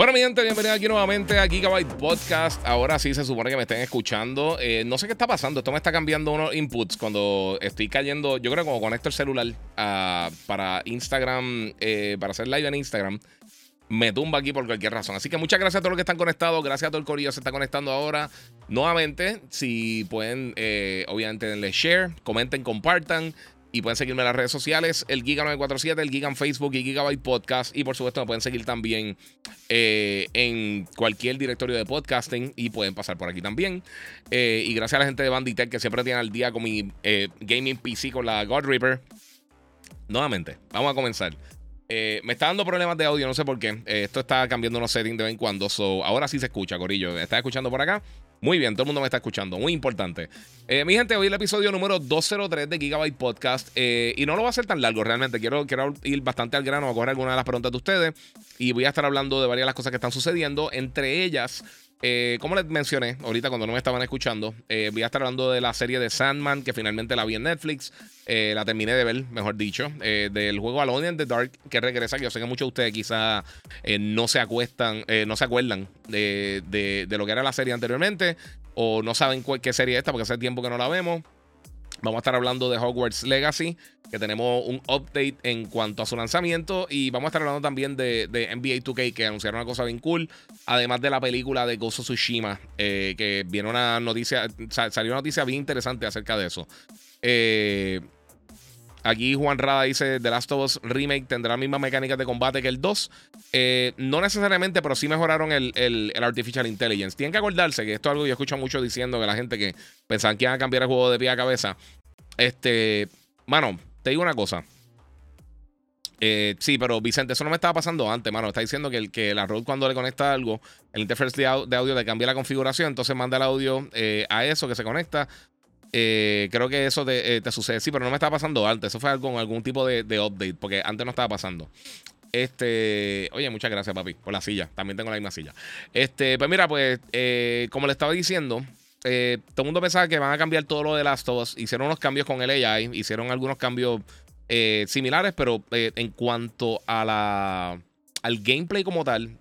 Bueno, mi gente, bienvenidos aquí nuevamente a Gigabyte Podcast. Ahora sí se supone que me estén escuchando. Eh, no sé qué está pasando. Esto me está cambiando unos inputs cuando estoy cayendo. Yo creo que como conecto el celular ah, para Instagram, eh, para hacer live en Instagram, me tumba aquí por cualquier razón. Así que muchas gracias a todos los que están conectados. Gracias a todo el corillo que se está conectando ahora. Nuevamente, si pueden, eh, obviamente, denle share, comenten, compartan. Y pueden seguirme en las redes sociales, el Giga947, el Giga en Facebook y Gigabyte Podcast. Y por supuesto me pueden seguir también eh, en cualquier directorio de podcasting y pueden pasar por aquí también. Eh, y gracias a la gente de Banditech que siempre tiene al día con mi eh, gaming PC con la God Reaper. Nuevamente, vamos a comenzar. me está dando problemas de audio, no sé por qué. esto está cambiando unos settings de vez en cuando. So, ahora sí se escucha, Corillo. ¿Está escuchando por acá? Muy bien, todo el mundo me está escuchando, muy importante. Eh, mi gente, hoy el episodio número 203 de Gigabyte Podcast. Eh, y no lo va a ser tan largo realmente. Quiero, quiero ir bastante al grano a coger algunas de las preguntas de ustedes. Y voy a estar hablando de varias de las cosas que están sucediendo. Entre ellas, eh, como les mencioné ahorita cuando no me estaban escuchando, eh, voy a estar hablando de la serie de Sandman, que finalmente la vi en Netflix. Eh, la terminé de ver, mejor dicho. del juego Alone in the Dark, que regresa. Que yo sé que muchos de ustedes quizá no se acuestan, no se acuerdan de, de, lo que era la serie anteriormente. O no saben qué serie es esta, porque hace tiempo que no la vemos. Vamos a estar hablando de Hogwarts Legacy, que tenemos un update en cuanto a su lanzamiento. Y vamos a estar hablando también de, NBA 2K, que anunciaron una cosa bien cool. Además de la película de of Tsushima, eh, que viene una noticia, salió una noticia bien interesante acerca de eso. Eh, Aquí Juan Rada dice: The Last of Us Remake tendrá las mismas mecánicas de combate que el 2. Eh, no necesariamente, pero sí mejoraron el, Artificial Intelligence. Tienen que acordarse que esto es algo que yo escucho mucho diciendo que la gente que pensaban que iban a cambiar el juego de pie a cabeza. Este, mano, te digo una cosa. Eh, sí, pero Vicente, eso no me estaba pasando antes, mano. Está diciendo que, el, que la road cuando le conecta algo, el interface de, audio le cambia la configuración, entonces manda el audio eh, a eso que se conecta. Eh, creo que eso eh, te, sucede. Sí, pero no me estaba pasando antes. Eso fue con algún tipo de, update, porque antes no estaba pasando. Este, oye, muchas gracias, papi, por la silla. También tengo la misma silla. Este, pues mira, pues, eh, como le estaba diciendo, todo el mundo pensaba que van a cambiar todo lo de Last of Us. Hicieron unos cambios con el AI, hicieron algunos cambios similares, pero en cuanto a la, al gameplay como tal,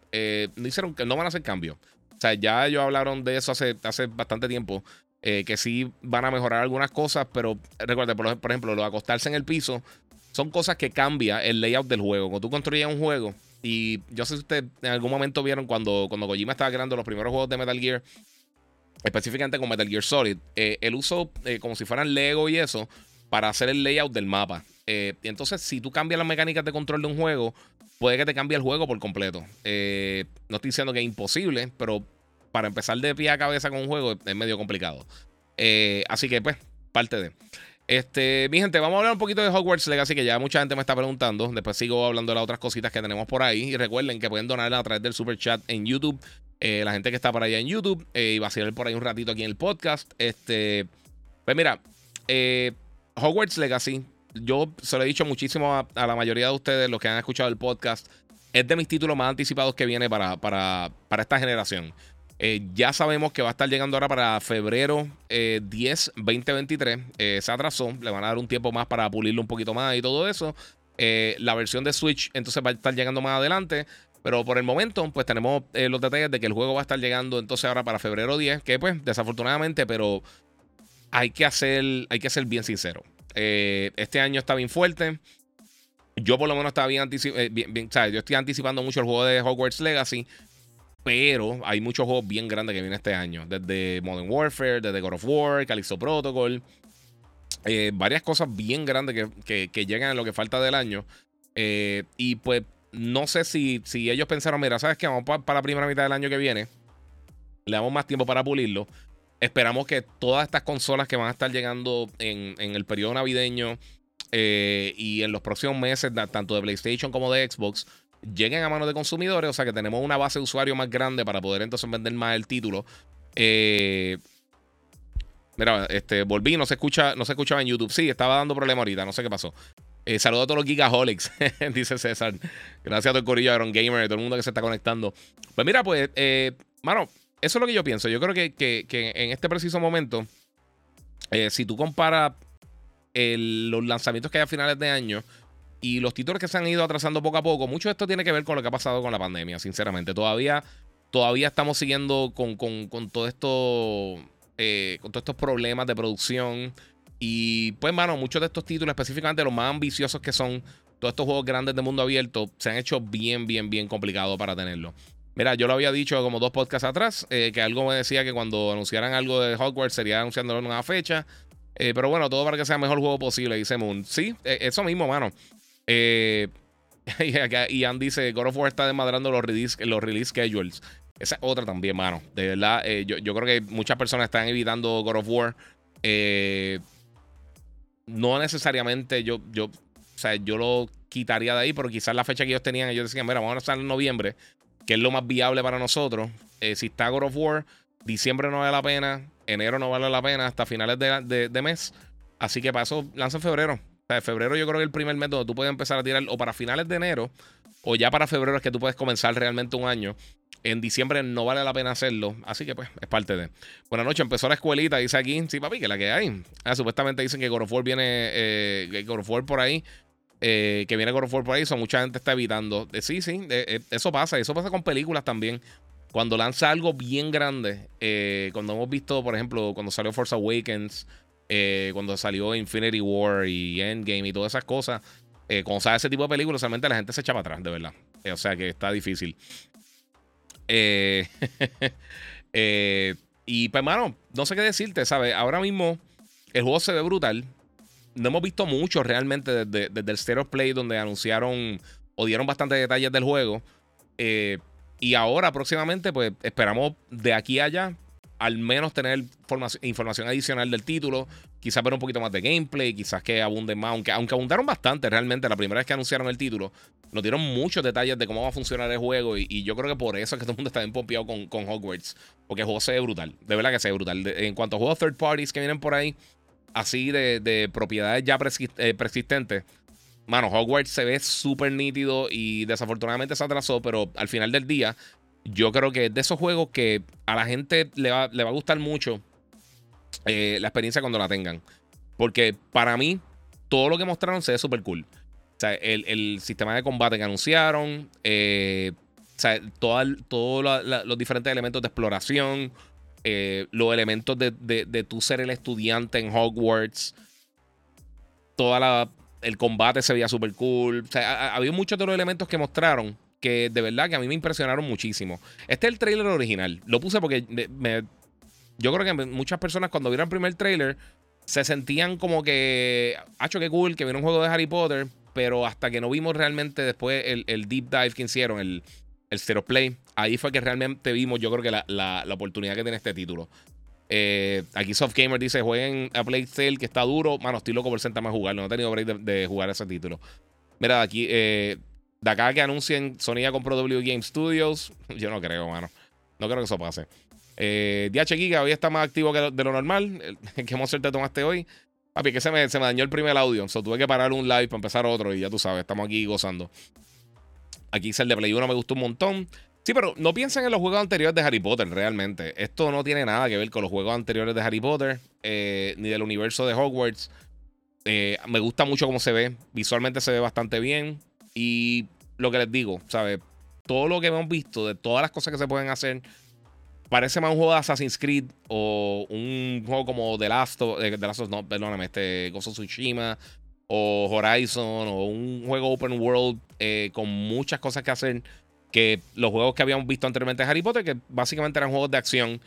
no hicieron, no van a hacer cambios. O sea, ya ellos hablaron de eso hace, hace bastante tiempo. Eh, que sí van a mejorar algunas cosas, pero recuerde, por, ejemplo, lo de acostarse en el piso son cosas que cambia el layout del juego. Cuando tú construyes un juego, y yo sé si ustedes en algún momento vieron cuando, cuando Kojima estaba creando los primeros juegos de Metal Gear, específicamente con Metal Gear Solid, eh, él usó eh, como si fueran Lego y eso para hacer el layout del mapa. y entonces, si tú cambias las mecánicas de control de un juego, puede que te cambie el juego por completo. no estoy diciendo que es imposible, pero para empezar de pie a cabeza con un juego es medio complicado. Eh, así que, pues, parte de. Este, mi gente, vamos a hablar un poquito de Hogwarts Legacy, que ya mucha gente me está preguntando. Después sigo hablando de las otras cositas que tenemos por ahí. Y recuerden que pueden donar a través del super chat en YouTube. Eh, la gente que está por allá en YouTube. Eh, y va a ser por ahí un ratito aquí en el podcast. Este, pues mira, Hogwarts Legacy, yo se lo he dicho muchísimo a, la mayoría de ustedes, los que han escuchado el podcast. Es de mis títulos más anticipados que viene para, para, para esta generación. Eh, ya sabemos que va a estar llegando ahora para febrero 10, 2023. Eh, se atrasó, le van a dar un tiempo más para pulirlo un poquito más y todo eso. Eh, la versión de Switch entonces va a estar llegando más adelante. Pero por el momento, pues tenemos los detalles de que el juego va a estar llegando entonces ahora para febrero 10. Que pues, desafortunadamente, pero hay que hacer, hay que ser bien sincero. este año está bien fuerte. Yo por lo menos estaba bien, anticipando. yo estoy anticipando mucho el juego de Hogwarts Legacy. Pero hay muchos juegos bien grandes que vienen este año. Desde Modern Warfare, desde God of War, Calixto Protocol. Eh, varias cosas bien grandes que, llegan en lo que falta del año. Eh, y pues no sé si, si ellos pensaron, mira, ¿sabes qué? Vamos para, la primera mitad del año que viene. Le damos más tiempo para pulirlo. Esperamos que todas estas consolas que van a estar llegando en, el periodo navideño eh, y en los próximos meses, tanto de PlayStation como de Xbox, lleguen a manos de consumidores. O sea que tenemos una base de usuario más grande para poder entonces vender más el título. Eh, mira, este, volví, no se, escucha, no se escuchaba en YouTube. Sí, estaba dando problema ahorita, no sé qué pasó. Eh, saludo a todos los Gigaholics, dice César. Gracias a todo el corillo Iron Gamer, a todo el mundo que se está conectando. Pues mira, pues, eh, mano, eso es lo que yo pienso. Yo creo que, en este preciso momento, eh, si tú comparas los lanzamientos que hay a finales de año y los títulos que se han ido atrasando poco a poco, mucho de esto tiene que ver con lo que ha pasado con la pandemia, sinceramente. Todavía, todavía estamos siguiendo con, todo esto, con todos estos problemas de producción. Y pues, mano, muchos de estos títulos, específicamente los más ambiciosos que son todos estos juegos grandes de mundo abierto, se han hecho bien, bien, bien complicados para tenerlo. Mira, yo lo había dicho como dos podcasts atrás, eh, que algo me decía que cuando anunciaran algo de Hogwarts sería anunciándolo en una fecha. Eh, pero bueno, todo para que sea el mejor juego posible, dice Moon. Sí, eh, eso mismo, mano. y Andy dice, God of War está desmadrando los release, los release schedules. Esa es otra también, mano. De verdad, yo, yo, creo que muchas personas están evitando God of War. Eh, no necesariamente yo, yo, o sea, yo lo quitaría de ahí, pero quizás la fecha que ellos tenían, ellos decían, mira, vamos a estar en noviembre, que es lo más viable para nosotros. Eh, si está God of War, diciembre no vale la pena, enero no vale la pena, hasta finales de, mes. Así que eso lanza en febrero. O sea, febrero yo creo que el primer mes donde tú puedes empezar a tirar, o para finales de enero, o ya para febrero es que tú puedes comenzar realmente un año. En diciembre no vale la pena hacerlo. Así que, pues, es parte de. Buenas noches, empezó la escuelita. Dice aquí, sí, papi, que la que hay. Ah, supuestamente dicen que God viene, eh, God por ahí. Eh, que viene God por ahí. So, mucha gente está evitando. Eh, sí, sí, eh, eso pasa. Eso pasa con películas también. Cuando lanza algo bien grande. cuando hemos visto, por ejemplo, cuando salió Force Awakens. Cuando salió Infinity War y Endgame y todas esas cosas. cuando sale ese tipo de películas, realmente la gente se echa para atrás, de verdad. o sea que está difícil. Eh, eh, y pues, mano, no sé qué decirte, ¿sabes? Ahora mismo el juego se ve brutal. No hemos visto mucho realmente desde, el Stereo Play, donde anunciaron o dieron bastantes detalles del juego. Eh, y ahora, próximamente, pues esperamos de aquí a allá al menos tener información adicional del título, quizás ver un poquito más de gameplay, quizás que abunden más, aunque, aunque abundaron bastante realmente la primera vez que anunciaron el título, nos dieron muchos detalles de cómo va a funcionar el juego y, yo creo que por eso es que todo el mundo está bien pompeado con, con Hogwarts, porque el juego se ve brutal, de verdad que se ve brutal. en cuanto a juegos third parties que vienen por ahí, así de, propiedades ya eh, persistentes, mano, Hogwarts se ve súper nítido y desafortunadamente se atrasó, pero al final del día yo creo que es de esos juegos que a la gente le va, le va a gustar mucho eh, la experiencia cuando la tengan. Porque para mí, todo lo que mostraron se ve súper cool. O sea, el, sistema de combate que anunciaron, eh, o todos los diferentes elementos de exploración, eh, los elementos de, de, tú ser el estudiante en Hogwarts, toda la, el combate se veía súper cool. O sea, había muchos de los elementos que mostraron que de verdad que a mí me impresionaron muchísimo. Este es el trailer original. Lo puse porque me, yo creo que muchas personas cuando vieron el primer trailer se sentían como que, hacho, qué cool, que viene un juego de Harry Potter, pero hasta que no vimos realmente después el, deep dive que hicieron, el, el Zero Play, ahí fue que realmente vimos, yo creo que la, oportunidad que tiene este título. Eh, aquí Soft Gamer dice: jueguen a Play Sale, que está duro. Mano, estoy loco por sentarme a jugar. No he tenido break de, jugar ese título. Mira, aquí eh, de acá que anuncien Sony ya compró W Game Studios, yo no creo, mano. No creo que eso pase. Eh, DH hoy está más activo que de lo normal. ¿Qué monster te tomaste hoy? Papi, que se me, se me dañó el primer audio. So, tuve que parar un live para empezar otro y ya tú sabes, estamos aquí gozando. Aquí el de Play 1 me gustó un montón. Sí, pero no piensen en los juegos anteriores de Harry Potter, realmente. Esto no tiene nada que ver con los juegos anteriores de Harry Potter, eh, ni del universo de Hogwarts. Eh, me gusta mucho cómo se ve. Visualmente se ve bastante bien. Y lo que les digo, ¿sabes? Todo lo que hemos visto, de todas las cosas que se pueden hacer, parece más un juego de Assassin's Creed o un juego como The Last of, eh, The Last of no, perdóname, este of Tsushima o Horizon o un juego open world eh, con muchas cosas que hacer que los juegos que habíamos visto anteriormente de Harry Potter, que básicamente eran juegos de acción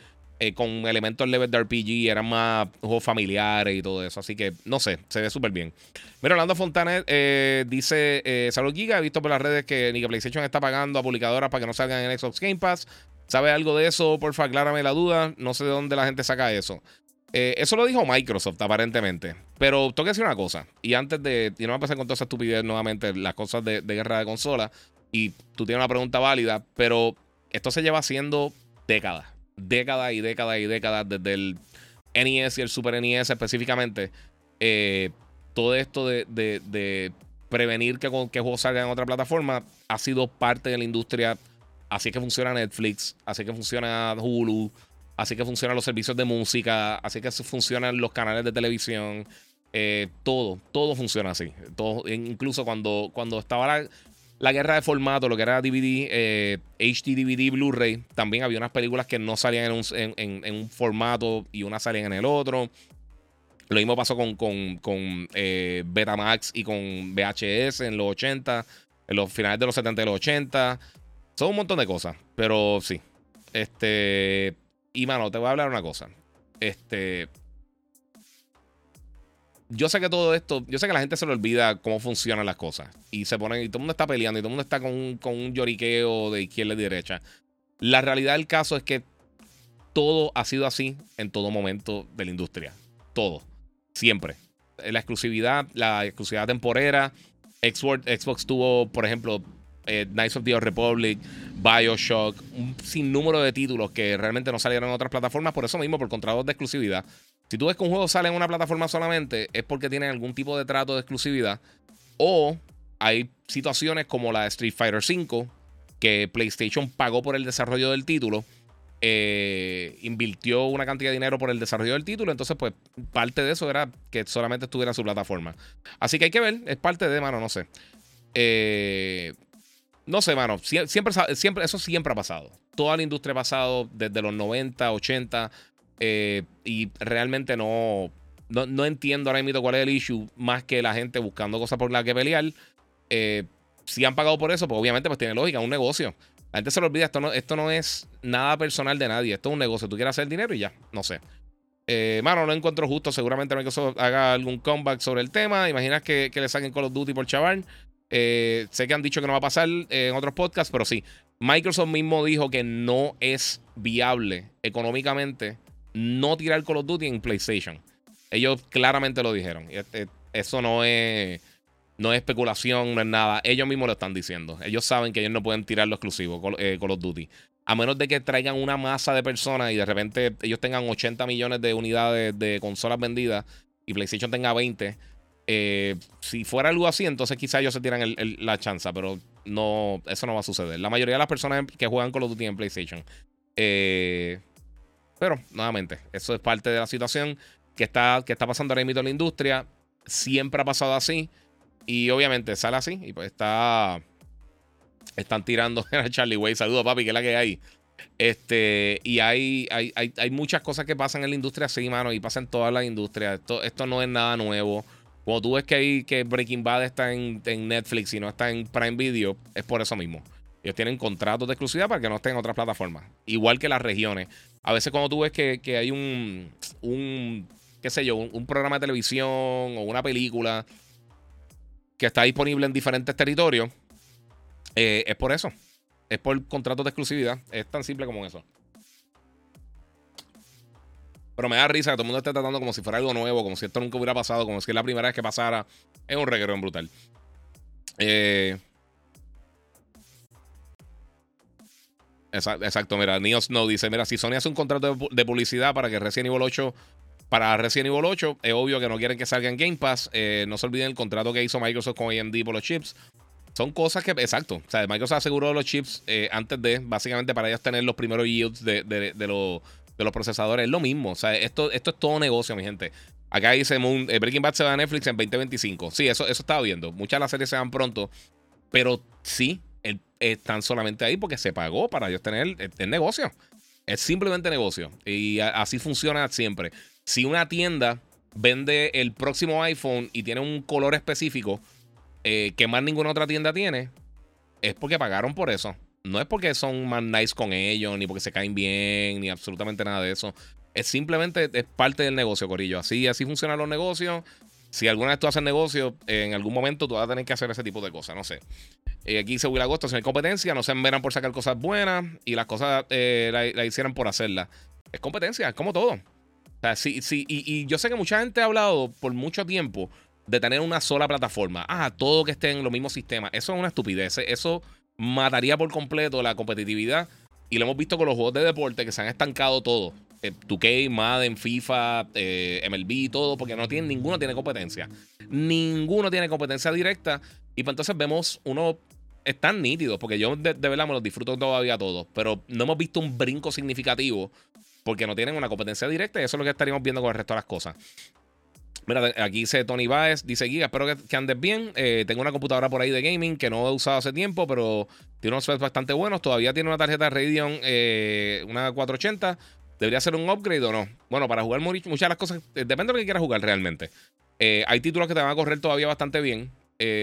eh, con elementos level de RPG, eran más juegos familiares y todo eso. Así que no sé, se ve súper bien. Mira, Orlando Fontanet eh, dice: eh, Salud Giga, he visto por las redes que ni que PlayStation está pagando a publicadoras para que no salgan en Xbox Game Pass. ¿Sabe algo de eso? Porfa, aclárame la duda. No sé de dónde la gente saca eso. Eh, eso lo dijo Microsoft, aparentemente. Pero tengo que decir una cosa. Y antes de. Y no me pasar con toda esa estupidez nuevamente, las cosas de, guerra de consola. Y tú tienes una pregunta válida. Pero esto se lleva haciendo décadas. Décadas y décadas y décadas. Desde el NES y el Super NES específicamente. Eh, todo esto de, prevenir que, que juegos salgan en otra plataforma ha sido parte de la industria. Así que funciona Netflix. Así que funciona Hulu. Así que funcionan los servicios de música, así que funcionan los canales de televisión. Eh, todo, todo funciona así. Todo, incluso cuando, cuando estaba la, guerra de formato, lo que era DVD, eh, HD, DVD, Blu-ray, también había unas películas que no salían en un, formato y unas salían en el otro. Lo mismo pasó con, con, eh, Betamax y con VHS en los 80, en los finales de los 70 y los 80. Son un montón de cosas, pero sí. Este, y mano, te voy a hablar una cosa. Este. Yo sé que todo esto, yo sé que la gente se le olvida cómo funcionan las cosas. Y se ponen, y todo el mundo está peleando, y todo el mundo está con, un lloriqueo de izquierda y derecha. La realidad del caso es que todo ha sido así en todo momento de la industria. Todo. Siempre. La exclusividad, la exclusividad temporera. Xbox tuvo, por ejemplo, eh, Knights of the Old Republic, Bioshock, un sinnúmero de títulos que realmente no salieron en otras plataformas, por eso mismo, por contratos de exclusividad. Si tú ves que un juego sale en una plataforma solamente, es porque tiene algún tipo de trato de exclusividad. O hay situaciones como la de Street Fighter V, que PlayStation pagó por el desarrollo del título. Eh, invirtió una cantidad de dinero por el desarrollo del título. Entonces, pues, parte de eso era que solamente estuviera en su plataforma. Así que hay que ver, es parte de, mano, no sé. Eh, no sé, mano. Siempre, siempre, eso siempre ha pasado. Toda la industria ha pasado desde los 90, 80. Eh, y realmente no, no, entiendo ahora mismo cuál es el issue. Más que la gente buscando cosas por las que pelear. Eh, si han pagado por eso, pues obviamente pues tiene lógica, un negocio. La gente se lo olvida, esto no, esto no es nada personal de nadie, esto es un negocio. Tú quieres hacer dinero y ya, no sé. Eh, mano, no encuentro justo. Seguramente Microsoft haga algún comeback sobre el tema. Imaginas que, le saquen Call of Duty por chaval. Eh, sé que han dicho que no va a pasar en otros podcasts, pero sí. Microsoft mismo dijo que no es viable económicamente no tirar Call of Duty en PlayStation. Ellos claramente lo dijeron. Este, eso no es, no es especulación, no es nada. Ellos mismos lo están diciendo. Ellos saben que ellos no pueden tirar lo exclusivo eh, Call of Duty. A menos de que traigan una masa de personas y de repente ellos tengan 80 millones de unidades de consolas vendidas y PlayStation tenga 20 eh, si fuera algo así, entonces quizá ellos se tiran la chance, pero no, eso no va a suceder. La mayoría de las personas que juegan Call of Duty en PlayStation. Eh, pero, nuevamente, eso es parte de la situación que está, que está pasando ahora mismo en la industria. Siempre ha pasado así. Y obviamente sale así. Y pues está. Están tirando a Charlie Way. Saludos, papi, que es la que hay. Este, y hay, hay, hay, muchas cosas que pasan en la industria así, mano, y pasan en toda la industria. Esto, esto no es nada nuevo. Cuando tú ves que, hay, que Breaking Bad está en, Netflix y no está en Prime Video, es por eso mismo. Ellos tienen contratos de exclusividad para que no estén en otras plataformas. Igual que las regiones. A veces cuando tú ves que, hay un, un, qué sé yo, un, programa de televisión o una película que está disponible en diferentes territorios, eh, es por eso. Es por contratos de exclusividad. Es tan simple como eso. Pero me da risa que todo el mundo esté tratando como si fuera algo nuevo, como si esto nunca hubiera pasado, como si es la primera vez que pasara. Es un reguero brutal. Eh, exacto, mira, Neo Snow dice: Mira, si Sony hace un contrato de, publicidad para que Resident Evil 8 para Resident Evil 8, es obvio que no quieren que salga en Game Pass. Eh, no se olviden el contrato que hizo Microsoft con AMD por los chips. Son cosas que, exacto. O sea, Microsoft aseguró los chips eh, antes de, básicamente, para ellos tener los primeros yields de, de los de los procesadores. Es lo mismo. O sea, esto, esto es todo negocio, mi gente. Acá dice Moon, eh, Breaking Bad se va a Netflix en 2025. Sí, eso, eso estaba viendo. Muchas de las series se van pronto. Pero sí, están solamente ahí porque se pagó para ellos tener el, negocio. Es simplemente negocio. Y así funciona siempre. Si una tienda vende el próximo iPhone y tiene un color específico eh, que más ninguna otra tienda tiene, es porque pagaron por eso. No es porque son más nice con ellos, ni porque se caen bien, ni absolutamente nada de eso. Es simplemente es parte del negocio, Corillo. Así, así funcionan los negocios. Si alguna vez tú haces negocio, en algún momento tú vas a tener que hacer ese tipo de cosas, no sé. Eh, aquí se Will Agosto, si hay competencia, no se enveran por sacar cosas buenas y las cosas eh, la, hicieran por hacerlas. Es competencia, es como todo. sea, sí, sí, y, yo sé que mucha gente ha hablado por mucho tiempo de tener una sola plataforma. Ah, todo que esté en los mismos sistemas. Eso es una estupidez. Eso mataría por completo la competitividad. Y lo hemos visto con los juegos de deporte que se han estancado todos. Eh, 2K, Madden, FIFA, eh, MLB, todo, porque no tienen, ninguno tiene competencia. Ninguno tiene competencia directa. Y pues entonces vemos uno están nítidos, porque yo de, verdad me los disfruto todavía todos, pero no hemos visto un brinco significativo porque no tienen una competencia directa y eso es lo que estaríamos viendo con el resto de las cosas. Mira, aquí dice Tony Baez, dice Giga, espero que, andes bien. Eh, tengo una computadora por ahí de gaming que no he usado hace tiempo, pero tiene unos specs bastante buenos. Todavía tiene una tarjeta Radeon, eh, una 480. ¿Debería ser un upgrade o no? Bueno, para jugar muchas de las cosas, eh, depende de lo que quieras jugar realmente. hay títulos que te van a correr todavía bastante bien.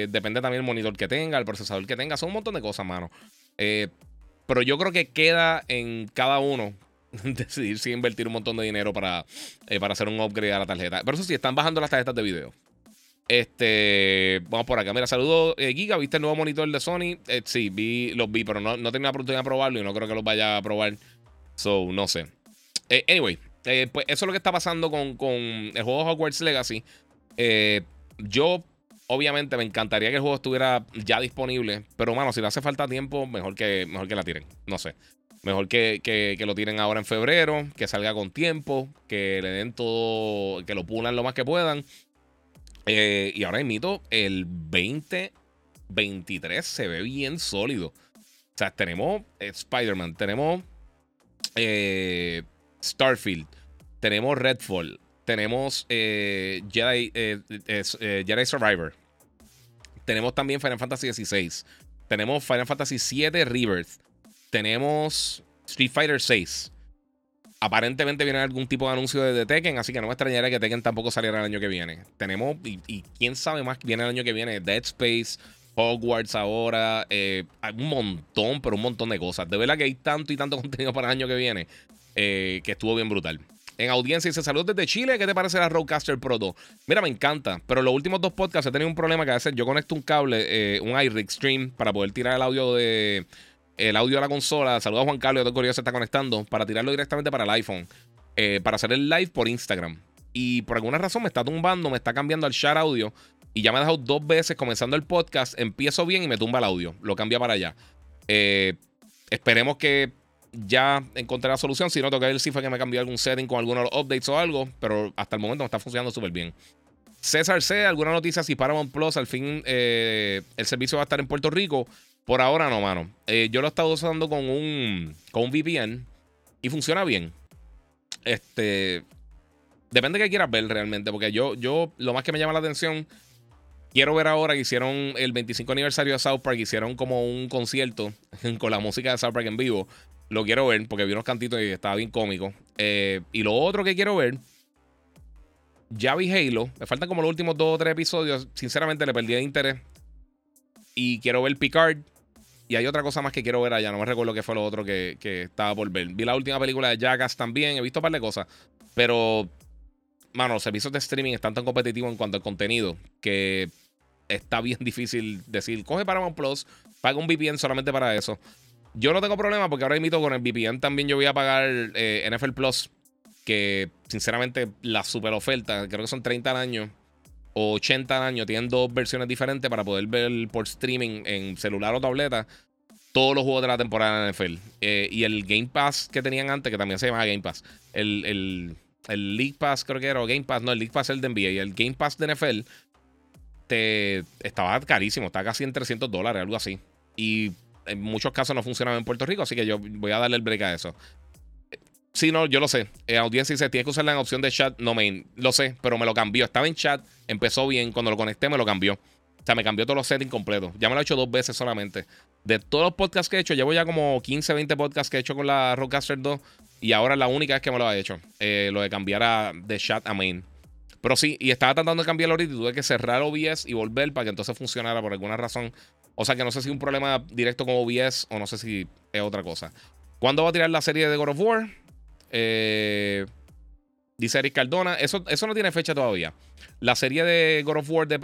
Depende también del monitor que tenga, el procesador que tenga. Son un montón de cosas, mano. pero yo creo que queda en cada uno decidir si invertir un montón de dinero para, eh, para hacer un upgrade a la tarjeta. Pero eso sí, están bajando las tarjetas de video. Este, vamos por acá. Mira, saludos, eh, Giga. ¿Viste el nuevo monitor de Sony? Eh, sí, vi, los vi, pero no, no tenía la oportunidad de probarlo y no creo que los vaya a probar. So, no sé. anyway, pues eso es lo que está pasando con, con el juego Hogwarts Legacy. yo, obviamente, me encantaría que el juego estuviera ya disponible. Pero, mano, si le hace falta tiempo, mejor que, mejor que la tiren. No sé. Mejor que, lo tiren ahora en febrero, que salga con tiempo, que le den todo, que lo pulan lo más que puedan. Eh, y ahora mito el 2023 se ve bien sólido. O sea, tenemos Spider-Man, tenemos eh, Starfield, tenemos Redfall, tenemos eh, Jedi, Jedi Survivor, tenemos también Final Fantasy XVI, tenemos Final Fantasy VII Rebirth. Tenemos Street Fighter 6. Aparentemente viene algún tipo de anuncio de, Tekken, así que no me extrañaría que Tekken tampoco saliera el año que viene. Tenemos, y, quién sabe más que viene el año que viene, Dead Space, Hogwarts ahora, eh, un montón, pero un montón de cosas. De verdad que hay tanto y tanto contenido para el año que viene eh, que estuvo bien brutal. En audiencia dice saludos desde Chile. ¿Qué te parece la Rodecaster Pro 2? Mira, me encanta. Pero los últimos dos podcasts he tenido un problema que a veces yo conecto un cable, eh, un iRig Stream, para poder tirar el audio de, el audio de la consola. Saludos a Juan Carlos, otro curioso se está conectando para tirarlo directamente para el iPhone. Eh, para hacer el live por Instagram. Y por alguna razón me está tumbando, me está cambiando al share audio. Y ya me ha dejado dos veces comenzando el podcast. Empiezo bien y me tumba el audio. Lo cambia para allá. Eh, esperemos que ya encontré la solución. Si no, tengo que ver si que me cambió algún setting con algunos updates o algo. Pero hasta el momento me está funcionando súper bien. César C, ¿alguna noticia si Paramount Plus al fin eh, el servicio va a estar en Puerto Rico? Por ahora no, mano. Eh, yo lo he estado usando con un, con un VPN y funciona bien. Este. Depende de quieras ver realmente, porque yo, yo, lo más que me llama la atención, quiero ver ahora que hicieron el 25 aniversario de South Park, hicieron como un concierto con la música de South Park en vivo. Lo quiero ver porque vi unos cantitos y estaba bien cómico. Eh, y lo otro que quiero ver, ya vi Halo. Me faltan como los últimos dos o tres episodios. Sinceramente le perdí el interés. Y quiero ver Picard. Y hay otra cosa más que quiero ver allá. No me recuerdo qué fue lo otro que, estaba por ver. Vi la última película de Jackass también. He visto un par de cosas. Pero, mano, los servicios de streaming están tan competitivos en cuanto al contenido que está bien difícil decir, coge Paramount Plus, paga un VPN solamente para eso. Yo no tengo problema porque ahora invito con el VPN también yo voy a pagar eh, NFL Plus, que sinceramente la super oferta, creo que son 30 años o 80 años, tienen dos versiones diferentes para poder ver por streaming en celular o tableta todos los juegos de la temporada de NFL. Eh, y el Game Pass que tenían antes, que también se llamaba Game Pass, el, el, League Pass creo que era, o Game Pass, no, el League Pass es el de NBA, y el Game Pass de NFL te, estaba carísimo, estaba casi en 300 dólares, algo así. Y en muchos casos no funcionaba en Puerto Rico, así que yo voy a darle el break a eso. Sí, no, yo lo sé. En audiencia dice, tienes que usar la opción de chat. No, main. Lo sé, pero me lo cambió. Estaba en chat, empezó bien. Cuando lo conecté, me lo cambió. O sea, me cambió todos los settings completos. Ya me lo he hecho dos veces solamente. De todos los podcasts que he hecho, llevo ya como 15, 20 podcasts que he hecho con la Rockcaster 2. Y ahora la única vez que me lo ha hecho. Eh, lo de cambiar de chat a main. Pero sí, y estaba tratando de cambiarlo ahorita y tuve que cerrar OBS y volver para que entonces funcionara por alguna razón. O sea que no sé si es un problema directo con OBS o no sé si es otra cosa. ¿Cuándo va a tirar la serie de God of War? Eh, dice Eric Cardona. Eso, eso no tiene fecha todavía. La serie de God of War de,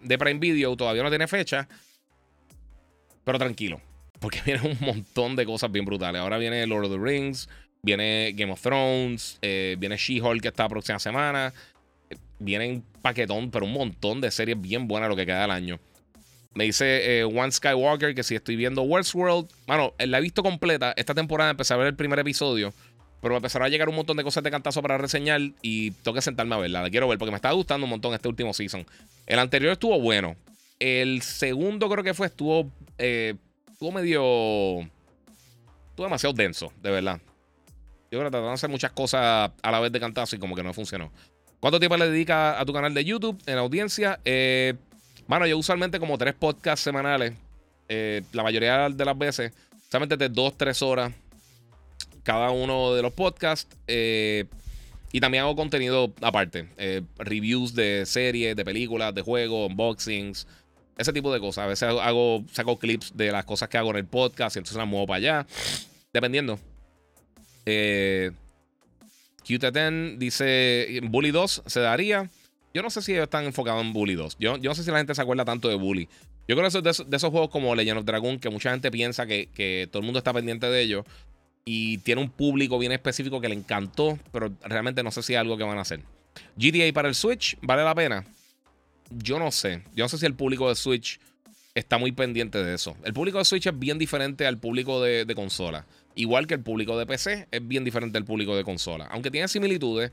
de, Prime Video todavía no tiene fecha. Pero tranquilo. Porque viene un montón de cosas bien brutales. Ahora viene Lord of the Rings. Viene Game of Thrones, eh, viene She-Hulk que está la próxima semana. Vienen paquetón, pero un montón de series bien buenas lo que queda del año. Me dice eh, One Skywalker que si estoy viendo Westworld. Bueno, la he visto completa. Esta temporada empecé a ver el primer episodio. Pero me empezaron a llegar un montón de cosas de cantazo para reseñar. Y tengo que sentarme a verla. La quiero ver porque me está gustando un montón este último season. El anterior estuvo bueno. El segundo creo que fue, estuvo. Eh, estuvo medio. Estuvo demasiado denso, de verdad. Yo creo que trataron de hacer muchas cosas a la vez de cantazo y como que no funcionó. ¿Cuánto tiempo le dedicas a tu canal de YouTube en audiencia? Eh, bueno, yo usualmente como tres podcasts semanales. Eh, la mayoría de las veces. Solamente de dos, tres horas cada uno de los podcasts. Eh, y también hago contenido aparte. Eh, reviews de series, de películas, de juegos, unboxings. Ese tipo de cosas. A veces hago, saco clips de las cosas que hago en el podcast y entonces las muevo para allá. Dependiendo. Eh, QT10 dice: Bully 2 se daría. Yo no sé si ellos están enfocados en Bully 2. Yo, no sé si la gente se acuerda tanto de Bully. Yo creo que de, esos, de esos juegos como Legend of Dragon, que mucha gente piensa que, todo el mundo está pendiente de ellos y tiene un público bien específico que le encantó, pero realmente no sé si es algo que van a hacer. GTA para el Switch, ¿vale la pena? Yo no sé. Yo no sé si el público de Switch está muy pendiente de eso. El público de Switch es bien diferente al público de, consola. Igual que el público de PC es bien diferente al público de consola. Aunque tiene similitudes.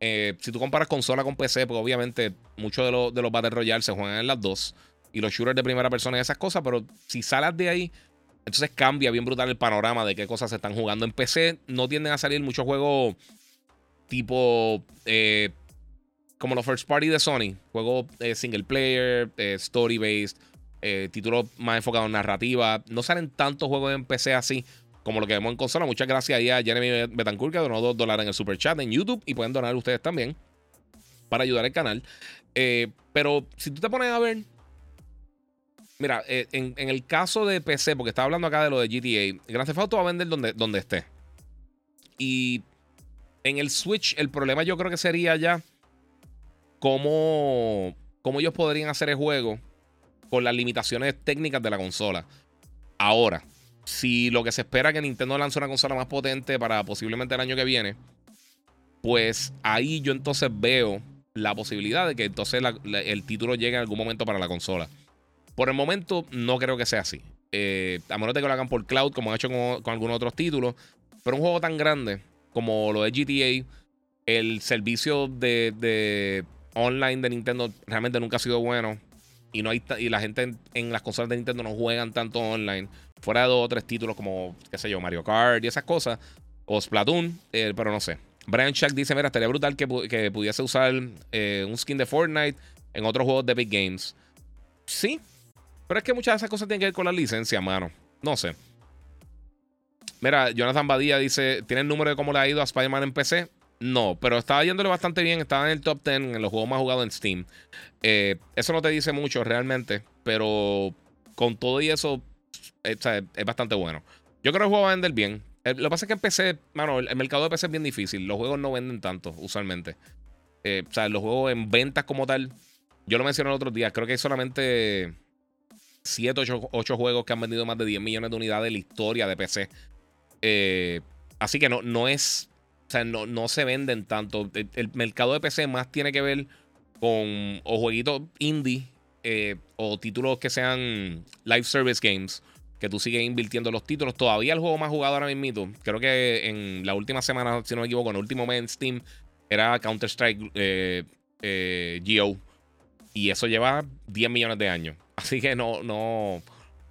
Eh, si tú comparas consola con PC, pues obviamente muchos de, los de los Battle Royale se juegan en las dos. Y los shooters de primera persona y esas cosas. Pero si salas de ahí, entonces cambia bien brutal el panorama de qué cosas se están jugando. En PC no tienden a salir muchos juegos tipo eh, como los first party de Sony. Juegos eh, single player, story based, títulos más enfocados en narrativa. No salen tantos juegos en PC así como lo que vemos en consola. Muchas gracias ahí a Jeremy Betancourt que donó dos dólares en el super chat en YouTube y pueden donar ustedes también para ayudar al canal. pero si tú te pones a ver Mira, eh, en, el caso de PC, porque estaba hablando acá de lo de GTA, Grand Theft Auto va a vender donde, donde esté. Y en el Switch, el problema yo creo que sería ya cómo, cómo ellos podrían hacer el juego con las limitaciones técnicas de la consola. Ahora, si lo que se espera es que Nintendo lance una consola más potente para posiblemente el año que viene, pues ahí yo entonces veo la posibilidad de que entonces el título llegue en algún momento para la consola. Por el momento, no creo que sea así. Eh, a menos de que lo hagan por cloud, como han hecho con, algunos otros títulos. Pero un juego tan grande como lo de GTA, el servicio de, online de Nintendo realmente nunca ha sido bueno. Y, no hay y la gente en, las consolas de Nintendo no juegan tanto online. Fuera de dos o tres títulos como, qué sé yo, Mario Kart y esas cosas. O Splatoon, eh, pero no sé. Brian Chuck dice: Mira, estaría brutal que, pudiese usar eh, un skin de Fortnite en otros juegos de Big Games. Sí, pero es que muchas de esas cosas tienen que ver con la licencia, mano. No sé. Mira, Jonathan Badía dice: ¿Tiene el número de cómo le ha ido a Spider-Man en PC? No, pero estaba yéndole bastante bien. Estaba en el top 10 en los juegos más jugados en Steam. Eh, eso no te dice mucho realmente, pero con todo y eso, es, bastante bueno. Yo creo que el juego va a vender bien. Eh, lo que pasa es que en PC, mano, el, mercado de PC es bien difícil. Los juegos no venden tanto, usualmente. Eh, o sea, los juegos en ventas como tal, yo lo mencioné el otro día, creo que hay solamente 7, 8, juegos que han vendido más de 10 millones de unidades en la historia de PC. Eh, así que no, no es. O sea, no, no se venden tanto. El, mercado de PC más tiene que ver con o jueguitos indie eh, o títulos que sean live service games. Que tú sigues invirtiendo los títulos. Todavía el juego más jugado ahora mismo. Creo que en la última semana, si no me equivoco, en el último mes en Steam era Counter-Strike eh, Geo. Y eso lleva 10 millones de años. Así que no, no.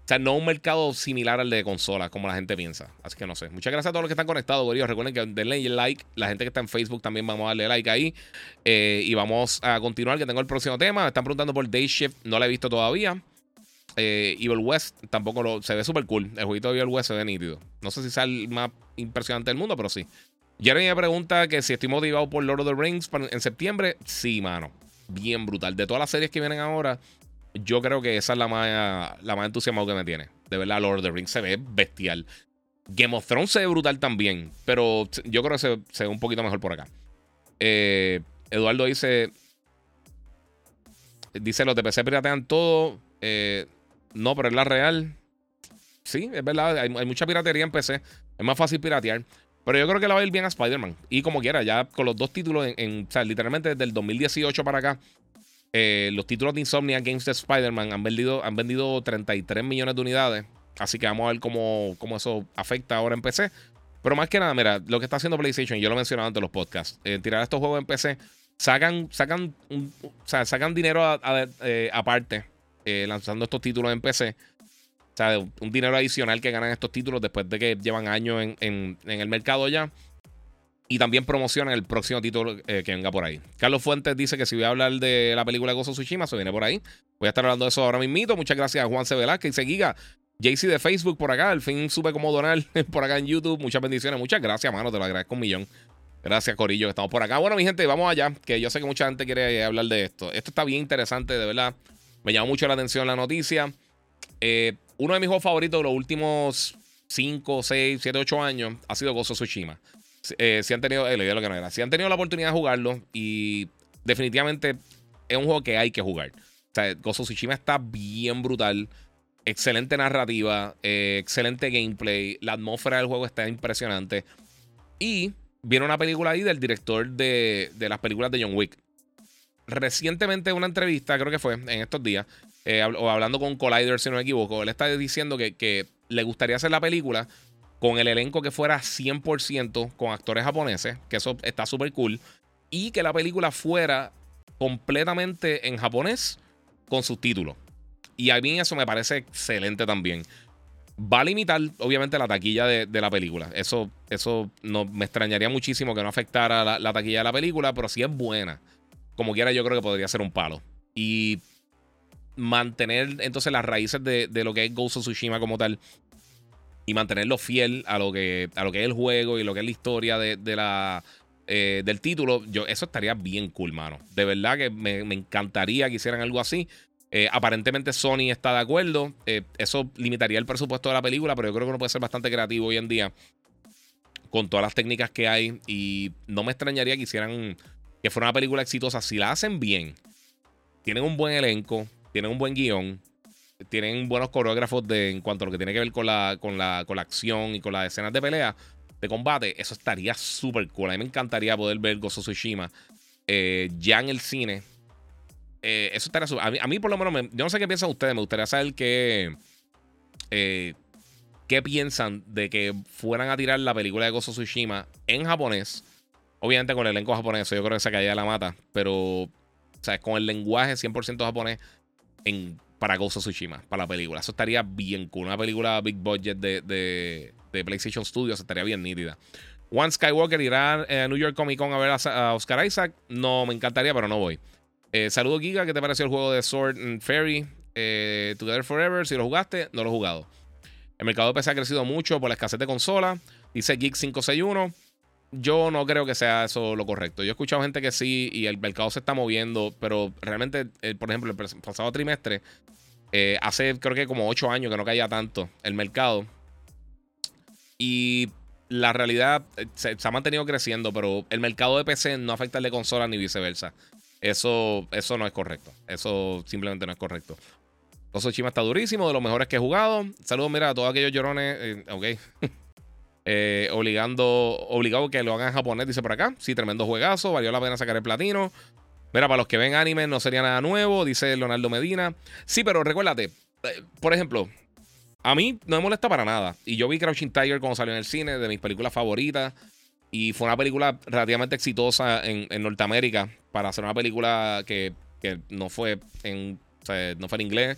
O sea, no un mercado similar al de consolas, como la gente piensa. Así que no sé. Muchas gracias a todos los que están conectados, Gorillos. Recuerden que denle like. La gente que está en Facebook también vamos a darle like ahí. Eh, y vamos a continuar, que tengo el próximo tema. Me están preguntando por Day Shift. No lo he visto todavía. Eh, Evil West tampoco lo. Se ve súper cool. El jueguito de Evil West se ve nítido. No sé si es el más impresionante del mundo, pero sí. Jeremy me pregunta que si estoy motivado por Lord of the Rings en septiembre. Sí, mano. Bien brutal. De todas las series que vienen ahora, yo creo que esa es la más, la más entusiasmada que me tiene. De verdad, Lord of the Rings se ve bestial. Game of Thrones se ve brutal también, pero yo creo que se, ve un poquito mejor por acá. Eh, Eduardo dice: Dice, los de PC piratean todo. Eh, no, pero es la real. Sí, es verdad. Hay, mucha piratería en PC. Es más fácil piratear. Pero yo creo que la va a ir bien a Spider-Man. Y como quiera, ya con los dos títulos, en, o sea, literalmente desde el 2018 para acá, eh, los títulos de Insomnia Games de Spider-Man han vendido, han vendido 33 millones de unidades. Así que vamos a ver cómo, cómo eso afecta ahora en PC. Pero más que nada, mira, lo que está haciendo PlayStation, yo lo he mencionado antes en los podcasts, eh, tirar estos juegos en PC, sacan, sacan, o sea, sacan dinero eh, aparte lanzando estos títulos en PC. O sea, un dinero adicional que ganan estos títulos después de que llevan años en, el mercado ya. Y también promocionan el próximo título eh, que venga por ahí. Carlos Fuentes dice que si voy a hablar de la película Gozo Tsushima, se viene por ahí. Voy a estar hablando de eso ahora mismo. Muchas gracias a Juan C. que dice Giga. JC de Facebook por acá. Al fin supe cómo donar por acá en YouTube. Muchas bendiciones. Muchas gracias, mano. Te lo agradezco un millón. Gracias, Corillo, que estamos por acá. Bueno, mi gente, vamos allá. Que yo sé que mucha gente quiere hablar de esto. Esto está bien interesante, de verdad. Me llamó mucho la atención la noticia. Eh, uno de mis juegos favoritos de los últimos 5, 6, 7, 8 años ha sido Gozo Tsushima. Eh, si han tenido, eh, lo que no era. Si han tenido la oportunidad de jugarlo y definitivamente es un juego que hay que jugar. O sea, Gozo está bien brutal. Excelente narrativa, eh, excelente gameplay. La atmósfera del juego está impresionante. Y viene una película ahí del director de, de las películas de John Wick. Recientemente, en una entrevista, creo que fue en estos días, eh, o hablando con Collider, si no me equivoco, él está diciendo que, le gustaría hacer la película con el elenco que fuera 100% con actores japoneses, que eso está súper cool, y que la película fuera completamente en japonés con subtítulos. Y a mí eso me parece excelente también. Va a limitar, obviamente, la taquilla de, la película. Eso, eso no, me extrañaría muchísimo que no afectara la, la, taquilla de la película, pero si es buena, como quiera, yo creo que podría ser un palo. Y mantener entonces las raíces de, lo que es Ghost of Tsushima como tal y mantenerlo fiel a lo que, a lo que es el juego y lo que es la historia de, la, eh, del título, yo, eso estaría bien cool, mano. De verdad que me, encantaría que hicieran algo así. Eh, aparentemente Sony está de acuerdo. Eh, eso limitaría el presupuesto de la película, pero yo creo que uno puede ser bastante creativo hoy en día con todas las técnicas que hay. Y no me extrañaría que hicieran que fuera una película exitosa. Si la hacen bien, tienen un buen elenco, tienen un buen guion, tienen buenos coreógrafos de, en cuanto a lo que tiene que ver con la, con la, con la acción y con las escenas de pelea, de combate, eso estaría súper cool. A mí me encantaría poder ver Gozo Tsushima eh, ya en el cine. Eh, eso estaría súper. A mí, por lo menos, yo no sé qué piensan ustedes, me gustaría saber qué, eh, qué piensan de que fueran a tirar la película de Gozo Tsushima en japonés. Obviamente con el elenco japonés, yo creo que se caía la mata, pero sea, con el lenguaje 100% japonés en, para Ghost of Tsushima, para la película. Eso estaría bien cool. Una película big budget de, de, PlayStation Studios estaría bien nítida. One Skywalker irá a New York Comic Con a ver a, Oscar Isaac. No, me encantaría, pero no voy. Eh, saludo Giga, ¿qué te pareció el juego de Sword and Fairy? Eh, Together Forever, si lo jugaste, no lo he jugado. El mercado de PC ha crecido mucho por la escasez de consola. Dice Geek 561. Yo no creo que sea eso lo correcto. Yo he escuchado gente que sí y el mercado se está moviendo, pero realmente, eh, por ejemplo, el pasado trimestre, eh, hace creo que como 8 años que no caía tanto el mercado. Y la realidad eh, se, ha mantenido creciendo, pero el mercado de PC no afecta al de consola ni viceversa. Eso, eso no es correcto. Eso simplemente no es correcto. Oso Chima está durísimo, de los mejores que he jugado. Saludos, mira, a todos aquellos llorones. ok. Eh, obligando, obligado que lo hagan en japonés, dice por acá. Sí, tremendo juegazo, valió la pena sacar el platino. Mira, para los que ven anime no sería nada nuevo, dice Leonardo Medina. Sí, pero recuérdate, eh, por ejemplo, a mí no me molesta para nada. Y yo vi Crouching Tiger cuando salió en el cine, de mis películas favoritas. Y fue una película relativamente exitosa en, Norteamérica para hacer una película que, no fue en, no fue en inglés.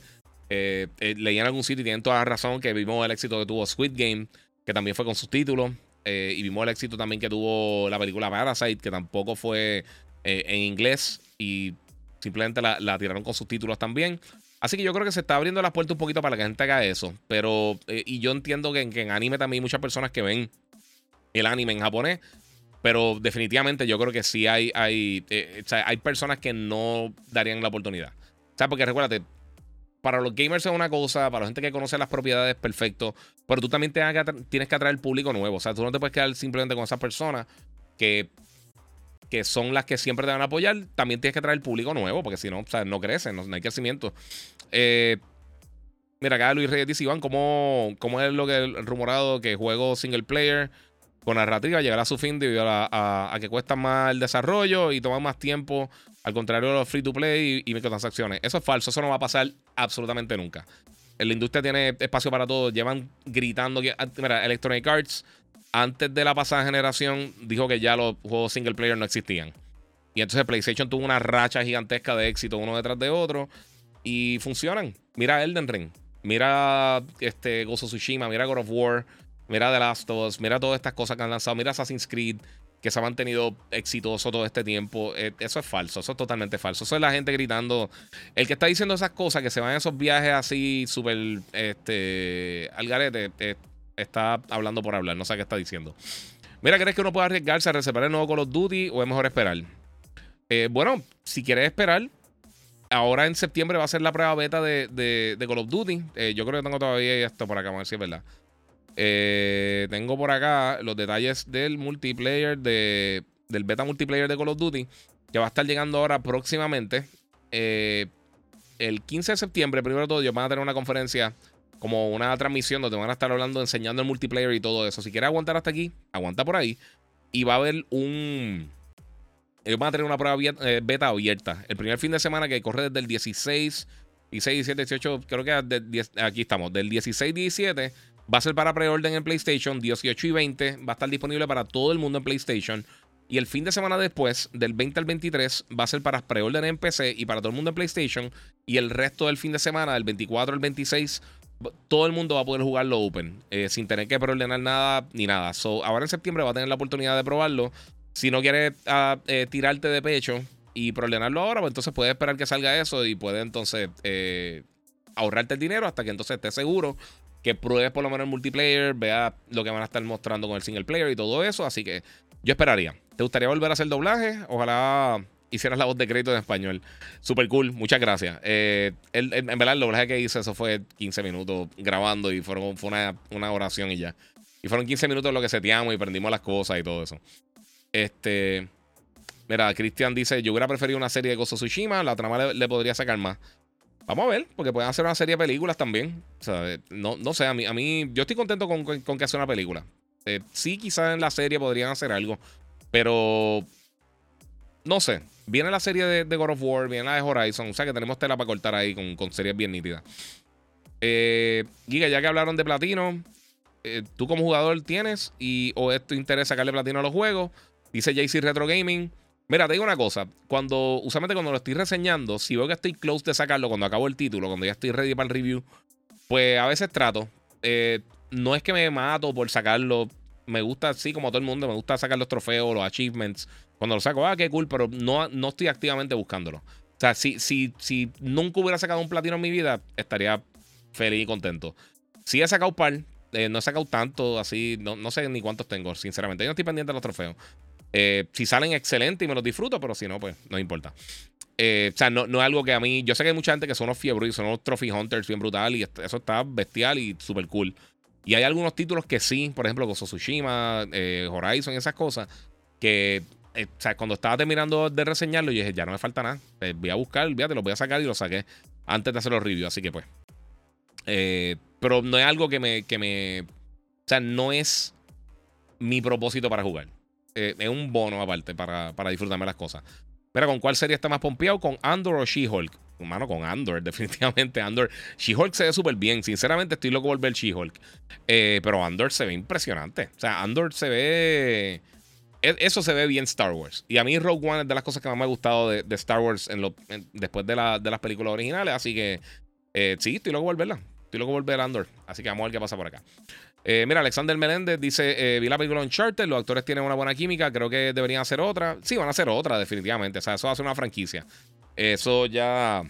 Eh, leí en algún sitio y tienen toda la razón que vimos el éxito que tuvo Squid Game que también fue con subtítulos. Eh, y vimos el éxito también que tuvo la película Parasite, que tampoco fue eh, en inglés y simplemente la, tiraron con subtítulos también. Así que yo creo que se está abriendo las puertas un poquito para que la gente haga eso. Pero, eh, y yo entiendo que, en anime también hay muchas personas que ven el anime en japonés. Pero definitivamente yo creo que sí hay, hay, hay personas que no darían la oportunidad. O sea, porque recuérdate, para los gamers es una cosa, para la gente que conoce las propiedades, perfecto. Pero tú también tienes que atraer público nuevo. O sea, tú no te puedes quedar simplemente con esas personas que, que son las que siempre te van a apoyar. También tienes que traer público nuevo, porque si no, o sea, no crecen, no, hay crecimiento. Eh, mira, acá Luis Reyes dice, Iván, ¿cómo, ¿cómo, es lo que el rumorado que juego single player? con narrativa llegará a su fin debido a, que cuesta más el desarrollo y toma más tiempo, al contrario de los free to play y, microtransacciones. Eso es falso, eso no va a pasar absolutamente nunca. La industria tiene espacio para todo. Llevan gritando que. Ah, mira, Electronic Arts, antes de la pasada generación, dijo que ya los juegos single player no existían. Y entonces PlayStation tuvo una racha gigantesca de éxito uno detrás de otro. Y funcionan. Mira Elden Ring. Mira este, Gozo Tsushima. Mira God of War. Mira The Last of Us. Mira todas estas cosas que han lanzado. Mira Assassin's Creed que se ha mantenido exitoso todo este tiempo. Eh, eso es falso, eso es totalmente falso. Eso es la gente gritando. El que está diciendo esas cosas, que se van a esos viajes así súper este, al garete, eh, está hablando por hablar, no sé qué está diciendo. Mira, ¿crees que uno puede arriesgarse a reservar el nuevo Call of Duty o es mejor esperar? Eh, bueno, si quieres esperar, ahora en septiembre va a ser la prueba beta de, de, Call of Duty. yo creo que tengo todavía esto por acá, vamos a ver si es verdad. Eh, tengo por acá los detalles del multiplayer, de, del beta multiplayer de Call of Duty, que va a estar llegando ahora próximamente. Eh, el 15 de septiembre, primero de todo, ellos van a tener una conferencia como una transmisión donde van a estar hablando, enseñando el multiplayer y todo eso. Si quieres aguantar hasta aquí, aguanta por ahí. Y va a haber un. Ellos van a tener una prueba eh, beta abierta. El primer fin de semana que corre desde el 16, 16, 17, 18, creo que aquí estamos, del 16, 17 Va a ser para preorden en PlayStation, 18 y 20. Va a estar disponible para todo el mundo en PlayStation. Y el fin de semana después, del 20 al 23, va a ser para preorden en PC y para todo el mundo en PlayStation. Y el resto del fin de semana, del 24 al 26, todo el mundo va a poder jugarlo Open, eh, sin tener que preordenar nada ni nada. So, ahora en septiembre va a tener la oportunidad de probarlo. Si no quieres ah, eh, tirarte de pecho y preordenarlo ahora, pues entonces puedes esperar que salga eso y puedes entonces eh, ahorrarte el dinero hasta que entonces estés seguro que pruebes por lo menos el multiplayer, vea lo que van a estar mostrando con el single player y todo eso. Así que yo esperaría. ¿Te gustaría volver a hacer doblaje? Ojalá hicieras la voz de crédito en español. Super cool, muchas gracias. Eh, en verdad, el doblaje que hice, eso fue 15 minutos grabando y fueron, fue una, oración y ya. Y fueron 15 minutos lo que seteamos y prendimos las cosas y todo eso. Este. Mira, Cristian dice: Yo hubiera preferido una serie de Gozo Tsushima, la trama le podría sacar más. Vamos a ver, porque pueden hacer una serie de películas también. O sea, no, no sé, a mí, a mí yo estoy contento con, que hace una película. Eh, sí, quizás en la serie podrían hacer algo, pero no sé. Viene la serie de, God of War, viene la de Horizon, o sea que tenemos tela para cortar ahí con, series bien nítidas. Eh, Giga, ya que hablaron de platino, eh, ¿tú como jugador tienes y o es tu interés sacarle platino a los juegos? Dice JC Retro Gaming. Mira, te digo una cosa. Cuando, usualmente cuando lo estoy reseñando, si veo que estoy close de sacarlo, cuando acabo el título, cuando ya estoy ready para el review, pues a veces trato. Eh, no es que me mato por sacarlo. Me gusta, sí, como todo el mundo, me gusta sacar los trofeos, los achievements. Cuando lo saco, ah, qué cool, pero no, no estoy activamente buscándolo. O sea, si, si, si nunca hubiera sacado un platino en mi vida, estaría feliz y contento. Si he sacado un par, eh, no he sacado tanto, así, no, no sé ni cuántos tengo, sinceramente. Yo no estoy pendiente de los trofeos. Eh, si salen excelentes y me los disfruto, pero si no, pues no importa. Eh, o sea, no, no, es algo que a mí. Yo sé que hay mucha gente que son unos fiebros y son unos trophy hunters bien brutal y eso está bestial y súper cool. Y hay algunos títulos que sí, por ejemplo, Gozo Tsushima, eh, Horizon, esas cosas, que o sea, cuando estaba terminando de reseñarlo, yo dije, ya no me falta nada. voy a buscar, te lo voy a sacar y lo saqué antes de hacer los reviews. Así que pues. pero no es algo que me, que me. O sea, no es mi propósito para jugar. Eh, es un bono aparte para, para disfrutarme las cosas. Mira, ¿con cuál serie está más pompeado? ¿Con Andor o She-Hulk? Humano, con Andor, definitivamente Andor. She-Hulk se ve súper bien. Sinceramente, estoy loco por ver She-Hulk. Eh, pero Andor se ve impresionante. O sea, Andor se ve. E, eso se ve bien Star Wars. Y a mí Rogue One es de las cosas que más me ha gustado de, Star Wars en lo, después de, de, las películas originales. Así que eh, sí, estoy loco por verla. Estoy loco por ver Andor. Así que vamos a ver qué pasa por acá. Eh, mira, Alexander Meléndez dice: eh, Vi la película Uncharted, los actores tienen una buena química, creo que deberían hacer otra. Sí, van a hacer otra, definitivamente. O sea, eso va a ser una franquicia. Eso ya.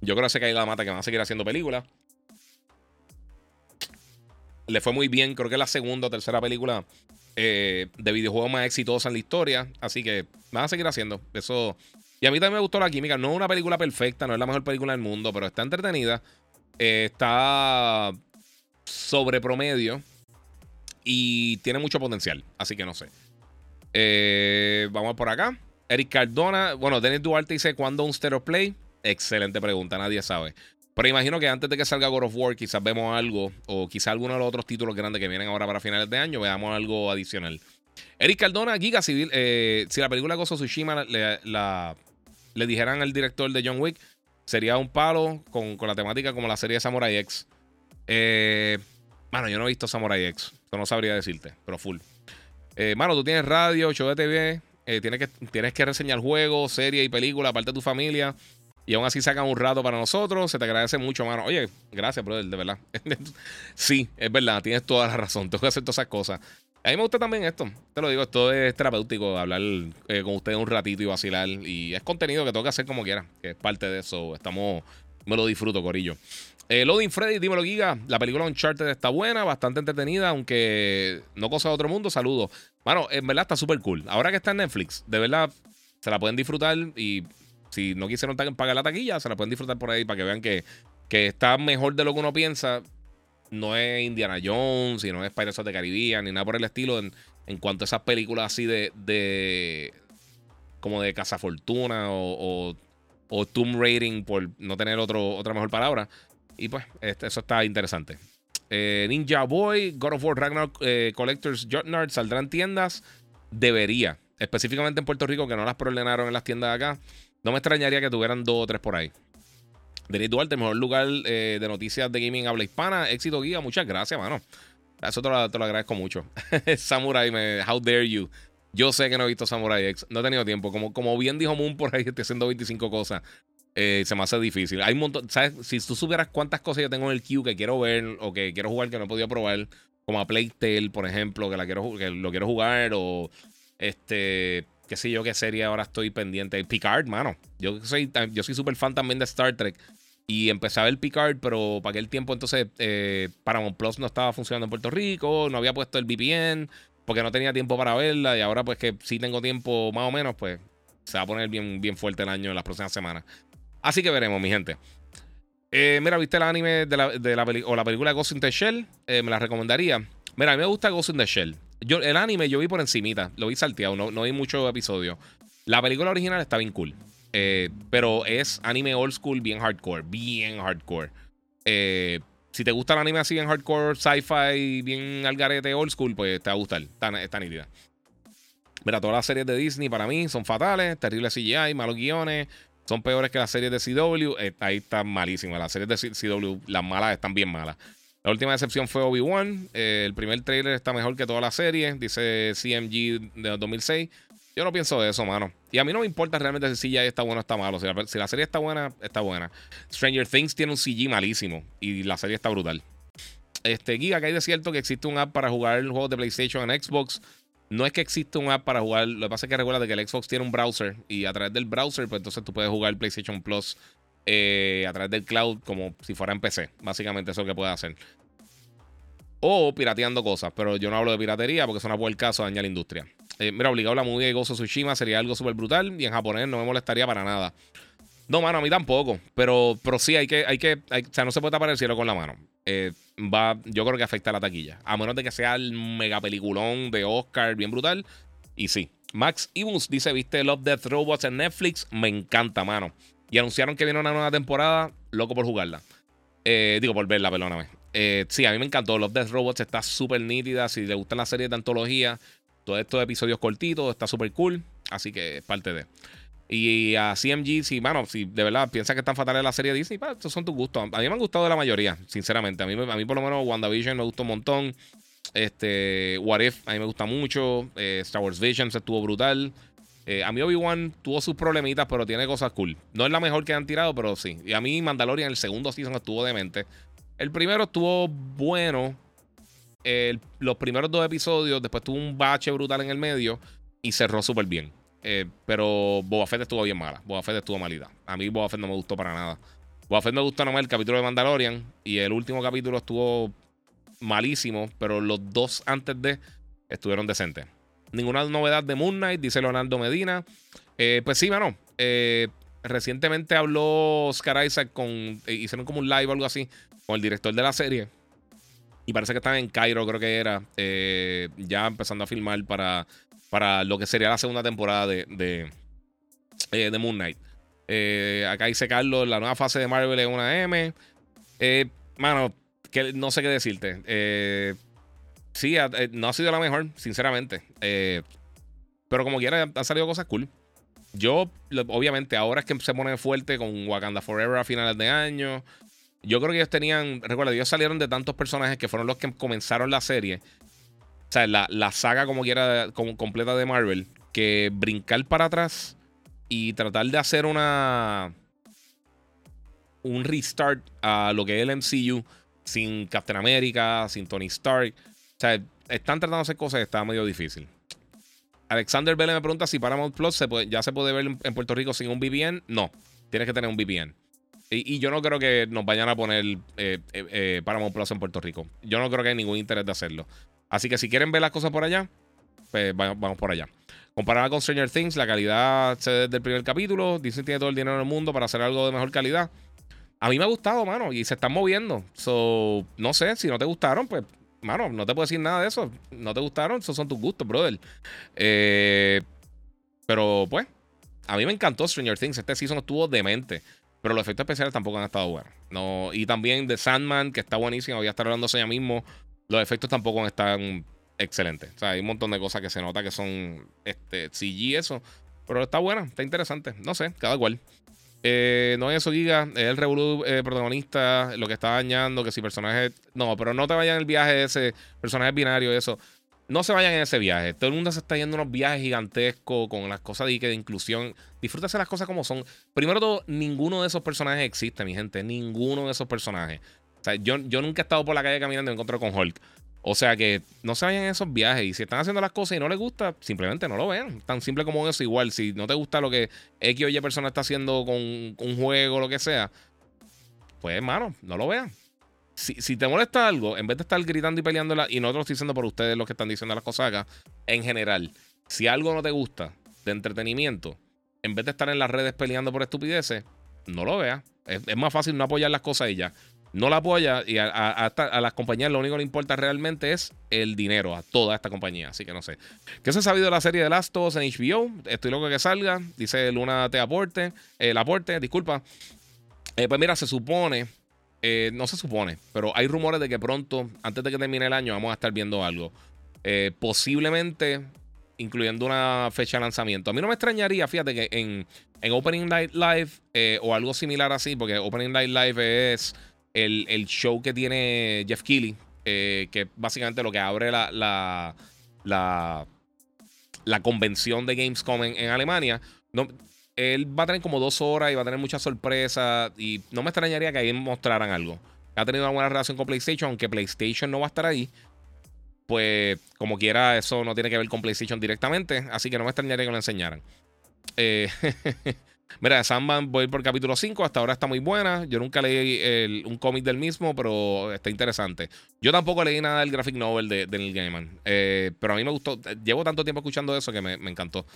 Yo creo que se cae la mata que van a seguir haciendo películas. Le fue muy bien, creo que es la segunda o tercera película eh, de videojuegos más exitosa en la historia. Así que van a seguir haciendo. Eso. Y a mí también me gustó la química. No es una película perfecta, no es la mejor película del mundo, pero está entretenida. está sobre promedio y tiene mucho potencial. Así que no sé. Eh, vamos por acá. Eric Cardona. Bueno, Dennis Duarte dice: ¿Cuándo un Stereo Play? Excelente pregunta, nadie sabe. Pero imagino que antes de que salga God of War, quizás vemos algo, o quizás alguno de los otros títulos grandes que vienen ahora para finales de año, veamos algo adicional. Eric Cardona, Giga Civil, eh, si la película Gozo Tsushima le dijeran al director de John Wick, sería un palo con, la temática como la serie de Samurai X. Eh, mano, yo no he visto Samurai X, eso no sabría decirte, pero full. Eh, mano, tú tienes radio, show de TV, eh, tienes, que, tienes que reseñar juegos, series y películas, aparte de tu familia. Y aún así sacan un rato para nosotros. Se te agradece mucho, mano. Oye, gracias, brother, de verdad. sí, es verdad, tienes toda la razón. Tengo que hacer todas esas cosas. A mí me gusta también esto. Te lo digo, esto es terapéutico, hablar eh, con ustedes un ratito y vacilar. Y es contenido que tengo que hacer como quiera, es parte de eso. Estamos, me lo disfruto, Corillo. Eh, Loading Freddy, dímelo, Giga. La película Uncharted está buena, bastante entretenida, aunque no cosa de otro mundo. Saludos. Bueno, en verdad está súper cool. Ahora que está en Netflix, de verdad se la pueden disfrutar y si no quisieron pagar la taquilla, se la pueden disfrutar por ahí para que vean que, que está mejor de lo que uno piensa no es Indiana Jones y no es Pirates the Caribbean ni nada por el estilo en, cuanto a esas películas así de, de como de cazafortuna o, o, o Tomb Raiding por no tener otra mejor palabra. Y pues este, eso está interesante. Eh, Ninja Boy, God of War Ragnarok eh, Collectors Jotnard saldrán tiendas. Debería. Específicamente en Puerto Rico, que no las proordenaron en las tiendas acá. No me extrañaría que tuvieran dos o tres por ahí. Denis Duarte, el mejor lugar eh, de noticias de gaming habla hispana. Éxito guía, muchas gracias, mano. Eso te lo, agradezco mucho. Samurai, me, how dare you. Yo sé que no he visto Samurai X. No he tenido tiempo. Como, como bien dijo Moon por ahí, estoy haciendo 25 cosas. Eh, se me hace difícil. Hay un montón. ¿Sabes? Si tú supieras cuántas cosas yo tengo en el queue que quiero ver o que quiero jugar que no he podido probar, como a Playtale, por ejemplo, que, la quiero, que lo quiero jugar, o este. Qué sé yo, qué serie ahora estoy pendiente. Picard, mano. Yo soy yo soy súper fan también de Star Trek. Y empecé a ver Picard, pero para aquel tiempo entonces eh, Paramount Plus no estaba funcionando en Puerto Rico, no había puesto el VPN, porque no tenía tiempo para verla. Y ahora pues que sí tengo tiempo más o menos, pues se va a poner bien, bien fuerte el año en las próximas semanas. Así que veremos, mi gente. Eh, mira, ¿viste el anime de la, de o la película Ghost in the Shell? Eh, me la recomendaría. Mira, a mí me gusta Ghost in the Shell. Yo, el anime yo vi por encimita, lo vi salteado, no, no vi muchos episodios. La película original está bien cool. Eh, pero es anime old school, bien hardcore, bien hardcore. Si te gusta el anime así bien hardcore, sci-fi, bien al garete old school, pues te va a gustar. Está, está nítida. Mira, todas las series de Disney para mí son fatales, terribles CGI, malos guiones, son peores que las series de CW. Eh, ahí están malísimas. Las series de CW, las malas están bien malas. La última decepción fue Obi-Wan. el primer trailer está mejor que toda la serie, dice CMG de 2006. Yo no pienso de eso, mano. Y a mí no me importa realmente si CGI está bueno o está malo. Si la, serie está buena, está buena. Stranger Things tiene un CG malísimo y la serie está brutal. Este, Giga, que hay de cierto que existe un app para jugar el juego de PlayStation en Xbox. No es que existe un app para jugar, lo que pasa es que recuerda que el Xbox tiene un browser y a través del browser, pues entonces tú puedes jugar PlayStation Plus eh, a través del cloud como si fuera en PC. Básicamente eso es lo que puedes hacer. O pirateando cosas, pero yo no hablo de piratería porque eso no el caso, daña la industria. Eh, mira, obligado la movie de Gozo Tsushima sería algo súper brutal y en japonés no me molestaría para nada. No, mano, a mí tampoco. Pero, pero sí, hay que, hay que, o sea, no se puede tapar el cielo con la mano. Eh, va, yo creo que afecta a la taquilla. A menos de que sea el mega peliculón de Oscar bien brutal. Y sí. Max Ibus dice, ¿viste Love Death Robots en Netflix? Me encanta, mano. Y anunciaron que viene una nueva temporada. Loco por jugarla. Eh, digo, por verla, perdóname. sí, a mí me encantó. Love Death Robots está súper nítida. Si le gustan las series de antología, todos estos episodios cortitos, está súper cool. Así que es parte de. Y a CMG, si, mano, si de verdad piensas que están fatales la serie Disney, estos son tus gustos. A mí me han gustado de la mayoría, sinceramente. A mí, a mí por lo menos WandaVision me gustó un montón. Este, What If, a mí me gusta mucho. Eh, Star Wars Visions estuvo brutal. Eh, a mí Obi-Wan tuvo sus problemitas, pero tiene cosas cool. No es la mejor que han tirado, pero sí. Y a mí Mandalorian, el segundo season estuvo demente. El primero estuvo bueno, los primeros dos episodios, después tuvo un bache brutal en el medio y cerró súper bien. Eh, pero Boba Fett estuvo bien mala. Boba Fett estuvo malita. A mí Boba Fett no me gustó para nada. Boba Fett me gustó nomás el capítulo de Mandalorian y el último capítulo estuvo malísimo, pero los dos antes de estuvieron decentes. Ninguna novedad de Moon Knight, dice Leonardo Medina. Eh, pues sí, mano. Eh, recientemente habló Oscar Isaac con. hicieron como un live o algo así con el director de la serie. Y parece que están en Cairo, creo que era. Ya empezando a filmar para, para lo que sería la segunda temporada de, de, eh, Moon Knight. Eh, acá dice Carlos, la nueva fase de Marvel es una M. Eh, mano, que, no sé qué decirte. Sí, no ha sido la mejor, sinceramente. pero como quiera, han salido cosas cool. Yo, obviamente, ahora es que se pone fuerte con Wakanda Forever a finales de año. Yo creo que ellos tenían. Recuerda, ellos salieron de tantos personajes que fueron los que comenzaron la serie. O sea, la, la saga como quiera, como completa de Marvel. Que brincar para atrás y tratar de hacer una. Un restart a lo que es el MCU sin Captain America, sin Tony Stark. O sea, están tratando de hacer cosas que está medio difícil. Alexander Vélez me pregunta si Paramount Plus ya se puede ver en Puerto Rico sin un VPN. No, tienes que tener un VPN. Y, yo no creo que nos vayan a poner eh, eh, eh, Paramount Plus en Puerto Rico. Yo no creo que hay ningún interés de hacerlo. Así que si quieren ver las cosas por allá, pues vamos, por allá. Comparada con Stranger Things, la calidad se desde el primer capítulo. Disney tiene todo el dinero del mundo para hacer algo de mejor calidad. A mí me ha gustado, mano, y se están moviendo. So, no sé, si no te gustaron, pues mano, no te puedo decir nada de eso. No te gustaron, esos son tus gustos, brother. Eh, pero pues, a mí me encantó Stranger Things. Este season estuvo demente. Pero los efectos especiales tampoco han estado buenos. No, y también de Sandman, que está buenísimo. Voy a estar hablando ya mismo. Los efectos tampoco están excelentes. O sea, hay un montón de cosas que se nota que son este, CG, eso. Pero está buena, está interesante. No sé, cada cual. Eh, no es eso, Giga. El Revolu eh, protagonista, lo que está dañando, que si personajes. No, pero no te vayan en el viaje ese, personaje binario, eso. No se vayan en ese viaje. Todo el mundo se está yendo unos viajes gigantescos con las cosas de, de inclusión. Disfrútase las cosas como son. Primero todo, ninguno de esos personajes existe, mi gente. Ninguno de esos personajes. Yo, yo nunca he estado por la calle caminando y me encontré con Hulk. O sea que no se vayan en esos viajes. Y si están haciendo las cosas y no les gusta, simplemente no lo vean. Tan simple como eso. Igual, si no te gusta lo que X o Y persona está haciendo con un juego o lo que sea, pues hermano, no lo vean. Si, si, te molesta algo, en vez de estar gritando y peleándola, y no te lo estoy diciendo por ustedes los que están diciendo las cosas acá, en general, si algo no te gusta de entretenimiento, en vez de estar en las redes peleando por estupideces, no lo veas. Es, es más fácil no apoyar las cosas y ya no la apoya y a, las compañías lo único que le importa realmente es el dinero a toda esta compañía. Así que no sé. ¿Qué se ha sabido de la serie de Last of Us en HBO? Estoy loco que salga. Dice Luna te aporte. el aporte, disculpa. Eh, pues mira, se supone. Eh, no se supone, pero hay rumores de que pronto, antes de que termine el año, vamos a estar viendo algo. Eh, posiblemente incluyendo una fecha de lanzamiento. A mí no me extrañaría, fíjate que en, en Opening Night Live o algo similar así, porque Opening Night Live es el, show que tiene Jeff Keighley, eh, que básicamente lo que abre la, la, la, convención de Gamescom en, Alemania. No, él va a tener como dos horas y va a tener muchas sorpresas. Y no me extrañaría que ahí mostraran algo. Ha tenido una buena relación con PlayStation, aunque PlayStation no va a estar ahí. Pues, como quiera, eso no tiene que ver con PlayStation directamente. Así que no me extrañaría que lo enseñaran. Eh, Mira, Sandman voy por capítulo 5, hasta ahora está muy buena. Yo nunca leí un cómic del mismo, pero está interesante. Yo tampoco leí nada del graphic novel de, Neil Gaiman, eh, pero a mí me gustó. Llevo tanto tiempo escuchando eso que me, encantó.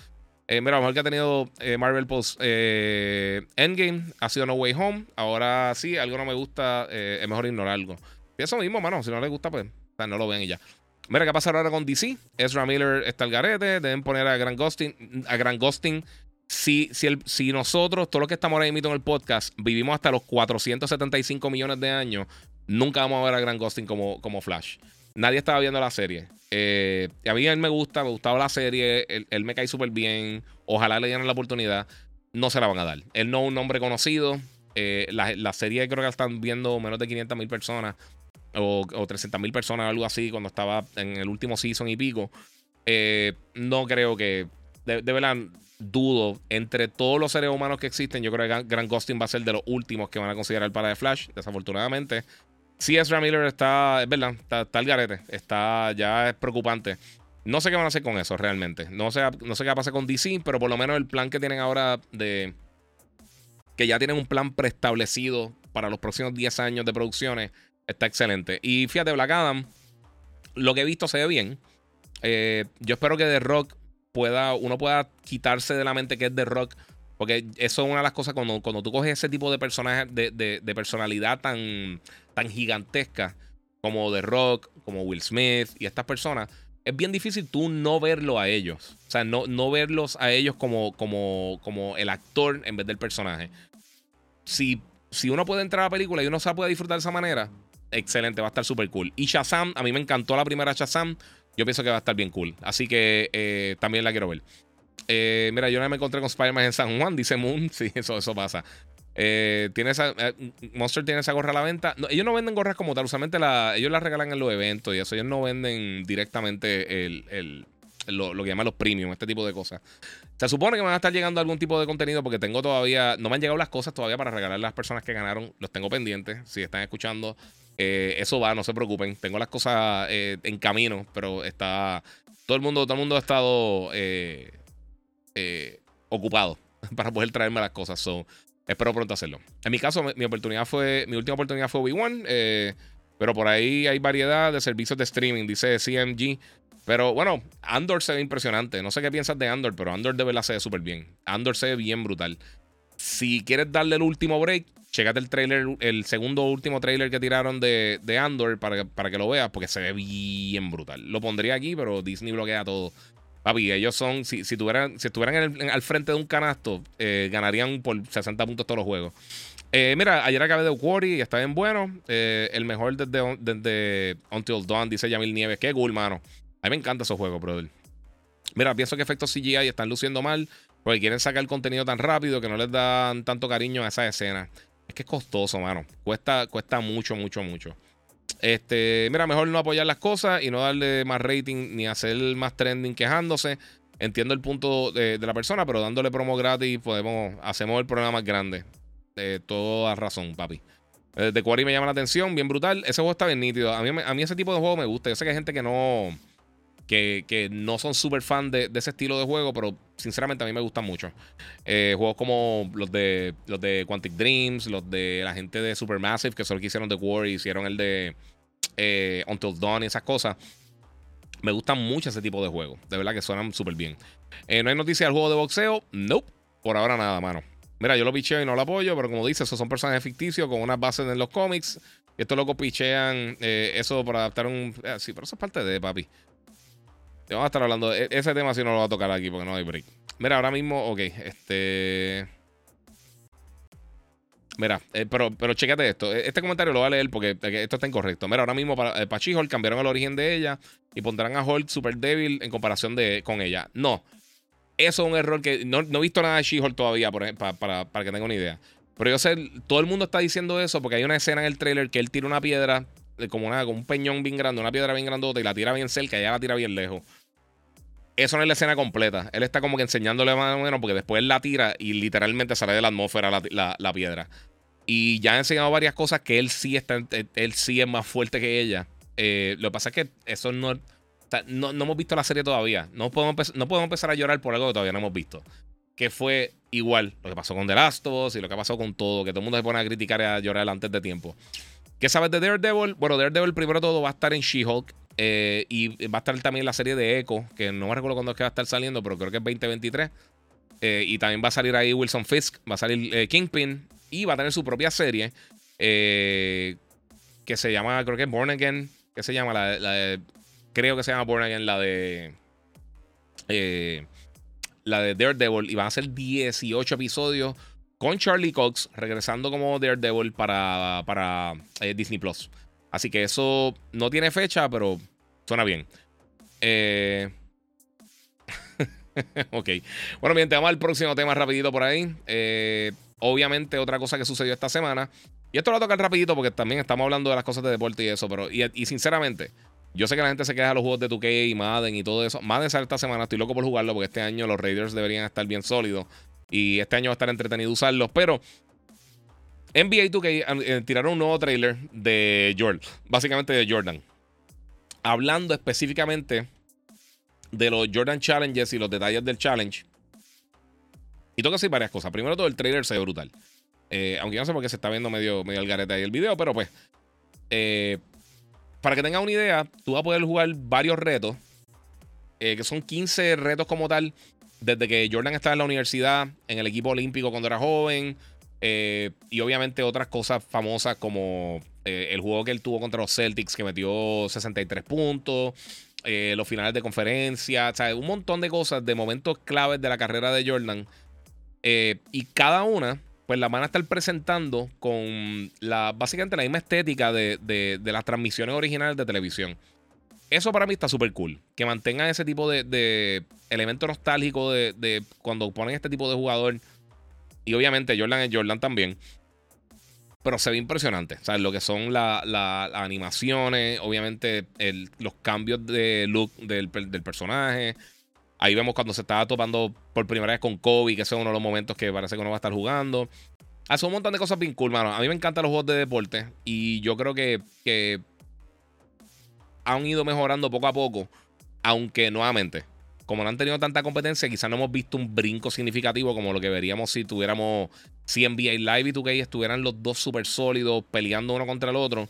Eh, mira, lo mejor que ha tenido eh, Marvel Post Endgame ha sido No Way Home. Ahora sí, algo no me gusta, es mejor ignorarlo. Y eso mismo, mano. Si no les gusta, pues no lo ven y ya. Mira, ¿qué pasa ahora con DC? Ezra Miller está al garete. Deben poner a Grant Gustin, a Grant Gustin si, si, si nosotros, todos los que estamos ahora mismo en el podcast, vivimos hasta los 475 millones de años, nunca vamos a ver a Grant Gustin como, como Flash. Nadie estaba viendo la serie. Eh, a mí él me gusta, me gustaba la serie, él, me cae súper bien. Ojalá le dieran la oportunidad. No se la van a dar. Él no es un nombre conocido. Eh, la, serie creo que la están viendo menos de 500 mil personas o, o 300 mil personas, algo así, cuando estaba en el último season y pico. Eh, no creo que. De, de verdad, dudo, entre todos los seres humanos que existen, yo creo que Grant Gustin va a ser de los últimos que van a considerar para The Flash, desafortunadamente. Si Ezra Miller está, es verdad, está, el garete, está, ya es preocupante. No sé qué van a hacer con eso realmente. No sé, no sé qué va a pasar con DC, pero por lo menos el plan que tienen ahora de que ya tienen un plan preestablecido para los próximos 10 años de producciones está excelente. Y fíjate, Black Adam, lo que he visto se ve bien. Eh, yo espero que The Rock pueda, uno pueda quitarse de la mente que es de rock. Porque eso es una de las cosas cuando, cuando tú coges ese tipo de personajes, de, personalidad tan, tan gigantesca como The Rock, como Will Smith y estas personas, es bien difícil tú no verlo a ellos. O sea, no, no verlos a ellos como, como, como el actor en vez del personaje. Si, si uno puede entrar a la película y uno se puede disfrutar de esa manera, excelente, va a estar súper cool. Y Shazam, a mí me encantó la primera Shazam. Yo pienso que va a estar bien cool. Así que eh, también la quiero ver. Eh, mira, yo no me encontré con Spider-Man en San Juan, dice Moon. Sí, eso, eso pasa. Eh, tiene esa, Monster tiene esa gorra a la venta. ellos no venden gorras como tal, usualmente la, ellos las regalan en los eventos y eso. Ellos no venden directamente el, lo, que llaman los premium, este tipo de cosas. Se supone que me van a estar llegando algún tipo de contenido porque tengo todavía, no me han llegado las cosas todavía para regalar a las personas que ganaron. Los tengo pendientes. Si están escuchando, eh, eso va, no se preocupen. Tengo las cosas eh, en camino, pero está todo el mundo, todo el mundo ha estado eh, ocupado para poder traerme las cosas. So, espero pronto hacerlo. En mi caso, mi, oportunidad fue, mi última oportunidad fue Obi-Wan. pero por ahí hay variedad de servicios de streaming, dice CMG. Pero bueno, Andor se ve impresionante. No sé qué piensas de Andor, pero Andor de verdad se ve súper bien. Andor se ve bien brutal. Si quieres darle el último break, checate el trailer, el segundo último trailer que tiraron de, de Andor para, para que lo veas, porque se ve bien brutal. Lo pondría aquí, pero Disney bloquea todo. Papi, ellos son, si, si, tuvieran, si estuvieran al frente de un canasto, eh, ganarían por 60 puntos todos los juegos. Eh, mira, ayer acabé de Quarry y está bien bueno. Eh, el mejor desde, desde Until Dawn, dice Yamil Nieves. Qué cool, mano. A mí me encanta esos juegos, brother. Mira, pienso que efectos CGI están luciendo mal porque quieren sacar contenido tan rápido que no les dan tanto cariño a esa escena. Es que es costoso, mano. Cuesta, cuesta mucho, mucho, mucho. Este, mira, mejor no apoyar las cosas y no darle más rating ni hacer más trending quejándose. Entiendo el punto de, la persona, pero dándole promo gratis podemos, hacemos el programa más grande. De toda razón, papi. Eh, de Quarry me llama la atención, bien brutal. Ese juego está bien nítido. A mí, a mí ese tipo de juego me gusta. Yo sé que hay gente que no que, no son súper fan de, ese estilo de juego, pero sinceramente a mí me gustan mucho. Eh, juegos como los de, los de Quantic Dreams, los de la gente de Supermassive, que solo que hicieron The War hicieron el de eh, Until Dawn y esas cosas. Me gustan mucho ese tipo de juegos. De verdad que suenan súper bien. Eh, ¿No hay noticia del juego de boxeo? Nope. Por ahora nada, mano. Mira, yo lo picheo y no lo apoyo, pero como dice, esos son personajes ficticios con unas bases en los cómics. Estos locos pichean eso para adaptar un. sí, pero eso es parte de, papi. Vamos a estar hablando. De, ese tema si no lo va a tocar aquí porque no hay break. Mira, ahora mismo, ok, este. Mira, eh, pero, pero chécate esto. E, este comentario lo voy a leer porque esto está incorrecto. Mira, ahora mismo para, para She-Hulk cambiaron el origen de ella y pondrán a Hulk super débil en comparación de, con ella. No. Eso es un error que no, he visto nada de She-Hulk todavía para, para, para, que tengan una idea. Pero yo sé, todo el mundo está diciendo eso porque hay una escena en el trailer que él tira una piedra, como, una, como un peñón bien grande, una piedra bien grandota y la tira bien cerca y ella la tira bien lejos eso no es la escena completa. Él está como que enseñándole más o menos porque después la tira y literalmente sale de la atmósfera la, piedra. Y ya ha enseñado varias cosas que él sí está, él sí es más fuerte que ella. Eh, lo que pasa es que eso no, no, hemos visto la serie todavía. No podemos, no podemos empezar a llorar por algo que todavía no hemos visto. Que fue igual lo que pasó con The Last of Us y lo que pasado con todo. Que todo el mundo se pone a criticar y a llorar antes de tiempo. ¿Qué sabes de Daredevil? Bueno, Daredevil primero todo va a estar en She-Hulk. Eh, y va a estar también la serie de Echo, que no me recuerdo cuándo es que va a estar saliendo, pero creo que es 2023. Eh, y también va a salir ahí Wilson Fisk, va a salir eh, Kingpin y va a tener su propia serie que se llama, creo que es Born Again. ¿Qué se llama? La, creo que se llama Born Again, la de. la de Daredevil. Y van a ser 18 episodios con Charlie Cox regresando como Daredevil para, para Disney Plus. Así que eso no tiene fecha, pero suena bien. Eh... ok. Bueno, bien, te vamos al próximo tema rapidito por ahí. Eh, obviamente, otra cosa que sucedió esta semana. Y esto lo voy a tocar rapidito porque también estamos hablando de las cosas de deporte y eso. Pero, y, sinceramente, yo sé que la gente se queja de los juegos de 2K y Madden y todo eso. Madden sale esta semana, estoy loco por jugarlo porque este año los Raiders deberían estar bien sólidos. Y este año va a estar entretenido usarlos. Pero NBA 2K eh, tiraron un nuevo trailer de Jordan, básicamente de Jordan, hablando específicamente de los Jordan Challenges y los detalles del challenge. Y que decir varias cosas. Primero, todo el trailer se ve brutal. Eh, aunque yo no sé por qué se está viendo medio, medio el ahí el video, pero pues. Eh, para que tengas una idea, tú vas a poder jugar varios retos. que son 15 retos como tal. Desde que Jordan estaba en la universidad, en el equipo olímpico cuando era joven. Eh, y obviamente otras cosas famosas como eh, el juego que él tuvo contra los Celtics que metió 63 puntos. eh, los finales de conferencia, o un montón de cosas, de momentos claves de la carrera de Jordan. Y cada una, pues la van a estar presentando con la, básicamente la misma estética de, las transmisiones originales de televisión. Eso para mí está súper cool. Que mantengan ese tipo de, de elemento nostálgico de, de, cuando ponen este tipo de jugador. Y obviamente Jordan es Jordan también. Pero se ve impresionante. O lo que son las animaciones, obviamente los cambios de look del, personaje. Ahí vemos cuando se estaba topando por primera vez con Kobe, que ese es uno de los momentos que parece que no va a estar jugando. Hace un montón de cosas bien cool, mano. A mí me encantan los juegos de deporte y yo creo que, que han ido mejorando poco a poco, aunque nuevamente como no han tenido tanta competencia, quizás no hemos visto un brinco significativo como lo que veríamos si tuviéramos, si NBA Live y 2K estuvieran los dos súper sólidos peleando uno contra el otro.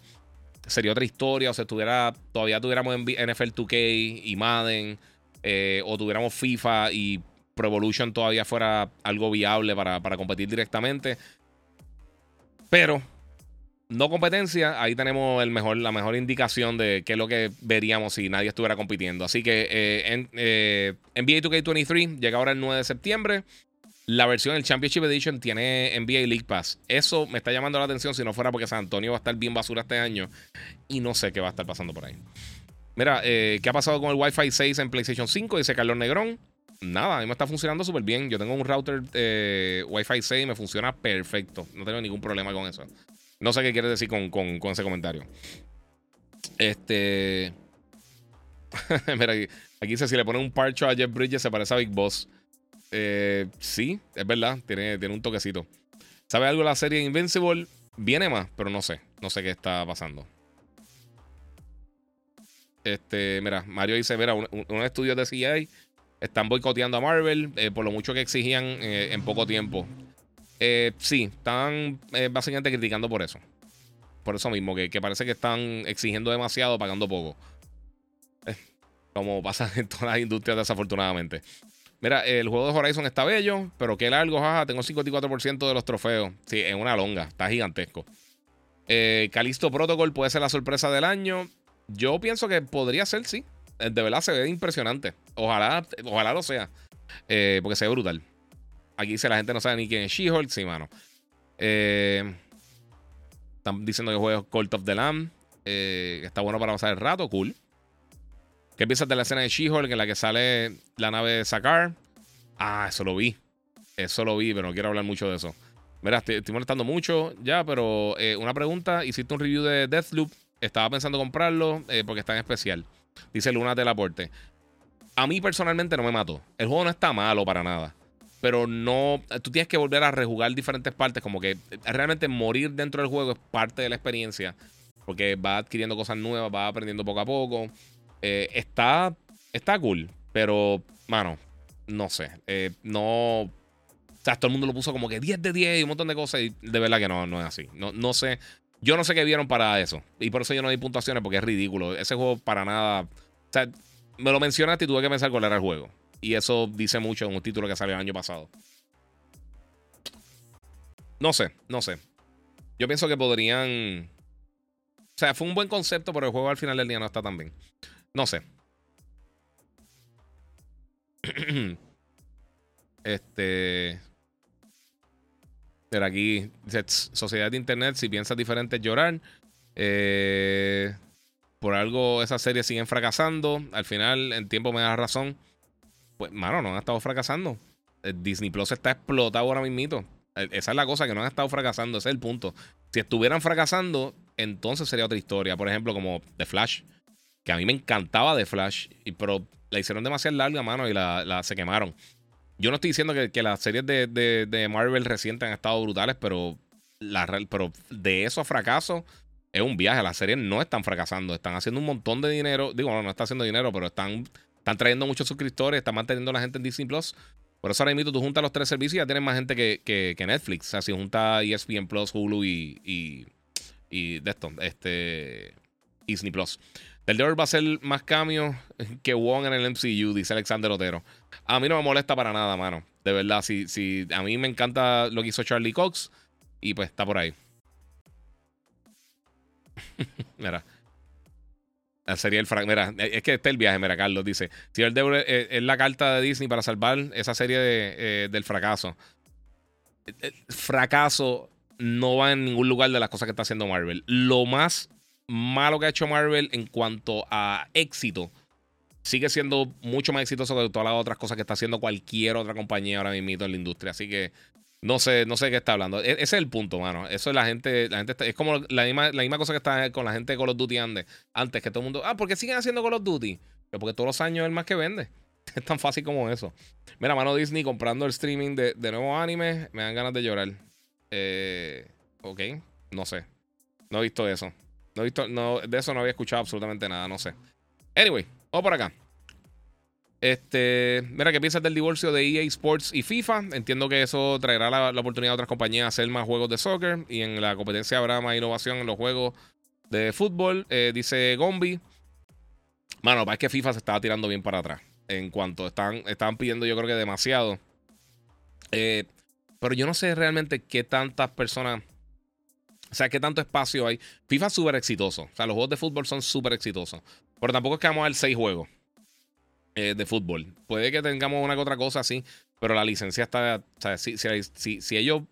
Sería otra historia, o sea, estuviera, todavía tuviéramos NFL 2K y Madden, eh, o tuviéramos FIFA y Pro Evolution todavía fuera algo viable para, para competir directamente. Pero no competencia, ahí tenemos la mejor indicación de qué es lo que veríamos si nadie estuviera compitiendo. Así que eh, en, eh, NBA 2K23 llega ahora el 9 de septiembre. La versión del Championship Edition tiene NBA League Pass. Eso me está llamando la atención si no fuera porque San Antonio va a estar bien basura este año. Y no sé qué va a estar pasando por ahí. Mira, eh, ¿qué ha pasado con el Wi-Fi 6 en PlayStation 5? Dice Carlos Negrón. Nada, a mí me está funcionando súper bien. Yo tengo un router Wi-Fi 6 y me funciona perfecto. No tengo ningún problema con eso. No sé qué quiere decir con, ese comentario. Este. Mira, aquí, dice: si le ponen un parcho a Jeff Bridges, se parece a Big Boss. Eh, sí, es verdad, tiene, tiene un toquecito. ¿Sabe algo de la serie Invincible? Viene más, pero no sé. No sé qué está pasando. Este, mira, Mario dice: Mira, unos estudios de CIA están boicoteando a Marvel eh, por lo mucho que exigían eh, en poco tiempo. Eh, sí, están eh, básicamente criticando por eso. Por eso mismo, que, parece que están exigiendo demasiado pagando poco. Eh, como pasa en todas las industrias, desafortunadamente. Mira, el juego de Horizon está bello, pero qué largo, jaja. Tengo 54% de los trofeos. Sí, es una longa, está gigantesco. Calisto Protocol puede ser la sorpresa del año. Yo pienso que podría ser, sí. De verdad se ve impresionante. Ojalá, ojalá lo sea. porque se ve brutal. Aquí dice la gente no sabe ni quién es She-Hulk. Sí, mano. Eh, están diciendo que juego Cult of the Lamb. Eh, está bueno para pasar el rato. Cool. ¿Qué piensas de la escena de She-Hulk en la que sale la nave de Sakar? Ah, eso lo vi. Eso lo vi, pero no quiero hablar mucho de eso. Mira, estoy, molestando mucho ya, pero eh, una pregunta. Hiciste un review de Deathloop. Estaba pensando comprarlo porque está en especial. Dice Luna del Aporte. A mí personalmente no me mató. El juego no está malo para nada pero no. Tú tienes que volver a rejugar diferentes partes. Como que realmente morir dentro del juego es parte de la experiencia. Porque va adquiriendo cosas nuevas, va aprendiendo poco a poco. Eh, está, está cool, pero, mano, no sé. Eh, no. O sea, todo el mundo lo puso como que 10 de 10 y un montón de cosas. Y de verdad que no, no es así. No, no sé. Yo no sé qué vieron para eso. Y por eso yo no di puntuaciones porque es ridículo. Ese juego para nada. O sea, me lo mencionaste y tuve que pensar cuál era el juego. Y eso dice mucho en un título que salió el año pasado. No sé, no sé. Yo pienso que podrían. O sea, fue un buen concepto, pero el juego al final del día no está tan bien. No sé. este. Pero aquí Sociedad de Internet, si piensas diferente, llorar. Eh, por algo esas series siguen fracasando. Al final, en tiempo me da razón pues, mano, no han estado fracasando. Eh, Disney Plus está explotado ahora mismito. Eh, esa es la cosa, que no han estado fracasando, ese es el punto. Si estuvieran fracasando, entonces sería otra historia. Por ejemplo, como The Flash, que a mí me encantaba The Flash, pero la hicieron demasiado larga, mano, y la, se quemaron. Yo no estoy diciendo que, las series de, Marvel recientes han estado brutales, pero, de eso a fracaso es un viaje. Las series no están fracasando, están haciendo un montón de dinero. Digo, no, no está haciendo dinero, pero están están trayendo muchos suscriptores, están manteniendo a la gente en Disney Plus. Por eso ahora mismo tú juntas los tres servicios y ya tienes más gente que, que, Netflix. O sea, si junta ESPN Plus, Hulu y, y, y de este, Disney Plus. El de va a ser más cambio que Wong en el MCU, dice Alexander Otero. A mí no me molesta para nada, mano. De verdad, si, si, a mí me encanta lo que hizo Charlie Cox y pues está por ahí. Mira. Sería el Mira, es que este es el viaje, mira, Carlos dice. Si el Devil es, la carta de Disney para salvar esa serie de, del fracaso. Fracaso no va en ningún lugar de las cosas que está haciendo Marvel. Lo más malo que ha hecho Marvel en cuanto a éxito sigue siendo mucho más exitoso que todas las otras cosas que está haciendo cualquier otra compañía ahora mismo en la industria. Así que no sé, no sé qué está hablando. E, ese es el punto, mano. Eso es la gente, la gente es como la misma, la misma cosa que está con la gente de Call of Duty antes, antes que todo el mundo, ah, ¿por qué siguen haciendo Call of Duty? Porque todos los años es el más que vende. Es tan fácil como eso. Mira, mano Disney comprando el streaming de, de nuevos animes, me dan ganas de llorar. Eh, ok, no sé. No he visto eso. No he visto, no, de eso no había escuchado absolutamente nada, no sé. Anyway, vamos por acá. Este, mira, ¿qué piensas del divorcio de EA Sports y FIFA? Entiendo que eso traerá la, oportunidad a otras compañías a hacer más juegos de soccer y en la competencia habrá más innovación en los juegos de fútbol, eh, dice Gombi. Mano, es que FIFA se estaba tirando bien para atrás. En cuanto están, estaban pidiendo, yo creo que demasiado. Eh, pero yo no sé realmente qué tantas personas. O sea, qué tanto espacio hay. FIFA es súper exitoso. O sea, los juegos de fútbol son súper exitosos. Pero tampoco es que vamos a ver seis juegos. Eh, de fútbol. Puede que tengamos una que otra cosa así, pero la licencia está. Sea, si, si, ellos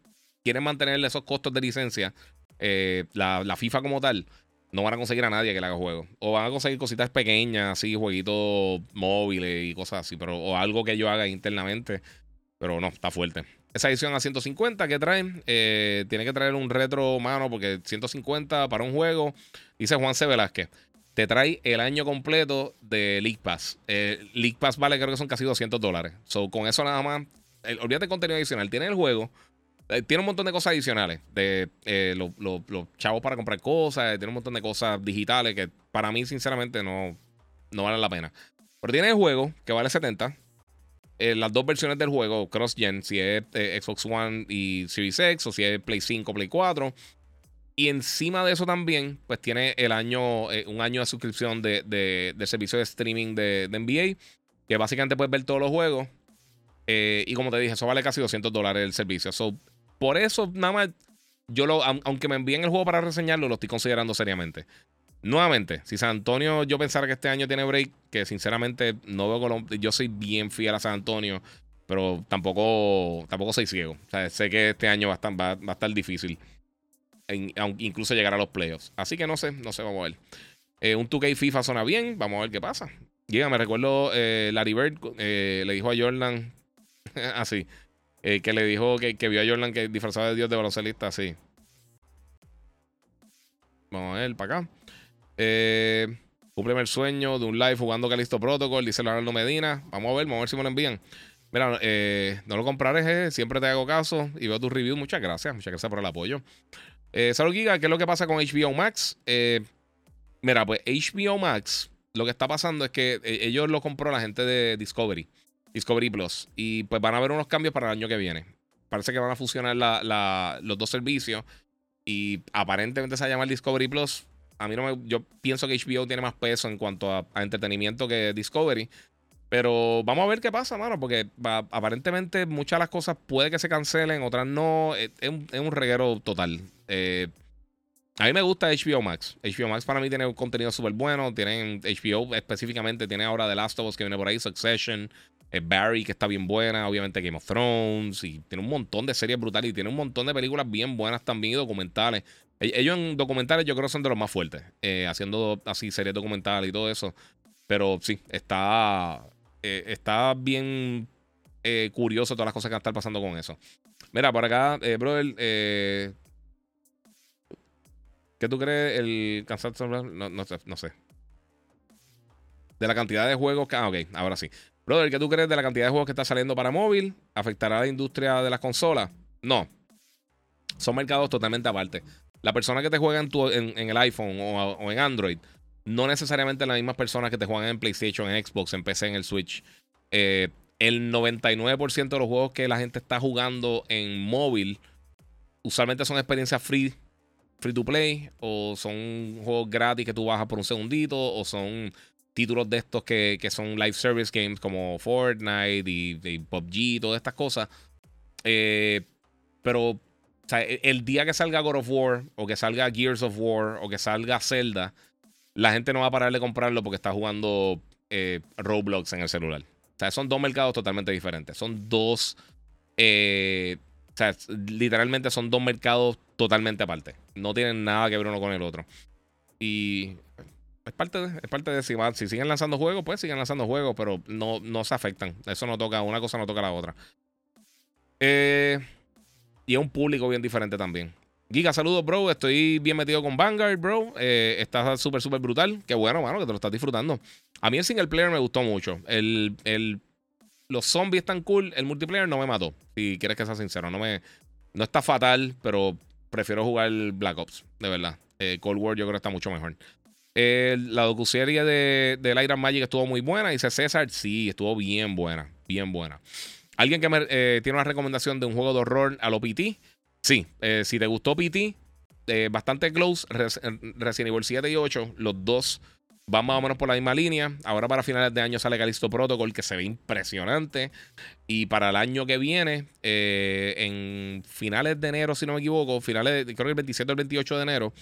quieren mantener esos costos de licencia, eh, la, FIFA como tal, no van a conseguir a nadie que le haga juego. O van a conseguir cositas pequeñas, así, jueguitos móviles y cosas así, pero o algo que yo haga internamente. Pero no, está fuerte. Esa edición a 150 que traen, eh, tiene que traer un retro mano, porque 150 para un juego, dice Juan C. Velázquez te trae el año completo de League Pass. Eh, League Pass vale creo que son casi 200 dólares. So, con eso nada más, olvídate de contenido adicional. Tiene el juego, eh, tiene un montón de cosas adicionales. De eh, los chavos para comprar cosas, tiene un montón de cosas digitales que para mí sinceramente no, no valen la pena. Pero tiene el juego que vale 70. las dos versiones del juego, cross-gen, si es Xbox One y Series X, o si es Play 5, Play 4. Y encima de eso también, pues tiene el año, eh, un año de suscripción de, de, servicio de streaming de, NBA, que básicamente puedes ver todos los juegos. Eh, y como te dije, eso vale casi 200 dólares el servicio. por eso, nada más, yo lo, aunque me envíen el juego para reseñarlo, lo estoy considerando seriamente. Nuevamente, si San Antonio yo pensara que este año tiene break, que sinceramente no veo Colombia, yo soy bien fiel a San Antonio, pero tampoco, tampoco soy ciego. Sé que este año va a estar, va a estar difícil incluso llegar a los playoffs. Así que no sé, no sé, vamos a ver. Eh, un 2K FIFA suena bien, vamos a ver qué pasa. Llega, me recuerdo eh, Larry Bird eh, le dijo a Jordan, así, que le dijo que, vio a Jordan que disfrazaba de Dios de baloncelista, así. Vamos a ver, para acá. Eh, el sueño de un live jugando Calisto Protocol, dice Leonardo Medina. Vamos a ver, vamos a ver si me lo envían. Mira, no lo compraré, siempre te hago caso y veo tu review. Muchas gracias, muchas gracias por el apoyo. Eh, Salud Giga, ¿qué es lo que pasa con HBO Max? Eh, mira, pues HBO Max, lo que está pasando es que eh, ellos lo compró la gente de Discovery, Discovery Plus, y pues van a haber unos cambios para el año que viene. Parece que van a fusionar los dos servicios y aparentemente se va a llamar Discovery Plus. A mí no me, yo pienso que HBO tiene más peso en cuanto a, entretenimiento que Discovery. Pero vamos a ver qué pasa, mano, porque aparentemente muchas de las cosas puede que se cancelen, otras no. Es, un, reguero total. Eh, a mí me gusta HBO Max. HBO Max para mí tiene un contenido súper bueno. Tienen HBO específicamente, tiene ahora The Last of Us que viene por ahí, Succession, eh, Barry que está bien buena, obviamente Game of Thrones, y tiene un montón de series brutales y tiene un montón de películas bien buenas también y documentales. E-, ellos en documentales yo creo son de los más fuertes, eh, haciendo así series documentales y todo eso. Pero sí, está, está bien curioso todas las cosas que están pasando con eso. Mira, por acá, brother, ¿Qué tú crees el cansancio? No, no, no, sé. De la cantidad de juegos que. Ah, ok, ahora sí. Brother, ¿qué tú crees de la cantidad de juegos que está saliendo para móvil? ¿Afectará a la industria de las consolas? No. Son mercados totalmente aparte. La persona que te juega en, tu, en, el iPhone o, en Android no necesariamente las mismas personas que te juegan en PlayStation, en Xbox, en PC, en el Switch. Eh, el 99% de los juegos que la gente está jugando en móvil usualmente son experiencias free free to play o son juegos gratis que tú bajas por un segundito o son títulos de estos que, son live service games como Fortnite y, PUBG y todas estas cosas. Eh, pero el día que salga God of War o que salga Gears of War o que salga Zelda, la gente no va a parar de comprarlo porque está jugando eh, Roblox en el celular. O sea, son dos mercados totalmente diferentes. Son dos. Eh, o sea, literalmente son dos mercados totalmente aparte. No tienen nada que ver uno con el otro. Y es parte de, es parte de si, si siguen lanzando juegos, pues siguen lanzando juegos, pero no, no se afectan. Eso no toca, una cosa no toca la otra. Eh, y es un público bien diferente también. Giga, saludos, bro. Estoy bien metido con Vanguard, bro. Eh, está súper, súper brutal. Qué bueno, mano, que te lo estás disfrutando. A mí el single player me gustó mucho. El, el, los zombies están cool. El multiplayer no me mató. Si quieres que sea sincero. No, me, no está fatal, pero prefiero jugar Black Ops, de verdad. Eh, Cold War yo creo que está mucho mejor. La docuserie de, de Iron Magic estuvo muy buena. Dice César, sí, estuvo bien buena. Bien buena. Alguien que me, eh, tiene una recomendación de un juego de horror a lo PT. Sí, eh, si te gustó PT, eh, bastante close. Resident Evil 7 y 8, los dos van más o menos por la misma línea. Ahora para finales de año sale Callisto Protocol, que se ve impresionante. Y para el año que viene, en finales de enero, si no me equivoco, finales, creo que el 27 o el 28 de enero,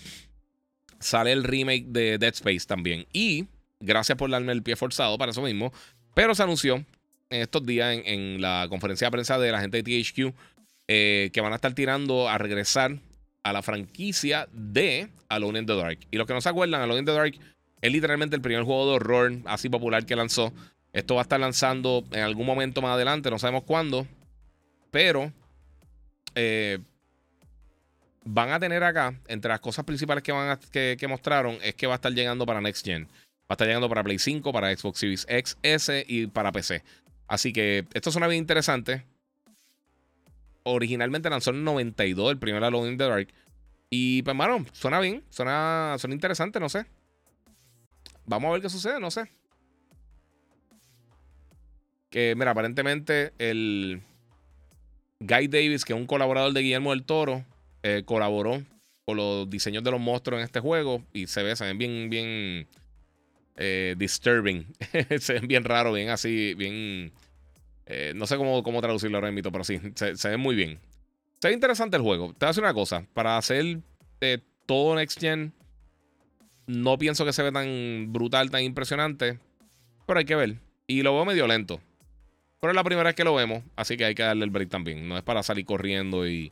sale el remake de Dead Space también. Y gracias por darme el pie forzado para eso mismo. Pero se anunció en estos días en, la conferencia de prensa de la gente de THQ eh, que van a estar tirando a regresar a la franquicia de Alone in the Dark. Y los que no se acuerdan, Alone in the Dark es literalmente el primer juego de horror así popular que lanzó. Esto va a estar lanzando en algún momento más adelante, no sabemos cuándo. Pero eh, van a tener acá, entre las cosas principales que, van que, que, mostraron, es que va a estar llegando para Next Gen. Va a estar llegando para Play 5, para Xbox Series X, S y para PC. Así que esto suena bien interesante. Originalmente lanzó en 92 el primer Alone in the Dark. Y pues, mano, suena bien, suena, suena interesante, no sé. Vamos a ver qué sucede, no sé. Que, mira, aparentemente el Guy Davis, que es un colaborador de Guillermo del Toro, eh, colaboró con los diseños de los monstruos en este juego. Y se ve, se ven bien, bien eh, disturbing. se ven bien raro, bien así, bien. Eh, no sé cómo, cómo traducirlo ahora mismo, pero sí, se, se, ve muy bien. Se ve interesante el juego. Te voy a decir una cosa. Para hacer de todo Next Gen, no pienso que se ve tan brutal, tan impresionante. Pero hay que ver. Y lo veo medio lento. Pero es la primera vez que lo vemos, así que hay que darle el break también. No es para salir corriendo y,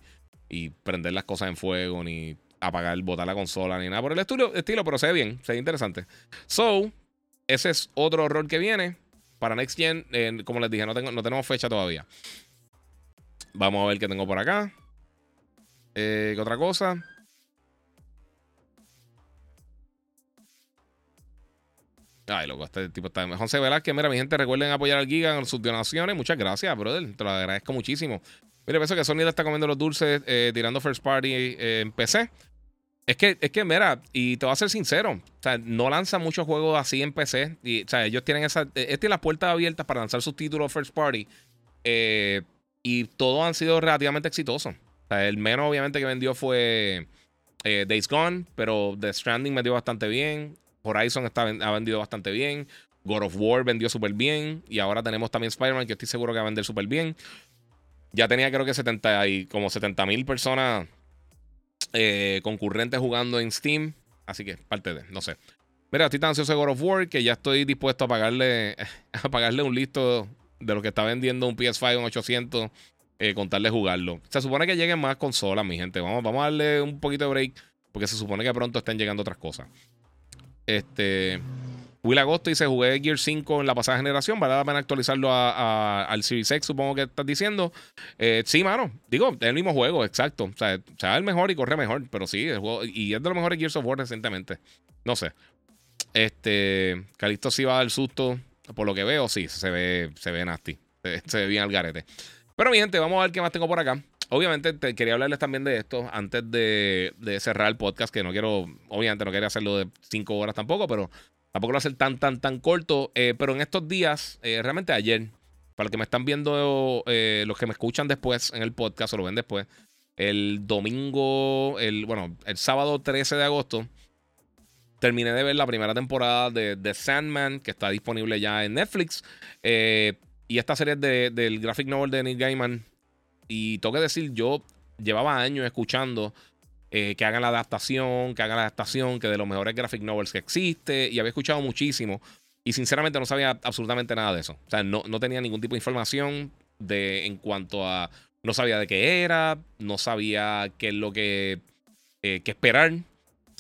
y prender las cosas en fuego, ni apagar, botar la consola ni nada por el estilo, estilo, pero se ve bien, se ve interesante. So, ese es otro horror que viene. Para Next Gen, como les dije, no, tengo, no tenemos fecha todavía. Vamos a ver qué tengo por acá. Eh, ¿Qué otra cosa? Ay, loco, este tipo está. José Velázquez, mira, mi gente, recuerden apoyar al Giga en sus donaciones. Muchas gracias, brother. Te lo agradezco muchísimo. Mira, pienso que Sony le está comiendo los dulces eh, tirando first party eh, en PC. Es que, es que, mira, y te voy a ser sincero, o sea, no lanzan muchos juegos así en PC. Y, o sea, ellos tienen esa, eh, tienen las puertas abiertas para lanzar sus títulos first party. Eh, y todos han sido relativamente exitosos. El menos obviamente que vendió fue eh, Days Gone, pero The Stranding vendió bastante bien. Horizon está, ha vendido bastante bien. God of War vendió súper bien. Y ahora tenemos también Spider-Man, que estoy seguro que va a vender súper bien. Ya tenía creo que 70 y como 70 mil personas eh, concurrentes jugando en Steam. Así que parte de, no sé. Mira, estoy tan ansioso de God of War que ya estoy dispuesto a pagarle, a pagarle un listo de lo que está vendiendo un PS5 en 800 eh, con tal jugarlo. Se supone que lleguen más consolas, mi gente. Vamos, vamos a darle un poquito de break porque se supone que pronto estén llegando otras cosas. Este. Will Agosto dice: Jugué Gear 5 en la pasada generación. ¿Vale la pena actualizarlo a, al Series X? Supongo que estás diciendo. Eh, sí, mano. Digo, es el mismo juego, exacto. O sea, sea el mejor y corre mejor. Pero sí. Y es de los mejores Gears of War recientemente. No sé. Este. Calisto sí va a dar susto. Por lo que veo, sí, se ve, se ve nasty. Se, ve bien al garete. Pero mi gente, vamos a ver qué más tengo por acá. Obviamente, te quería hablarles también de esto antes de, de cerrar el podcast, que no quiero, obviamente no quería hacerlo de 5 horas tampoco, pero Tampoco lo ser tan, tan, tan corto. Eh, pero en estos días, eh, realmente ayer, para los que me están viendo, eh, los que me escuchan después en el podcast o lo ven después, el domingo, el, bueno, el sábado 13 de agosto, terminé de ver la primera temporada de The Sandman, que está disponible ya en Netflix. y esta serie de, del graphic novel de Neil Gaiman. Y tengo que decir, yo llevaba años escuchando eh, que hagan la adaptación, que hagan la adaptación, que de los mejores graphic novels que existe. Y había escuchado muchísimo. Y sinceramente no sabía absolutamente nada de eso. O sea, no, no tenía ningún tipo de información de, en cuanto a. No sabía de qué era, no sabía qué es lo que, eh, esperar.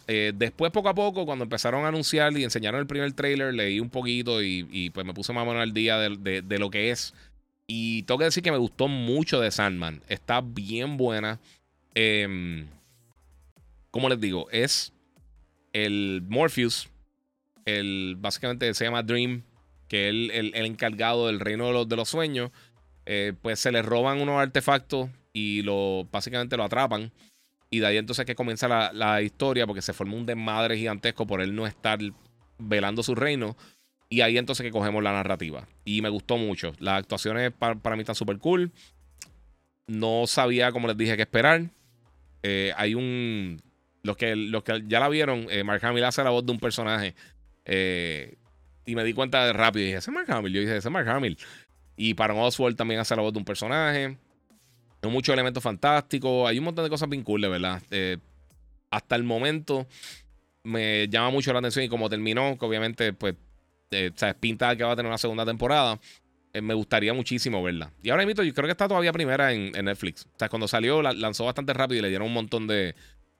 Eh, después, poco a poco, cuando empezaron a anunciar y enseñaron el primer trailer, leí un poquito y, pues me puse más o menos al día de, lo que es. Y tengo que decir que me gustó mucho de Sandman. Está bien buena. Eh, como les digo, es el Morpheus. El, básicamente se llama Dream, que es el, encargado del reino de los, sueños. Eh, pues se le roban unos artefactos y lo, básicamente lo atrapan. Y de ahí entonces que comienza la, historia porque se forma un desmadre gigantesco por él no estar velando su reino. Y ahí entonces que cogemos la narrativa. Y me gustó mucho. Las actuaciones para, mí están súper cool. No sabía, como les dije, qué esperar. Eh, hay un... Los que, los que ya la vieron, eh, Mark Hamill hace la voz de un personaje. Eh, y me di cuenta de rápido. Y dije, ese es Mark Hamill. Yo dije, es Mark Hamill. Y para Oswald también hace la voz de un personaje. Hay muchos elementos fantásticos. Hay un montón de cosas bien cool, verdad. Eh, hasta el momento me llama mucho la atención y como terminó, que obviamente, pues, eh, pinta que va a tener una segunda temporada. Me gustaría muchísimo verla. Y ahora mismo yo creo que está todavía primera en, Netflix. O sea, cuando salió, la, lanzó bastante rápido y le dieron un montón de.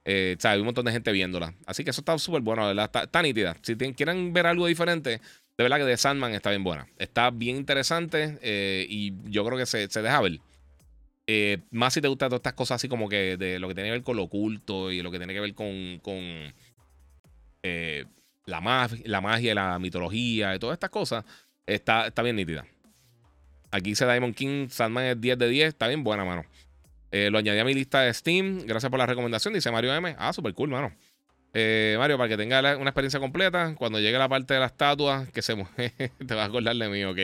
Eh, sea, hay un montón de gente viéndola. Así que eso está súper bueno, ¿verdad? Está, nítida. Si quieren ver algo diferente, de verdad que The Sandman está bien buena. Está bien interesante y yo creo que se, se deja ver. Eh, más si te gustan todas estas cosas así como que de lo que tiene que ver con lo oculto y lo que tiene que ver con, con eh, la, la magia, la mitología y todas estas cosas, está, está bien nítida. Aquí dice Diamond King, Sandman es 10 de 10, está bien buena, mano. Eh, lo añadí a mi lista de Steam. Gracias por la recomendación, dice Mario M. Ah, super cool, mano. Mario, para que tenga una experiencia completa, cuando llegue la parte de la estatua, que se mueve, te vas a acordar de mí, ok.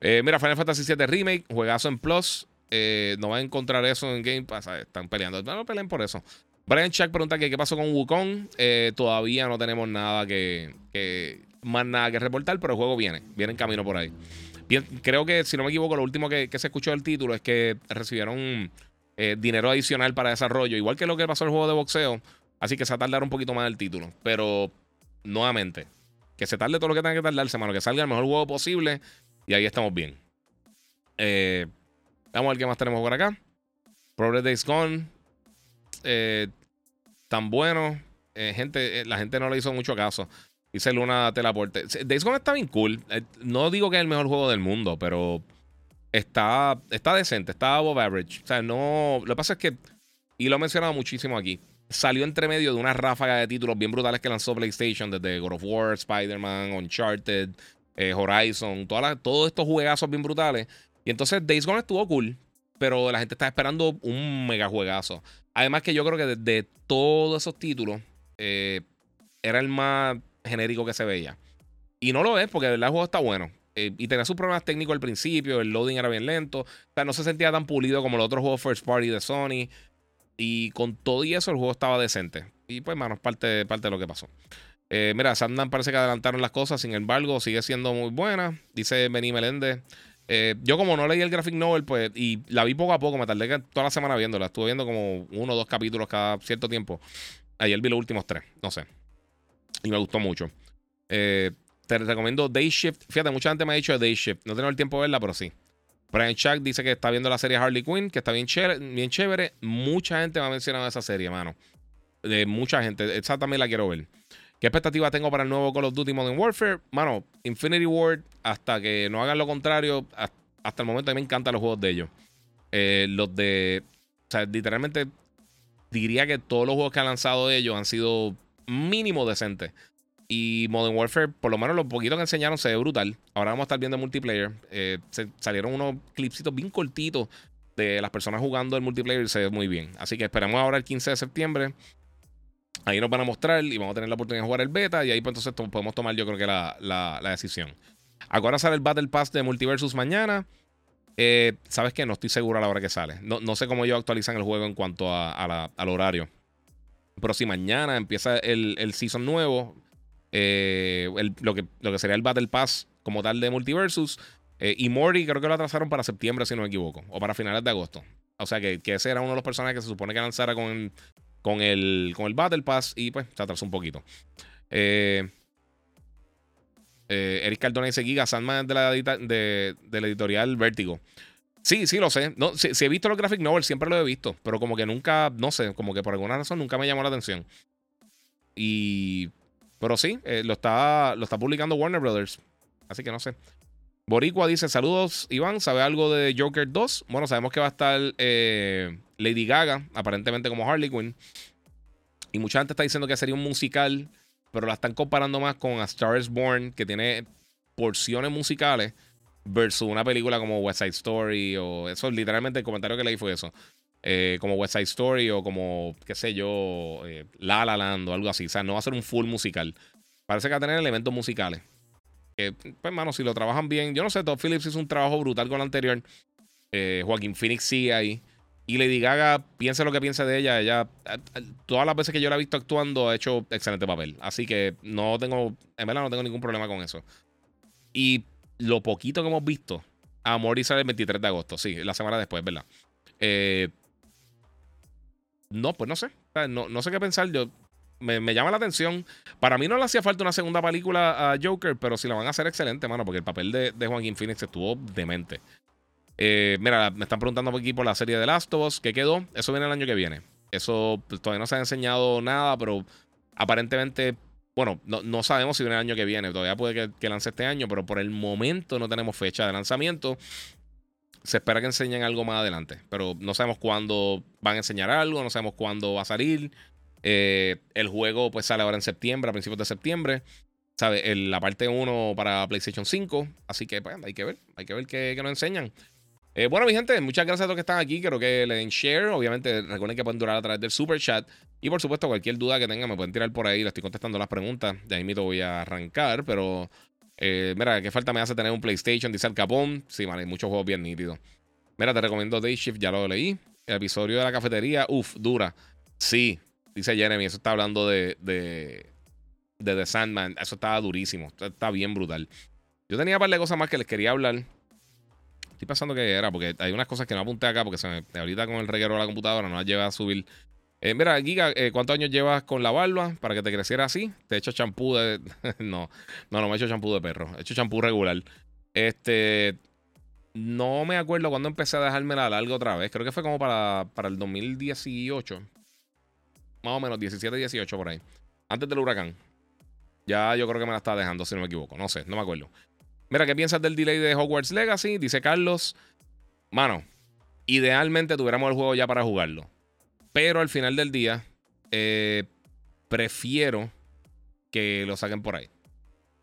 mira, Final Fantasy VII Remake, juegazo en Plus. Eh, no va a encontrar eso en Game Pass. Están peleando. No, peleen por eso. Brian Chuck pregunta que qué pasó con Wukong. Eh, todavía no tenemos nada que, Más nada que reportar, pero el juego viene. Viene en camino por ahí. Creo que, si no me equivoco, lo último que, se escuchó del título es que recibieron eh, dinero adicional para desarrollo. Igual que lo que pasó en el juego de boxeo. Así que se va a un poquito más el título. Pero, nuevamente, que se tarde todo lo que tenga que tardarse, mano. Que salga el mejor juego posible. Y ahí estamos bien. Eh. Vamos a ver qué más tenemos por acá. Progress Days Gone. Eh, tan bueno. Eh, gente, la gente no le hizo mucho caso. Dice Luna Telaporte. Days Gone está bien cool. no digo que es el mejor juego del mundo, pero está, está decente, está above average. O sea, no. Lo que pasa es que, y lo he mencionado muchísimo aquí, salió entre medio de una ráfaga de títulos bien brutales que lanzó PlayStation, desde God of War, Spider-Man, Uncharted, Horizon, todos estos juegazos bien brutales. Y entonces Days Gone estuvo cool, pero la gente está esperando un mega juegazo. Además que yo creo que de, todos esos títulos, eh, era el más genérico que se veía. Y no lo es, porque el juego está bueno. Eh, y tenía sus problemas técnicos al principio, el loading era bien lento. O sea, no se sentía tan pulido como los otros juegos first party de Sony. Y con todo y eso, el juego estaba decente. Y pues, mano, parte, parte de lo que pasó. Eh, mira, Sandan parece que adelantaron las cosas, sin embargo, sigue siendo muy buena. Dice Benny Meléndez. Eh, yo como no leí el graphic novel, pues, y la vi poco a poco, me tardé toda la semana viéndola. Estuve viendo como uno o dos capítulos cada cierto tiempo. Ayer vi los últimos tres, no sé. Y me gustó mucho. Eh, te recomiendo Day Shift. Fíjate, mucha gente me ha dicho Day Shift. No tengo el tiempo de verla, pero sí. Brian Chuck dice que está viendo la serie Harley Quinn, que está bien chévere. Mucha gente me ha mencionado esa serie, mano. De mucha gente. Esa también la quiero ver. ¿Qué expectativa tengo para el nuevo Call of Duty Modern Warfare? Mano, Infinity Ward, hasta que no hagan lo contrario, hasta el momento a mí me encantan los juegos de ellos. Eh, los de. O sea, literalmente diría que todos los juegos que han lanzado ellos han sido mínimo decentes. Y Modern Warfare, por lo menos lo poquito que enseñaron, se ve brutal. Ahora vamos a estar viendo multiplayer. Eh, salieron unos clipsitos bien cortitos de las personas jugando el multiplayer y se ve muy bien. Así que esperamos ahora el 15 de septiembre Ahí nos van a mostrar y vamos a tener la oportunidad de jugar el beta. Y ahí pues entonces podemos tomar yo creo que la, la, decisión. Ahora sale el Battle Pass de Multiversus mañana. Eh, ¿Sabes qué? No estoy seguro a la hora que sale. No, no sé cómo ellos actualizan el juego en cuanto a, al horario. Pero si mañana empieza el, el season nuevo, eh, lo, que, lo que sería el Battle Pass como tal de Multiversus. Eh, y Mori creo que lo atrasaron para septiembre, si no me equivoco. O para finales de agosto. O sea que, que ese era uno de los personajes que se supone que lanzara con con el, con el Battle Pass y pues se atrasó un poquito. Eh, eh, Eric Cardona dice Giga, Sandman de la, de, de la editorial Vértigo. Sí, sí, lo sé. No, he visto los graphic novels, siempre lo he visto. Pero como que nunca, no sé, como que por alguna razón nunca me llamó la atención. Y. Pero sí, eh, lo, está, lo está publicando Warner Brothers. Así que no sé. Boricua dice: Saludos, Iván. ¿Sabe algo de Joker 2? Bueno, sabemos que va a estar eh, Lady Gaga, aparentemente como Harley Quinn. Y mucha gente está diciendo que sería un musical, pero la están comparando más con A Born, que tiene porciones musicales, versus una película como West Side Story. O eso, literalmente, el comentario que leí fue eso. Eh, como West Side Story o como, qué sé yo, eh, La La Land o algo así. O sea, no va a ser un full musical. Parece que va a tener elementos musicales. pues, hermano, si lo trabajan bien. Yo no sé, Todd Phillips hizo un trabajo brutal con el anterior. Eh, Joaquín Phoenix sigue ahí. Y Lady Gaga, piense lo que piense de ella, ella, todas las veces que yo la he visto actuando, ha hecho excelente papel. Así que no tengo, en verdad no tengo ningún problema con eso. Y lo poquito que hemos visto, Amor y sale el 23 de agosto, sí, la semana después, ¿verdad? Eh, no, pues no sé. No, no sé qué pensar. Yo, me, llama la atención. Para mí no le hacía falta una segunda película a Joker, pero si la van a hacer excelente, mano, porque el papel de, de Joaquín Phoenix estuvo demente. Eh, mira, me están preguntando aquí por la serie de Last of Us, ¿qué quedó? Eso viene el año que viene. Eso pues, todavía no se ha enseñado nada, pero aparentemente, bueno, no, sabemos si viene el año que viene. Todavía puede que, lance este año, pero por el momento no tenemos fecha de lanzamiento. Se espera que enseñen algo más adelante, pero no sabemos cuándo van a enseñar algo, no sabemos cuándo va a salir. Eh, el juego pues sale ahora en septiembre, a principios de septiembre. ¿Sabe? la parte 1 para PlayStation 5. Así que pues, hay que ver, hay que ver qué, qué nos enseñan. Eh, bueno, mi gente, muchas gracias a todos que están aquí. Quiero que le den share. Obviamente, recuerden que pueden durar a través del super chat. Y por supuesto, cualquier duda que tengan, me pueden tirar por ahí. Le estoy contestando las preguntas. De ahí mismo voy a arrancar. Pero, eh, mira, qué falta me hace tener un PlayStation, dice el Capón. Sí, vale, muchos juegos bien nítidos. Mira, te recomiendo Day Shift, ya lo leí. El episodio de la cafetería, uff, dura. Sí, dice Jeremy, eso está hablando de, de, de The Sandman. Eso estaba durísimo. Está bien brutal. Yo tenía un par de cosas más que les quería hablar. Estoy pensando que era, porque hay unas cosas que no apunté acá, porque ahorita con el reguero de la computadora no las lleva a subir. Eh, mira, Giga, eh, ¿cuántos años llevas con la barba para que te creciera así? Te he hecho champú de. no, no, no me he hecho champú de perro. He hecho champú regular. Este. No me acuerdo cuando empecé a dejármela larga otra vez. Creo que fue como para, para el 2018. Más o menos, 17, 18 por ahí. Antes del huracán. Ya yo creo que me la estaba dejando, si no me equivoco. No sé, no me acuerdo. Mira, ¿qué piensas del delay de Hogwarts Legacy? Dice Carlos. Mano, idealmente tuviéramos el juego ya para jugarlo. Pero al final del día, eh, prefiero que lo saquen por ahí.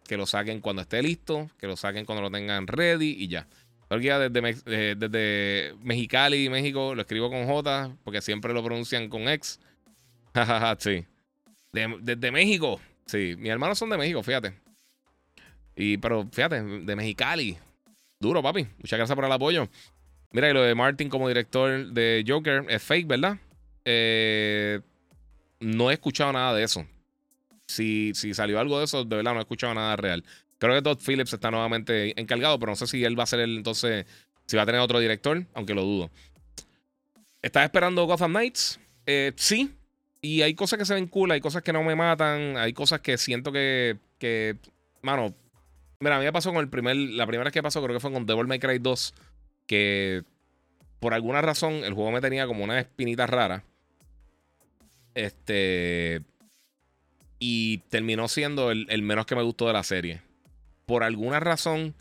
Que lo saquen cuando esté listo, que lo saquen cuando lo tengan ready y ya. Porque ya desde, eh, desde Mexicali, México, lo escribo con J, porque siempre lo pronuncian con X. sí. desde México. Sí, mis hermanos son de México, fíjate. Y, pero fíjate, de Mexicali. Duro, papi. Muchas gracias por el apoyo. Mira, y lo de Martin como director de Joker es fake, ¿verdad? Eh, no he escuchado nada de eso. Si, si salió algo de eso, de verdad no he escuchado nada real. Creo que Todd Phillips está nuevamente encargado, pero no sé si él va a ser el entonces, si va a tener otro director, aunque lo dudo. ¿Estás esperando Gotham Knights? Eh, sí. Y hay cosas que se ven cool, hay cosas que no me matan, hay cosas que siento que, que mano, Mira, a mí me pasó con el primer. La primera vez que pasó, creo que fue con Devil May Cry 2. Que por alguna razón el juego me tenía como una espinita rara. Este. Y terminó siendo el, menos que me gustó de la serie. Por alguna razón,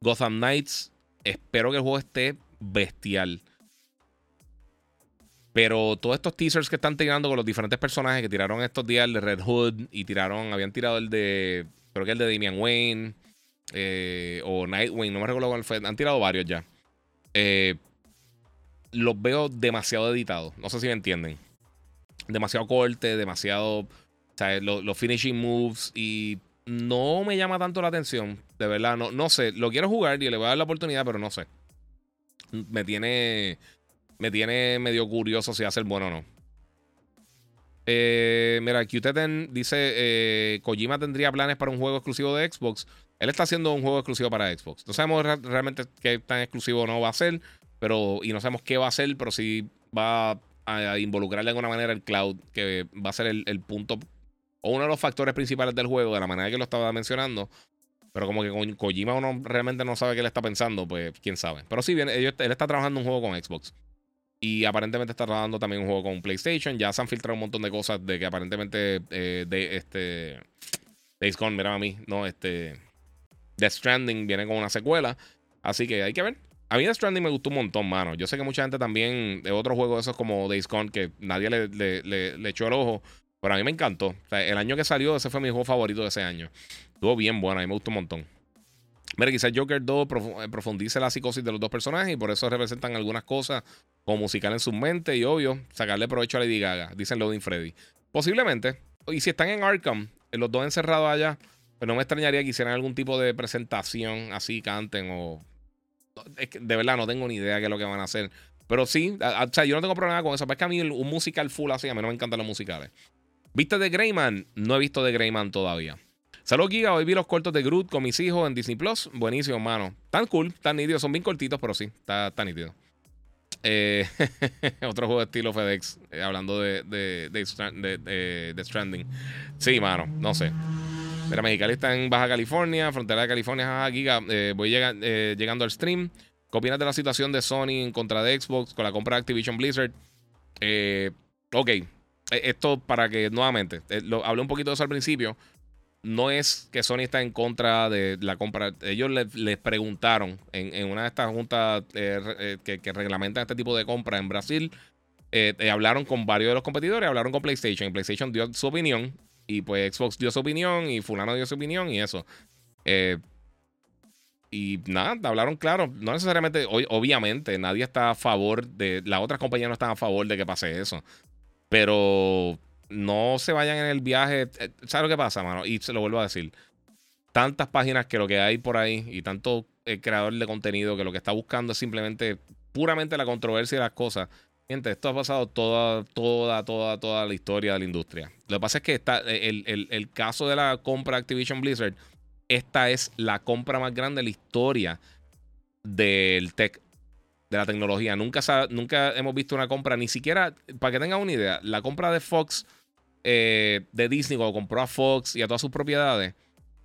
Gotham Knights. Espero que el juego esté bestial. Pero todos estos teasers que están tirando con los diferentes personajes que tiraron estos días, el de Red Hood y tiraron, habían tirado el de, creo que el de Damian Wayne, eh, o Nightwing, no me recuerdo cuál fue, han tirado varios ya. Eh, los veo demasiado editados, no sé si me entienden. Demasiado corte, demasiado, o sea, los, finishing moves y no me llama tanto la atención, de verdad, no, no sé, lo quiero jugar y le voy a dar la oportunidad, pero no sé. Me tiene, me tiene medio curioso si va a ser bueno o no. Eh, mira, QTeten dice: eh, Kojima tendría planes para un juego exclusivo de Xbox. Él está haciendo un juego exclusivo para Xbox. No sabemos realmente qué tan exclusivo no va a ser, pero y no sabemos qué va a ser, pero sí va a, involucrar de alguna manera el cloud, que va a ser el, punto o uno de los factores principales del juego, de la manera que lo estaba mencionando. Pero como que con Kojima uno realmente no sabe qué le está pensando, pues quién sabe. Pero sí, bien, él está trabajando un juego con Xbox. Y aparentemente está trabajando también un juego con PlayStation. Ya se han filtrado un montón de cosas de que aparentemente eh, de este Days Gone, mira a mí, no, este Death Stranding viene con una secuela. Así que hay que ver. A mí Death Stranding me gustó un montón, mano. Yo sé que mucha gente también de otros juegos esos como Days Gone que nadie le, echó el ojo. Pero a mí me encantó. El año que salió, ese fue mi juego favorito de ese año. Estuvo bien bueno, a mí me gustó un montón. Mira, quizás Joker 2 eh, profundice la psicosis de los dos personajes y por eso representan algunas cosas como musical en su mente y obvio, sacarle provecho a Lady Gaga, dicen Loading Freddy. Posiblemente. Y si están en Arkham, los dos encerrados allá, pues no me extrañaría que hicieran algún tipo de presentación así, canten o de verdad no tengo ni idea qué es lo que van a hacer. Pero sí, o sea, yo no tengo problema con eso. Pero es que a mí un musical full así, a mí no me encantan los musicales. ¿Viste de Greyman? No he visto de Greyman todavía. Saludos, Giga. Hoy vi los cortos de Groot con mis hijos en Disney Plus. Buenísimo, hermano. Tan cool, tan nítidos. Son bien cortitos, pero sí, está tan nítido. Eh, otro juego de estilo FedEx. Eh, hablando de, de, de, de, Stranding. Sí, mano, no sé. Mira, Mexicali está en Baja California, frontera de California. Eh, voy eh, llegando al stream. ¿Qué opinas de la situación de Sony en contra de Xbox con la compra de Activision Blizzard? Eh, ok, esto para que nuevamente, lo, hablé un poquito de eso al principio. No es que Sony está en contra de la compra. Ellos les, preguntaron en, una de estas juntas que, reglamentan este tipo de compra en Brasil. hablaron con varios de los competidores, hablaron con PlayStation. PlayStation dio su opinión y pues Xbox dio su opinión y fulano dio su opinión y eso. Eh, y nada, hablaron claro. No necesariamente, obviamente, nadie está a favor de. Las otras compañías no están a favor de que pase eso. Pero no se vayan en el viaje. Eh, ¿Sabes lo que pasa, mano? Y se lo vuelvo a decir. Tantas páginas que lo que hay por ahí y tanto el creador de contenido que lo que está buscando es simplemente puramente la controversia de las cosas. Esto ha pasado toda, toda, toda, toda la historia de la industria. Lo que pasa es que está, el, caso de la compra Activision Blizzard, esta es la compra más grande de la historia del tech, de la tecnología. Nunca, nunca hemos visto una compra, ni siquiera, para que tengan una idea, la compra de Fox, eh, de Disney, cuando compró a Fox y a todas sus propiedades,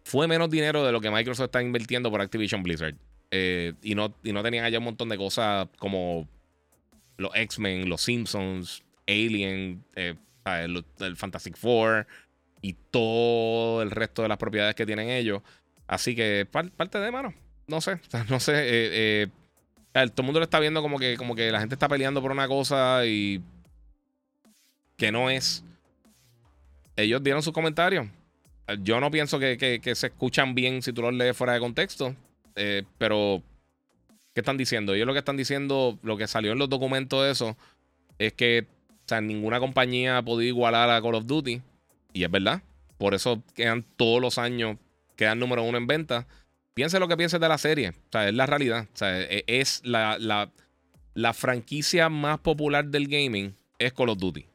fue menos dinero de lo que Microsoft está invirtiendo por Activision Blizzard. Eh, y, no, y no tenían allá un montón de cosas como los X-Men, los Simpsons, Alien, eh, el, Fantastic Four y todo el resto de las propiedades que tienen ellos. Así que parte de mano. No sé, no sé. Eh, eh, todo el mundo lo está viendo como que, como que la gente está peleando por una cosa y que no es. Ellos dieron sus comentarios. Yo no pienso que, se escuchan bien si tú los lees fuera de contexto. pero ¿Qué están diciendo? Ellos lo que están diciendo, lo que salió en los documentos de eso, es que sea, ninguna compañía ha podido igualar a Call of Duty. Y es verdad. Por eso quedan todos los años, quedan número uno en venta. Piense lo que pienses de la serie. O sea, es la realidad. O sea, e, es la, la, franquicia más popular del gaming es Call of Duty.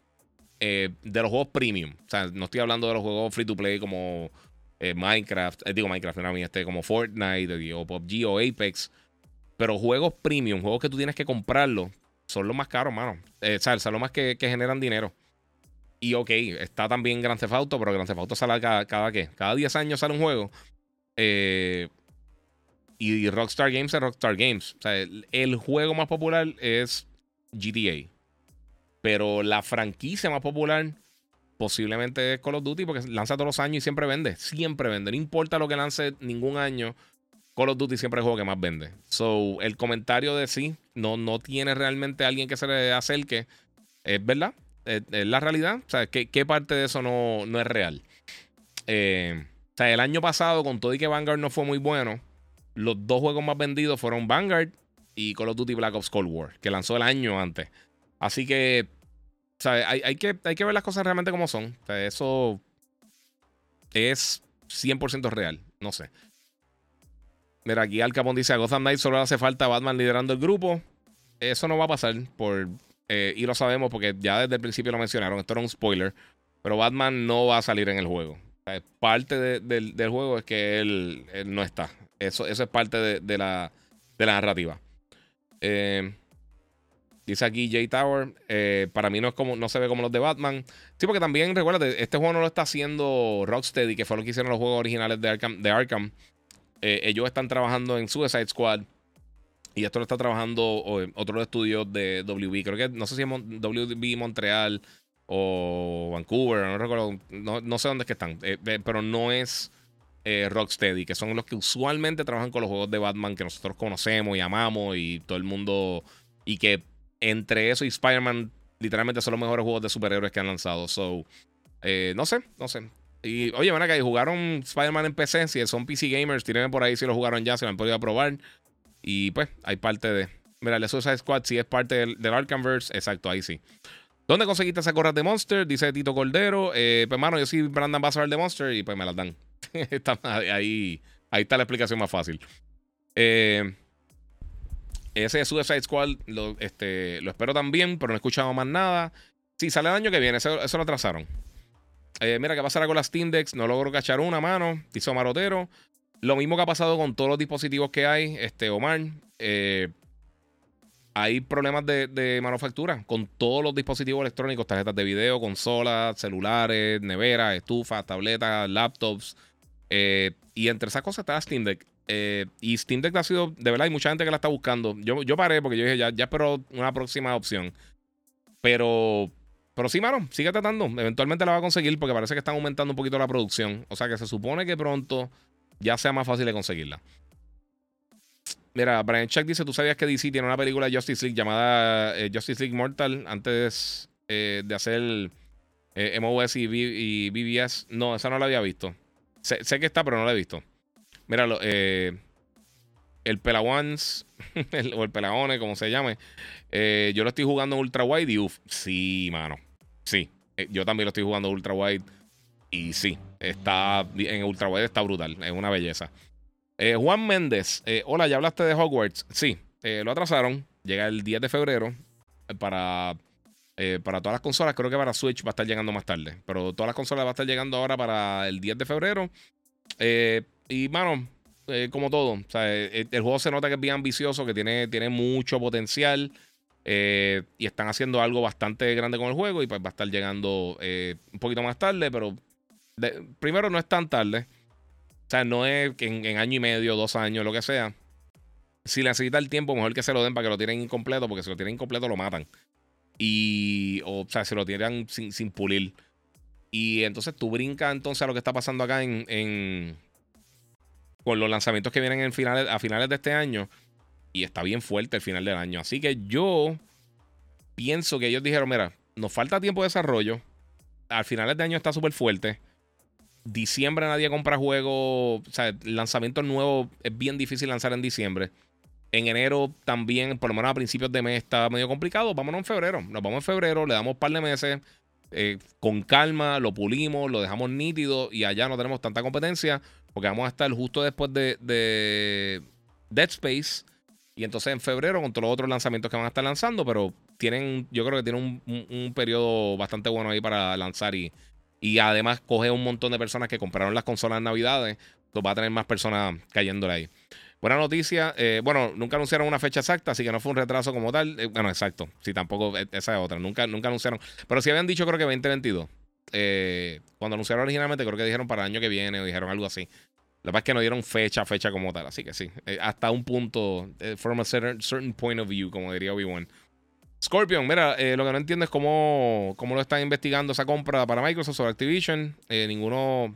Eh, de los juegos premium. O sea, no estoy hablando de los juegos free to play como eh, Minecraft. Eh, digo Minecraft, no, este, como Fortnite o PUBG o Apex. Pero juegos premium, juegos que tú tienes que comprarlo, son los más caros, mano. Eh, o sea, son los más que, generan dinero. Y ok, está también Grand Theft Auto, pero Grand Theft Auto sale cada, cada ¿qué? Cada 10 años sale un juego. Eh, y Rockstar Games es Rockstar Games. O sea, el, juego más popular es GTA. Pero la franquicia más popular posiblemente es Call of Duty porque lanza todos los años y siempre vende. Siempre vende. No importa lo que lance ningún año. Call of Duty siempre es el juego que más vende. So, el comentario de sí, no, no tiene realmente alguien que se le acerque. Es verdad, es, la realidad. O sea, ¿qué, parte de eso no, no es real? Eh, o sea, el año pasado, con todo y que Vanguard no fue muy bueno, los dos juegos más vendidos fueron Vanguard y Call of Duty Black Ops Cold War, que lanzó el año antes. Así que, o sea, hay, que, hay que ver las cosas realmente como son. O sea, eso es 100% real. No sé. Mira, aquí Al Capón dice: a Gotham Knight solo hace falta Batman liderando el grupo. Eso no va a pasar. Por, eh, y lo sabemos porque ya desde el principio lo mencionaron. Esto era un spoiler. Pero Batman no va a salir en el juego. parte del juego es que él, no está. Eso, eso es parte de, la, de la narrativa. Eh, Dice aquí J Tower. Eh, para mí no es como, no se ve como los de Batman. Sí, porque también, recuerda, este juego no lo está haciendo Rocksteady, que fue lo que hicieron los juegos originales de. De Arkham. Eh, ellos están trabajando en Suicide Squad. Y esto lo está trabajando otro estudios de WB. Creo que no sé si es WB Montreal o Vancouver, no recuerdo. No, sé dónde es que están. Eh, pero no es Rocksteady, que son los que usualmente trabajan con los juegos de Batman que nosotros conocemos y amamos y todo el mundo. Y que entre eso y Spider-Man, literalmente son los mejores juegos de superhéroes que han lanzado. So, eh, no sé, no sé. Y oye, van acá, jugaron Spider-Man en PC. Si son PC gamers, tienen por ahí si lo jugaron ya, se lo han podido probar. Y pues, hay parte de. Mira, el Suicide Squad, si es parte del, Arkhamverse, exacto, ahí sí. ¿Dónde conseguiste esa gorras de Monster? Dice Tito Cordero. Eh, pues, mano, yo soy Brandon Bassar de Monster y pues me las dan. ahí, está la explicación más fácil. Eh, ese Suicide Squad lo, este, lo espero también, pero no he escuchado más nada. Si sale el año que viene, eso, lo atrasaron. Eh, mira, ¿qué pasará con las Steam Decks? No logro cachar una mano. Hizo marotero. Lo mismo que ha pasado con todos los dispositivos que hay, este, Omar. Eh, hay problemas de, manufactura con todos los dispositivos electrónicos, tarjetas de video, consolas, celulares, neveras, estufas, tabletas, laptops. Eh, y entre esas cosas está Steam Deck. Eh, y Steam Deck ha sido, de verdad, hay mucha gente que la está buscando. Yo, yo paré porque yo dije, ya, ya espero una próxima opción. Pero, pero sí, mano, sigue tratando. Eventualmente la va a conseguir porque parece que están aumentando un poquito la producción. O sea que se supone que pronto ya sea más fácil de conseguirla. Mira, Brian Chuck dice: ¿Tú sabías que DC tiene una película de Justice League llamada eh, Justice League Mortal antes eh, de hacer MOS y, y, BBS? No, esa no la había visto. Sé, que está, pero no la he visto. Míralo, eh, el Pelawans, o el Pelaone, como se llame, eh, yo lo estoy jugando en Ultra Wide y uff, sí, mano. Sí, eh, yo también lo estoy jugando Ultra Wide y sí, está en Ultra Wide está brutal, es una belleza. Juan Méndez, hola, ¿ya hablaste de Hogwarts? Sí, lo atrasaron, llega el 10 de febrero para, para todas las consolas, creo que para Switch va a estar llegando más tarde, pero todas las consolas va a estar llegando ahora para el 10 de febrero. Eh, y, mano, eh, como todo, el, juego se nota que es bien ambicioso, que tiene, tiene mucho potencial. Eh, y están haciendo algo bastante grande con el juego. Y pues va a estar llegando eh, un poquito más tarde, pero primero no es tan tarde. O sea, no es en, año y medio, dos años, lo que sea. Si necesita el tiempo, mejor que se lo den para que lo tienen incompleto, porque si lo tienen incompleto lo matan. Y, o, sea, si lo tiran sin, sin pulir. Y entonces tú brincas entonces a lo que está pasando acá en con los lanzamientos que vienen en finales, a finales de este año. Y está bien fuerte el final del año. Así que yo pienso que ellos dijeron, mira, nos falta tiempo de desarrollo. Al finales de año está súper fuerte. Diciembre nadie compra juegos. O sea, lanzamientos nuevos es bien difícil lanzar en diciembre. En enero también, por lo menos a principios de mes, está medio complicado. Vámonos en febrero. Nos vamos en febrero, le damos un par de meses. Eh, con calma, lo pulimos, lo dejamos nítido y allá no tenemos tanta competencia. Porque vamos a estar justo después de, Dead Space. Y entonces en febrero con todos los otros lanzamientos que van a estar lanzando. Pero tienen, yo creo que tienen un, periodo bastante bueno ahí para lanzar. Y, y además coge un montón de personas que compraron las consolas en Navidades. Pues va a tener más personas cayéndole ahí. Buena noticia. Eh, bueno, nunca anunciaron una fecha exacta, así que no fue un retraso como tal. Eh, bueno, exacto. Sí, tampoco. E, esa es otra. Nunca, nunca anunciaron. Pero sí habían dicho, creo que 2022. Eh, cuando anunciaron originalmente, creo que dijeron para el año que viene o dijeron algo así. La verdad es que no dieron fecha, fecha como tal. Así que sí, eh, hasta un punto, eh, from a certain, point of view, como diría Obi-Wan. Scorpion, mira, lo que no entiendo es cómo, cómo lo están investigando esa compra para Microsoft sobre Activision. ninguno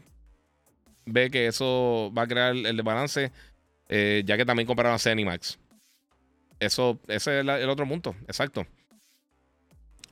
ve que eso va a crear el desbalance, ya que también compraron a Cenimax. Eso, ese es el otro punto, exacto.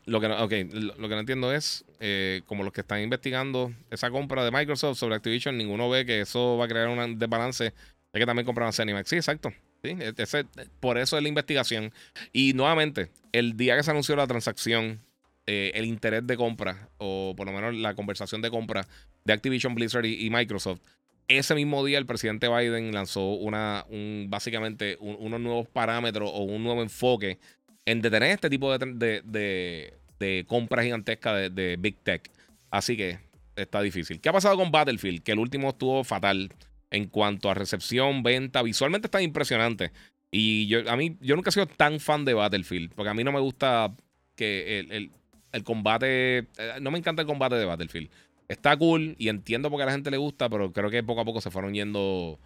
Lo que, no, okay, lo, que no entiendo es, eh, como los que están investigando esa compra de Microsoft sobre Activision, ninguno ve que eso va a crear un desbalance. Es que también compraron Cinemax. Sí, exacto. Sí, ese, por eso es la investigación. Y nuevamente, el día que se anunció la transacción, eh, el interés de compra, o por lo menos la conversación de compra de Activision Blizzard y, Microsoft, ese mismo día el presidente Biden lanzó una, un, básicamente unos nuevos parámetros o un nuevo enfoque en detener este tipo de, de, compras gigantescas de, Big Tech. Así que está difícil. ¿Qué ha pasado con Battlefield? Que el último estuvo fatal en cuanto a recepción, venta. Visualmente está impresionante. Y yo, a mí, yo nunca he sido tan fan de Battlefield, porque a mí no me gusta que el, el combate. Eh, no me encanta el combate de Battlefield. Está cool y entiendo por qué a la gente le gusta, pero creo que poco a poco se fueron yendo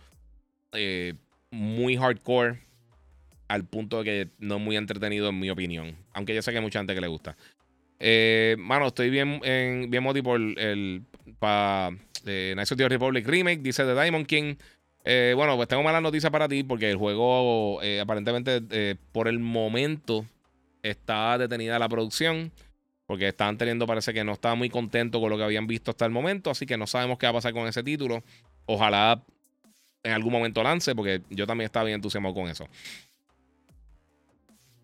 eh, muy hardcore al punto de que no es muy entretenido, en mi opinión. Aunque yo sé que hay mucha gente que le gusta. Eh, mano, estoy bien, en, bien moti por el. Para eh, Nice Republic Remake, dice The Diamond King. Eh, bueno, pues tengo malas noticias para ti porque el juego aparentemente por el momento está detenida la producción. Porque estaban teniendo, parece que no estaba muy contento con lo que habían visto hasta el momento. Así que no sabemos qué va a pasar con ese título. Ojalá en algún momento lance, porque yo también estaba bien entusiasmado con eso.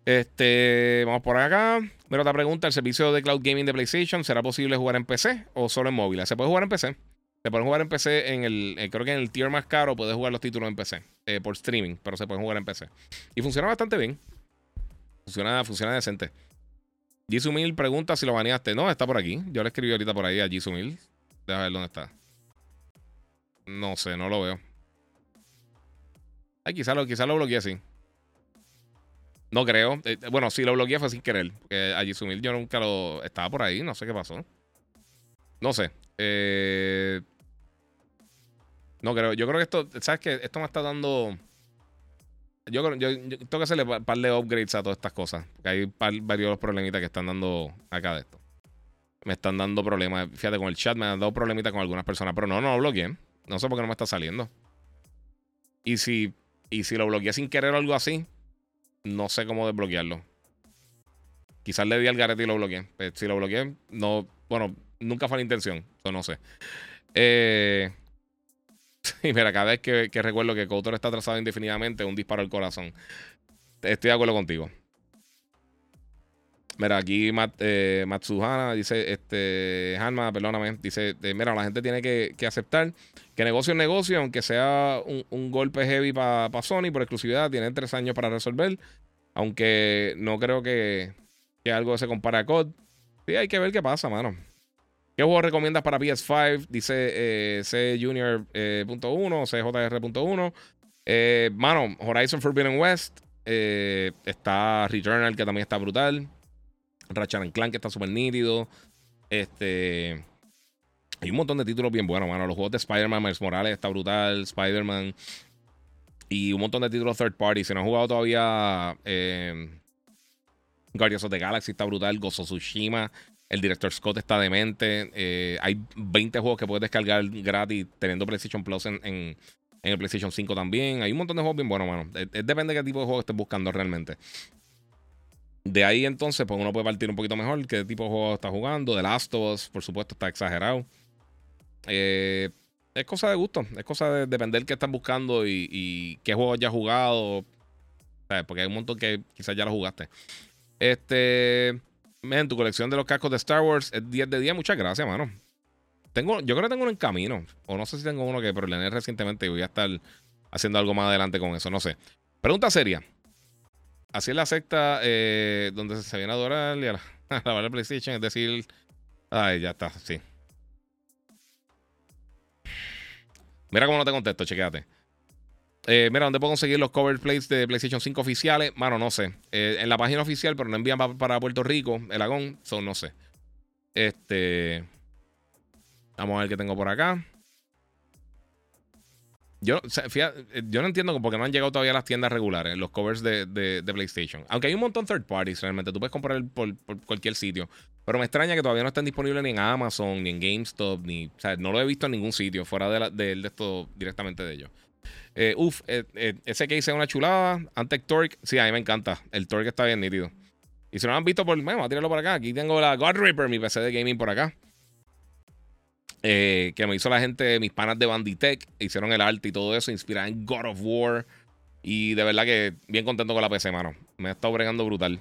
Este, vamos por acá. Pero otra pregunta: ¿el servicio de cloud gaming de PlayStation será posible jugar en PC o solo en móviles? Se puede jugar en PC. Se puede jugar en PC en el. Eh, creo que en el tier más caro puedes jugar los títulos en PC. Eh, por streaming, pero se pueden jugar en PC. Y funciona bastante bien. Funciona, funciona decente. Jisumil pregunta si lo baneaste. No, está por aquí. Yo le escribí ahorita por ahí a Jisumil. Deja ver dónde está. No sé, no lo veo. Ay, quizá lo, quizá lo bloqueé así. No creo. Eh, bueno, si lo bloqueé fue sin querer. Porque a Jisumil yo nunca lo. Estaba por ahí, no sé qué pasó. No sé. Eh, no creo. Yo creo que esto. ¿Sabes qué? Esto me está dando. Yo, yo, yo, tengo que hacerle un par de upgrades a todas estas cosas. Porque hay varios problemitas que están dando acá de esto. Me están dando problemas. Fíjate, con el chat me han dado problemitas con algunas personas. Pero no, no lo bloqueé. No sé por qué no me está saliendo. Y si, y si lo bloqueé sin querer o algo así, no sé cómo desbloquearlo. Quizás le di al garete y lo bloqueé. Pues, si lo bloqueé, no. Bueno, nunca fue la intención. Eso no sé. Eh. Y mira, cada vez que, recuerdo que Couture está atrasado indefinidamente, un disparo al corazón. Estoy de acuerdo contigo. Mira, aquí eh, Matsuhana dice, este, Hanma, perdóname, dice, eh, mira, la gente tiene que, aceptar que negocio es negocio, aunque sea un, golpe heavy para Sony por exclusividad, tienen tres años para resolver, aunque no creo que, que algo se compare a COD. Sí, hay que ver qué pasa, mano. ¿Qué juego recomiendas para PS5? Dice eh, C Junior.1, eh, CJR.1. Eh, mano, Horizon Forbidden West. Está Returnal, que también está brutal. Ratchet Clank, que está súper nítido. Este. Hay un montón de títulos bien buenos, mano. Los juegos de Spider-Man, Miles Morales está brutal. Spider-Man. Y un montón de títulos third party. Si no han jugado todavía. Guardians of the Galaxy está brutal. Gozo Tsushima el director Scott está demente. Eh, hay 20 juegos que puedes descargar gratis teniendo PlayStation Plus en, el PlayStation 5 también. Hay un montón de juegos bien buenos, mano. depende de qué tipo de juego estés buscando realmente. De ahí entonces, pues uno puede partir un poquito mejor qué tipo de juego está jugando. The Last of Us, por supuesto, está exagerado. Eh, es cosa de gusto. Es cosa de depender qué estás buscando y, qué juego hayas jugado. Porque hay un montón que quizás ya lo jugaste. Este en tu colección de los cascos de Star Wars es 10 de 10. Muchas gracias, mano. Tengo, yo creo que tengo uno en camino. O no sé si tengo uno que problemé recientemente y voy a estar haciendo algo más adelante con eso. No sé. Pregunta seria. Así es la secta eh, donde se viene a adorar y a la, a PlayStation. Es decir, ay, ya está, sí. Mira cómo no te contesto, chequéate. Eh, mira, ¿dónde puedo conseguir los cover plates de PlayStation 5 oficiales? Mano, no sé. Eh, en la página oficial, pero no envían para Puerto Rico, el Agón, son no sé. Este. Vamos a ver qué tengo por acá. Yo, yo no entiendo por qué no han llegado todavía a las tiendas regulares, los covers de, PlayStation. Aunque hay un montón de third parties realmente. Tú puedes comprar por, cualquier sitio. Pero me extraña que todavía no estén disponibles ni en Amazon, ni en GameStop, ni. O sea, no lo he visto en ningún sitio fuera de, de esto directamente de ellos. Eh, uf, eh, eh, ese que hice una chulada. Antec Torque. Sí, a mí me encanta. El Torque está bien nítido. Y si no lo han visto, por, bueno, a tirarlo por acá. Aquí tengo la God Reaper, mi PC de gaming por acá. Que me hizo la gente, mis panas de Banditech. Hicieron el arte y todo eso, inspirada en God of War. Y de verdad que bien contento con la PC, mano. Me ha estado bregando brutal.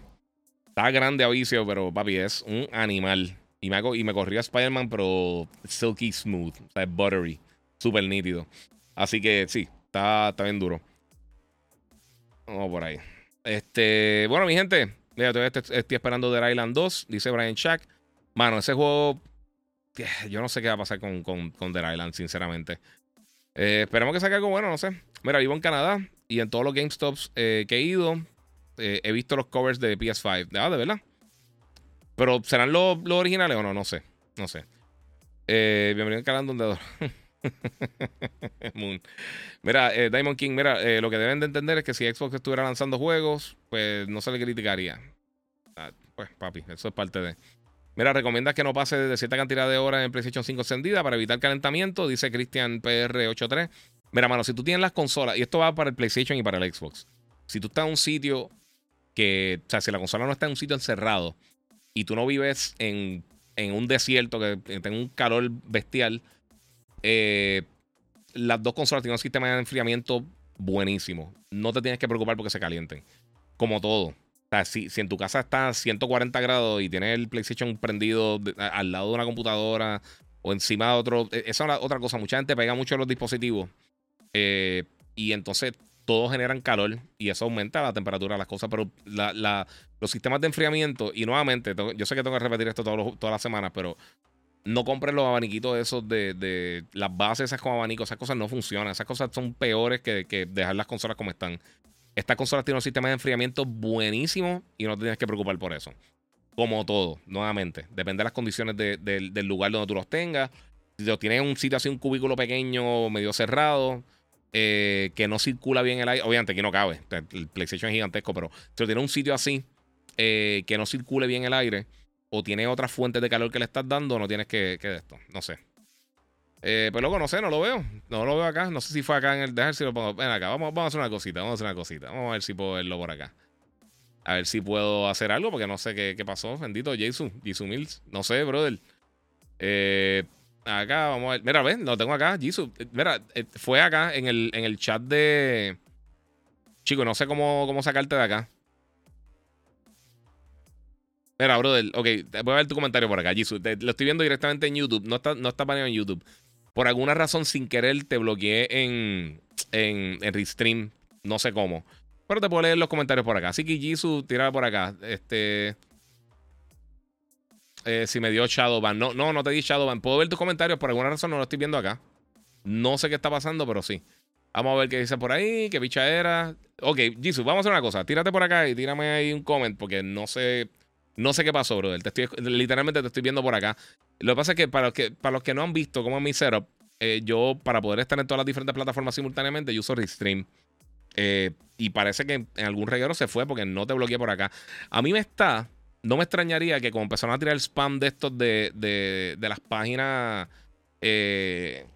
Está grande a vicio, pero papi, es un animal. Y me, y me corría Spider-Man, pero silky smooth. O sea, buttery. Súper nítido. Así que sí, Está, bien duro. Vamos por ahí. Este, bueno, mi gente, mira, estoy, esperando The Island 2, dice Brian Shack. Mano, ese juego, yo no sé qué va a pasar con, con, Island, sinceramente. Eh, esperemos que saque algo bueno, no sé. Mira, vivo en Canadá y en todos los GameStops que he ido, he visto los covers de PS5. Ah, de verdad. Pero ¿serán los, originales o no? No sé. No sé. bienvenido al canal donde... Mira, Diamond King, mira, lo que deben de entender es que si Xbox estuviera lanzando juegos, pues no se le criticaría. Ah, pues, papi, eso es parte de. Mira, recomienda que no pase de cierta cantidad de horas en PlayStation 5 encendida para evitar calentamiento, dice Christian PR83. Mira, mano, si tú tienes las consolas, y esto va para el PlayStation y para el Xbox, si tú estás en un sitio que, o sea, si la consola no está en un sitio encerrado y tú no vives en, un desierto que, tenga un calor bestial, eh, las dos consolas tienen un sistema de enfriamiento buenísimo. No te tienes que preocupar porque se calienten. Como todo. O sea, si, en tu casa está a 140 grados y tienes el PlayStation prendido al lado de una computadora o encima de otro, e, esa es otra cosa. Mucha gente pega mucho los dispositivos eh, y entonces todos generan calor y eso aumenta la temperatura de las cosas. Pero los sistemas de enfriamiento, y nuevamente, yo sé que tengo que repetir esto todas las semanas, pero no compres los abaniquitos esos de, de, las bases esas con abanicos. Esas cosas no funcionan. Esas cosas son peores que dejar las consolas como están. Esta consola tiene un sistema de enfriamiento buenísimo y no te tienes que preocupar por eso. Como todo, nuevamente. Depende de las condiciones del lugar donde tú los tengas. Si lo tienes en un sitio así, un cubículo pequeño, medio cerrado, eh, que no circula bien el aire. Obviamente aquí no cabe. El PlayStation es gigantesco, pero si lo tienes en un sitio así, eh, que no circule bien el aire, o tiene otras fuentes de calor que le estás dando, no tienes que, que esto. No sé. Eh, pues luego no sé, no lo veo. No lo veo acá. No sé si fue acá en el. Dejar si lo pongo. Ven acá, vamos, vamos a hacer una cosita. Vamos a hacer una cosita. Vamos a ver si puedo verlo por acá. A ver si puedo hacer algo, porque no sé qué, pasó. Bendito Jason. Jason Mills. No sé, brother. Eh, acá, vamos a ver. Mira, ven, lo tengo acá. Jesus. Mira, eh, fue acá en el, en el chat de. Chico, no sé cómo, cómo sacarte de acá. Mira, brother, ok, voy a ver tu comentario por acá, Jesus. lo estoy viendo directamente en YouTube. No está, no está en YouTube por alguna razón sin querer te bloqueé en, en, en Restream. No sé cómo. Pero te puedo leer los comentarios por acá. Así que Jisoo, tira por acá. Este. Eh, si me dio Shadowban. No, no, no te di Shadowban. Puedo ver tus comentarios. Por alguna razón no lo estoy viendo acá. No sé qué está pasando, pero sí. Vamos a ver qué dice por ahí. Qué bicha era. Ok, Jisoo, vamos a hacer una cosa. Tírate por acá y tírame ahí un comment. Porque no sé. No sé qué pasó, brother. Literalmente te estoy viendo por acá. Lo que pasa es que para los que, no han visto cómo es mi setup, eh, yo para poder estar en todas las diferentes plataformas simultáneamente, yo uso Restream. Eh, y parece que en algún reguero se fue porque no te bloqueé por acá. A mí me está, no me extrañaría que como empezaron a tirar el spam de estos de, de, las páginas eh,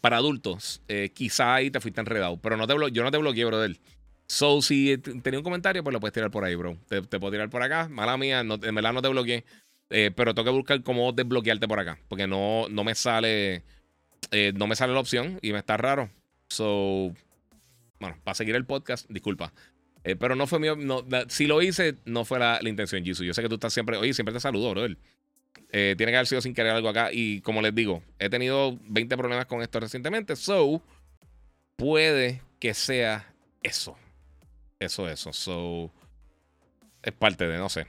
para adultos, quizá ahí te fuiste enredado. Pero no te yo no te bloqueé, brother. So, si tenía un comentario, pues lo puedes tirar por ahí, bro. Te, puedo tirar por acá. Mala mía, no, en verdad no te bloqueé. Eh, pero tengo que buscar cómo desbloquearte por acá. Porque no, no me sale. Eh, no me sale la opción y me está raro. So. Bueno, para seguir el podcast, disculpa. Eh, pero no fue mío. No, si lo hice, no fue la, intención, Jisoo. Yo sé que tú estás siempre. Oye, siempre te saludo, bro. tiene que haber sido sin querer algo acá. Y como les digo, he tenido 20 problemas con esto recientemente. So, puede que sea eso. Eso, eso. So, es parte de, no sé.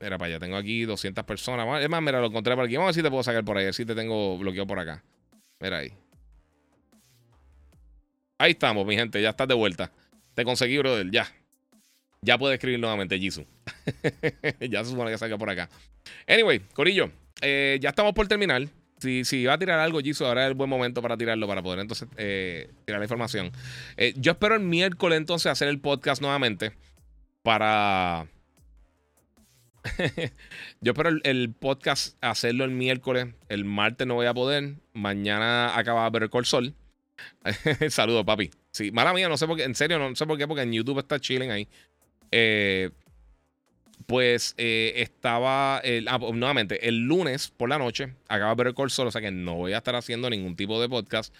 Mira para allá, tengo aquí 200 personas. Es más, mira, lo encontré por aquí. Vamos a ver si te puedo sacar por ahí. Si te tengo bloqueado por acá. Mira ahí. Ahí estamos, mi gente. Ya estás de vuelta. Te conseguí, brother. Ya. Ya puedes escribir nuevamente, Jisoo. ya se supone que salga por acá. Anyway, Corillo. Eh, ya estamos por terminar. Si, si, va a tirar algo, Jisoo, ahora es el buen momento para tirarlo, para poder entonces eh, tirar la información. Eh, yo espero el miércoles entonces hacer el podcast nuevamente para... yo espero el, podcast hacerlo el miércoles. El martes no voy a poder. Mañana acaba ver el sol. Saludos, papi. Sí, mala mía, no sé por qué. En serio, no sé por qué, porque en YouTube está chilling ahí. Eh, pues eh, estaba, ah, pues, nuevamente, el lunes por la noche, acaba de ver el call o sea que no voy a estar haciendo ningún tipo de podcast.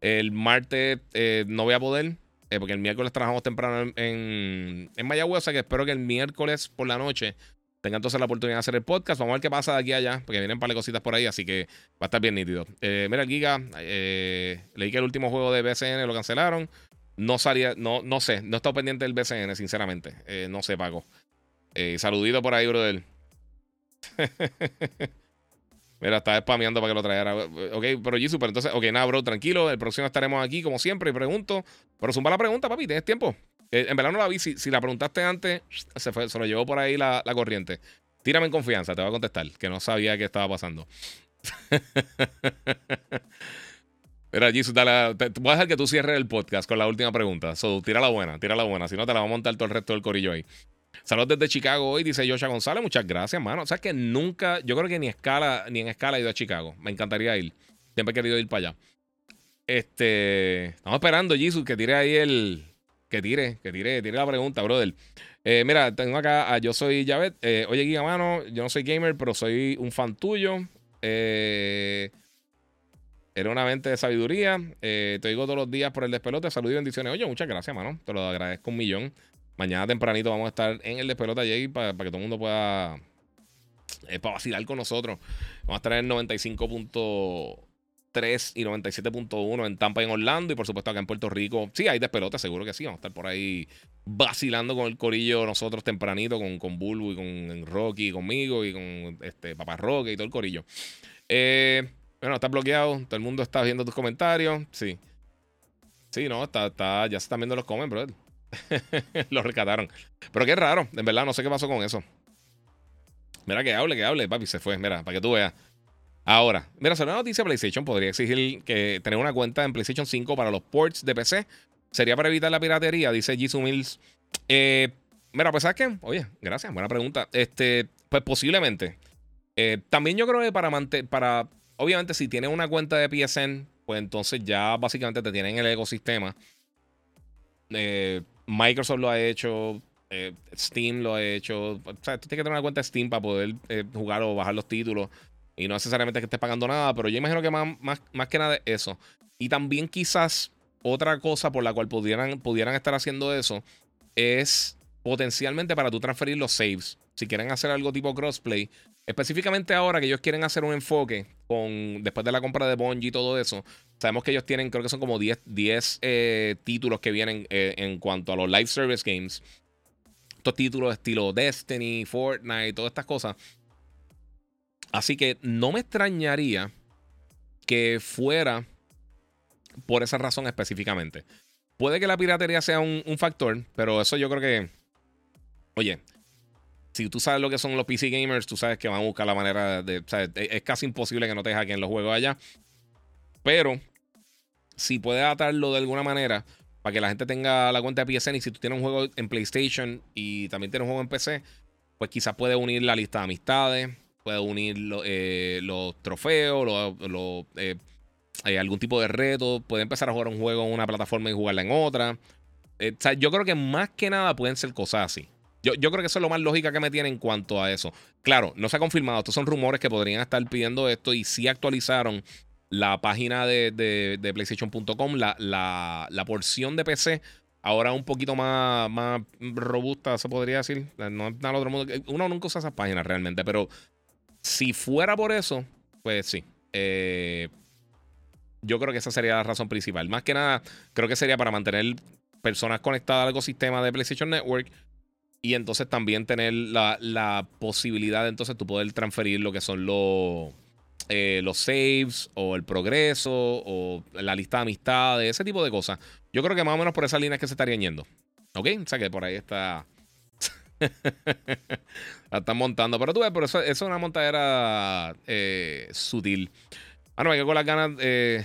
El martes eh, no voy a poder, eh, porque el miércoles trabajamos temprano en, en, Mayagüez, o sea que espero que el miércoles por la noche tenga entonces la oportunidad de hacer el podcast. Vamos a ver qué pasa de aquí a allá, porque vienen un par de cositas por ahí, así que va a estar bien nítido. mira, Giga, leí que el último juego de BCN lo cancelaron. No salía, no, no sé, no he estado pendiente del BCN, sinceramente. no sé, Paco. Eh, saludito por ahí, brother. Mira, estaba spameando para que lo trajera. Ok, pero Jisoo, pero entonces, ok, nada, bro, tranquilo. El próximo estaremos aquí, como siempre, y pregunto. Pero zumba la pregunta, papi, tienes tiempo. Eh, en verdad no la vi. Si, la preguntaste antes, se, fue, se lo llevó por ahí la, la corriente. Tírame en confianza, te voy a contestar, que no sabía qué estaba pasando. Mira, Jesus, dale, te, voy a dejar que tú cierres el podcast con la última pregunta. So, tira la buena, tira la buena. Si no, te la va a montar todo el resto del corillo ahí. Saludos desde Chicago hoy, dice Joshua González. Muchas gracias, mano. O sea que nunca, yo creo que ni escala, ni en escala he ido a Chicago. Me encantaría ir. Siempre he querido ir para allá. Este. Estamos esperando, Jesus, que tire ahí el. Que tire, que tire, tire la pregunta, brother. Eh, mira, tengo acá a Yo Soy Javet. Eh, oye, Giga Mano, yo no soy gamer, pero soy un fan tuyo. Eh, una mente de sabiduría. te digo todos los días por el despelote. Saludos y bendiciones. Oye, muchas gracias, mano. Te lo agradezco un millón. Mañana tempranito vamos a estar en el despelote allí para, para que todo el mundo pueda. para vacilar con nosotros. Vamos a estar en 95. 3 y 97.1 en Tampa y en Orlando. Y por supuesto acá en Puerto Rico. Sí, hay despelote, seguro que sí. Vamos a estar por ahí vacilando con el corillo nosotros tempranito, con, con Bulbo y con Rocky conmigo y con este Papá Roque y todo el corillo. Eh, bueno, está bloqueado. Todo el mundo está viendo tus comentarios. Sí. Sí, no, está, está, ya se están viendo los comen, bro. los rescataron. Pero qué raro, en verdad, no sé qué pasó con eso. Mira que hable, que hable, papi, se fue. Mira, para que tú veas. Ahora, mira, si una noticia PlayStation podría exigir que tener una cuenta en PlayStation 5 para los ports de PC. Sería para evitar la piratería, dice Jisoo Mills. Eh, mira, pues ¿sabes qué? Oye, gracias, buena pregunta. Este, pues posiblemente. Eh, también yo creo que para mantener, para, obviamente si tienes una cuenta de PSN, pues entonces ya básicamente te tienen el ecosistema. Eh, Microsoft lo ha hecho, Steam lo ha hecho. O sea, tú tienes que tener una cuenta de Steam para poder jugar o bajar los títulos. Y no necesariamente que estés pagando nada, pero yo imagino que más, más, que nada eso. Y también quizás otra cosa por la cual pudieran, pudieran estar haciendo eso es potencialmente para tú transferir los saves. Si quieren hacer algo tipo crossplay, específicamente ahora que ellos quieren hacer un enfoque con después de la compra de Bungie y todo eso, sabemos que ellos tienen, creo que son como 10, 10 eh, títulos que vienen eh, en cuanto a los live service games. Estos títulos estilo Destiny, Fortnite, todas estas cosas. Así que no me extrañaría que fuera por esa razón específicamente. Puede que la piratería sea un, factor, pero eso yo creo que. Oye, si tú sabes lo que son los PC gamers, tú sabes que van a buscar la manera de. es casi imposible que no te hackeen los juegos allá. Pero, si puedes atarlo de alguna manera para que la gente tenga la cuenta de PSN y si tú tienes un juego en PlayStation y también tienes un juego en PC, pues quizás puedes unir la lista de amistades, puede unir eh, los trofeos, eh, eh, algún tipo de reto, puede empezar a jugar un juego en una plataforma y jugarla en otra. yo creo que más que nada pueden ser cosas así. Yo, creo que eso es lo más lógica que me tiene en cuanto a eso. Claro, no se ha confirmado. Estos son rumores que podrían estar pidiendo esto y sí actualizaron la página de, PlayStation.com, la, la, porción de PC ahora un poquito más, más robusta, se podría decir. No es nada otro mundo. Uno nunca usa esas páginas realmente, pero si fuera por eso, pues sí. Eh, yo creo que esa sería la razón principal. Más que nada, creo que sería para mantener personas conectadas al ecosistema de PlayStation Network. Y entonces también tener la, posibilidad de entonces tú poder transferir lo que son los, eh, los saves o el progreso o la lista de amistades, ese tipo de cosas. Yo creo que más o menos por esa línea es que se estarían yendo. ¿Ok? O sea que por ahí está, la están montando. Pero tú ves, pero eso, es una montadera eh, sutil. Ah, no, me quedo con las ganas. Eh,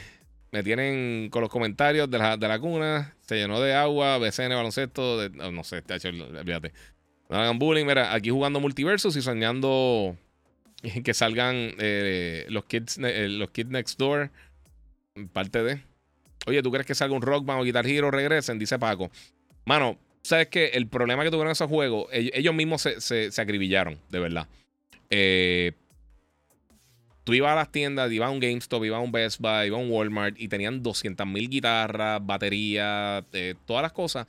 me tienen con los comentarios de la, de la cuna. Se llenó de agua, BCN, baloncesto. no, sé, olvídate. No hagan bullying. Mira, aquí jugando multiversos y soñando que salgan eh, los, kids, los kids next door. Parte de. Oye, ¿tú crees que salga un Rockman o Guitar Hero regresen? Dice Paco. Mano, sabes que el problema que tuvieron esos juegos, ellos, mismos se, se, acribillaron, de verdad. Eh, tú ibas a las tiendas, ibas a un GameStop, ibas a un Best Buy, ibas a un Walmart y tenían 200 mil guitarras, baterías, eh, todas las cosas.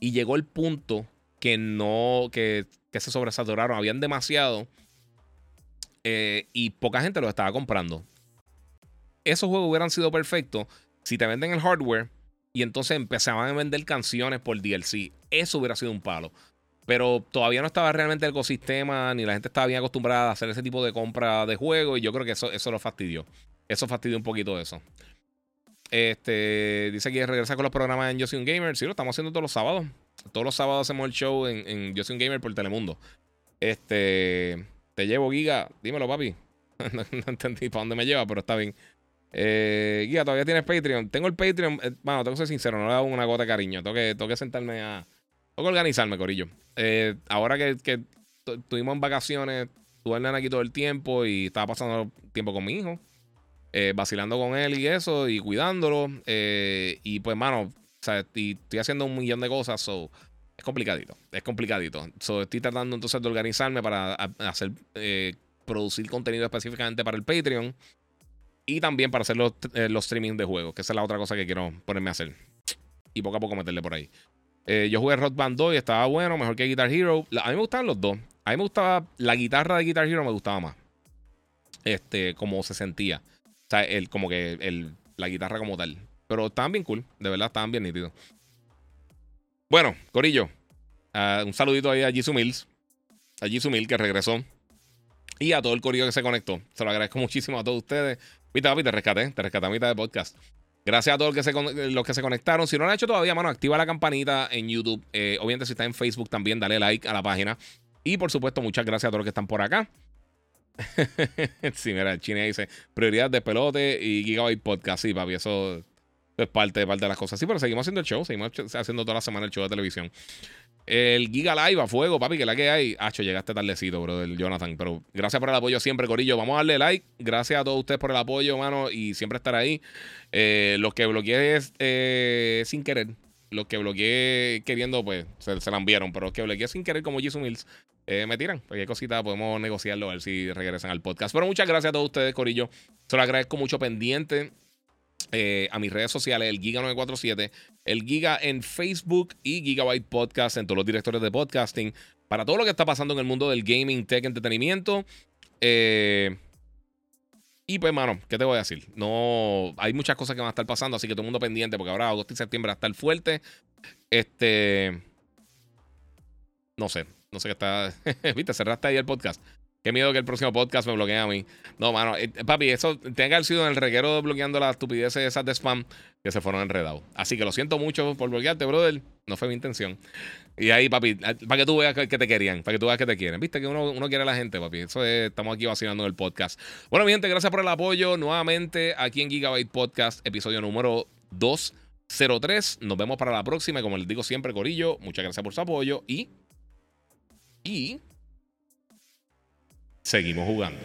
Y llegó el punto que no, que, que se sobresaturaron, habían demasiado eh, y poca gente los estaba comprando. Esos juegos hubieran sido perfectos si te venden el hardware y entonces empezaban a vender canciones por DLC. Eso hubiera sido un palo. Pero todavía no estaba realmente el ecosistema, ni la gente estaba bien acostumbrada a hacer ese tipo de compra de juego. Y yo creo que eso, eso lo fastidió. Eso fastidió un poquito eso. Este, dice que regresa con los programas en Yo Soy un Gamer. Sí, lo estamos haciendo todos los sábados. Todos los sábados hacemos el show en, en Yo Soy un Gamer por Telemundo. Este, te llevo, Giga. Dímelo, papi. no, entendí para dónde me lleva, pero está bien. Eh, Giga, todavía tienes Patreon. Tengo el Patreon. Eh, bueno, tengo que ser sincero, no le hago una gota de cariño. Tengo que, tengo que sentarme a. Tengo que organizarme, Corillo. Eh, ahora que, que estuvimos en vacaciones, tuve el nena aquí todo el tiempo y estaba pasando tiempo con mi hijo. Eh, vacilando con él y eso, y cuidándolo. Eh, y pues, mano, estoy, haciendo un millón de cosas, so, es complicadito, es complicadito. So, estoy tratando entonces de organizarme para hacer, producir contenido específicamente para el Patreon y también para hacer los, los streamings de juegos, que es la otra cosa que quiero ponerme a hacer. Y poco a poco meterle por ahí. Yo jugué Rock Band 2 y estaba bueno, mejor que Guitar Hero. a mí me gustaban los dos. A mí me gustaba la guitarra de Guitar Hero, me gustaba más. Este, como se sentía. O sea, el, como que el, la guitarra como tal. Pero estaban bien cool, de verdad, estaban bien nítidos. Bueno, Corillo, ah, un saludito ahí a Jisoo Mills. A Jisoo Mills que regresó. Y a todo el corillo que se conectó. Se lo agradezco muchísimo a todos ustedes. Viste, papi, te rescaté. Te rescaté a mitad de podcast. Gracias a todos los que, se, los que se conectaron. Si no lo han hecho todavía, mano, activa la campanita en YouTube. Eh, obviamente, si está en Facebook también, dale like a la página. Y por supuesto, muchas gracias a todos los que están por acá. sí, mira, el Chine dice prioridad de pelote y Gigabyte Podcast. Sí, papi, eso es parte, parte de las cosas. Sí, pero seguimos haciendo el show, seguimos haciendo toda la semana el show de televisión. El Giga Live a fuego, papi, que la que hay. Hacho, llegaste tardecito, bro, del Jonathan. Pero gracias por el apoyo siempre, Corillo. Vamos a darle like. Gracias a todos ustedes por el apoyo, mano, y siempre estar ahí. Eh, los que bloqueé es, eh, sin querer. Los que bloqueé queriendo, pues se, se la enviaron. Pero los que bloqueé sin querer, como Jason Mills, eh, me tiran. Cualquier cosita podemos negociarlo a ver si regresan al podcast. Pero muchas gracias a todos ustedes, Corillo. Se lo agradezco mucho pendiente. Eh, a mis redes sociales, el Giga947, el Giga en Facebook y Gigabyte Podcast en todos los directores de podcasting. Para todo lo que está pasando en el mundo del gaming, tech, entretenimiento. Eh, y pues, mano, ¿qué te voy a decir? No, hay muchas cosas que van a estar pasando, así que todo el mundo pendiente, porque ahora agosto y septiembre va a estar fuerte. Este. No sé, no sé qué está. Viste, cerraste ahí el podcast. Qué miedo que el próximo podcast me bloquee a mí. No, mano. Eh, papi, eso tenga que haber sido en el reguero bloqueando las estupideces esas de spam que se fueron enredados. Así que lo siento mucho por bloquearte, brother. No fue mi intención. Y ahí, papi, eh, para que tú veas que te querían, para que tú veas que te quieren. Viste que uno, uno quiere a la gente, papi. Eso es, estamos aquí vacilando en el podcast. Bueno, mi gente, gracias por el apoyo. Nuevamente aquí en Gigabyte Podcast, episodio número 203. Nos vemos para la próxima. Como les digo siempre, Corillo, muchas gracias por su apoyo y y seguimos jugando.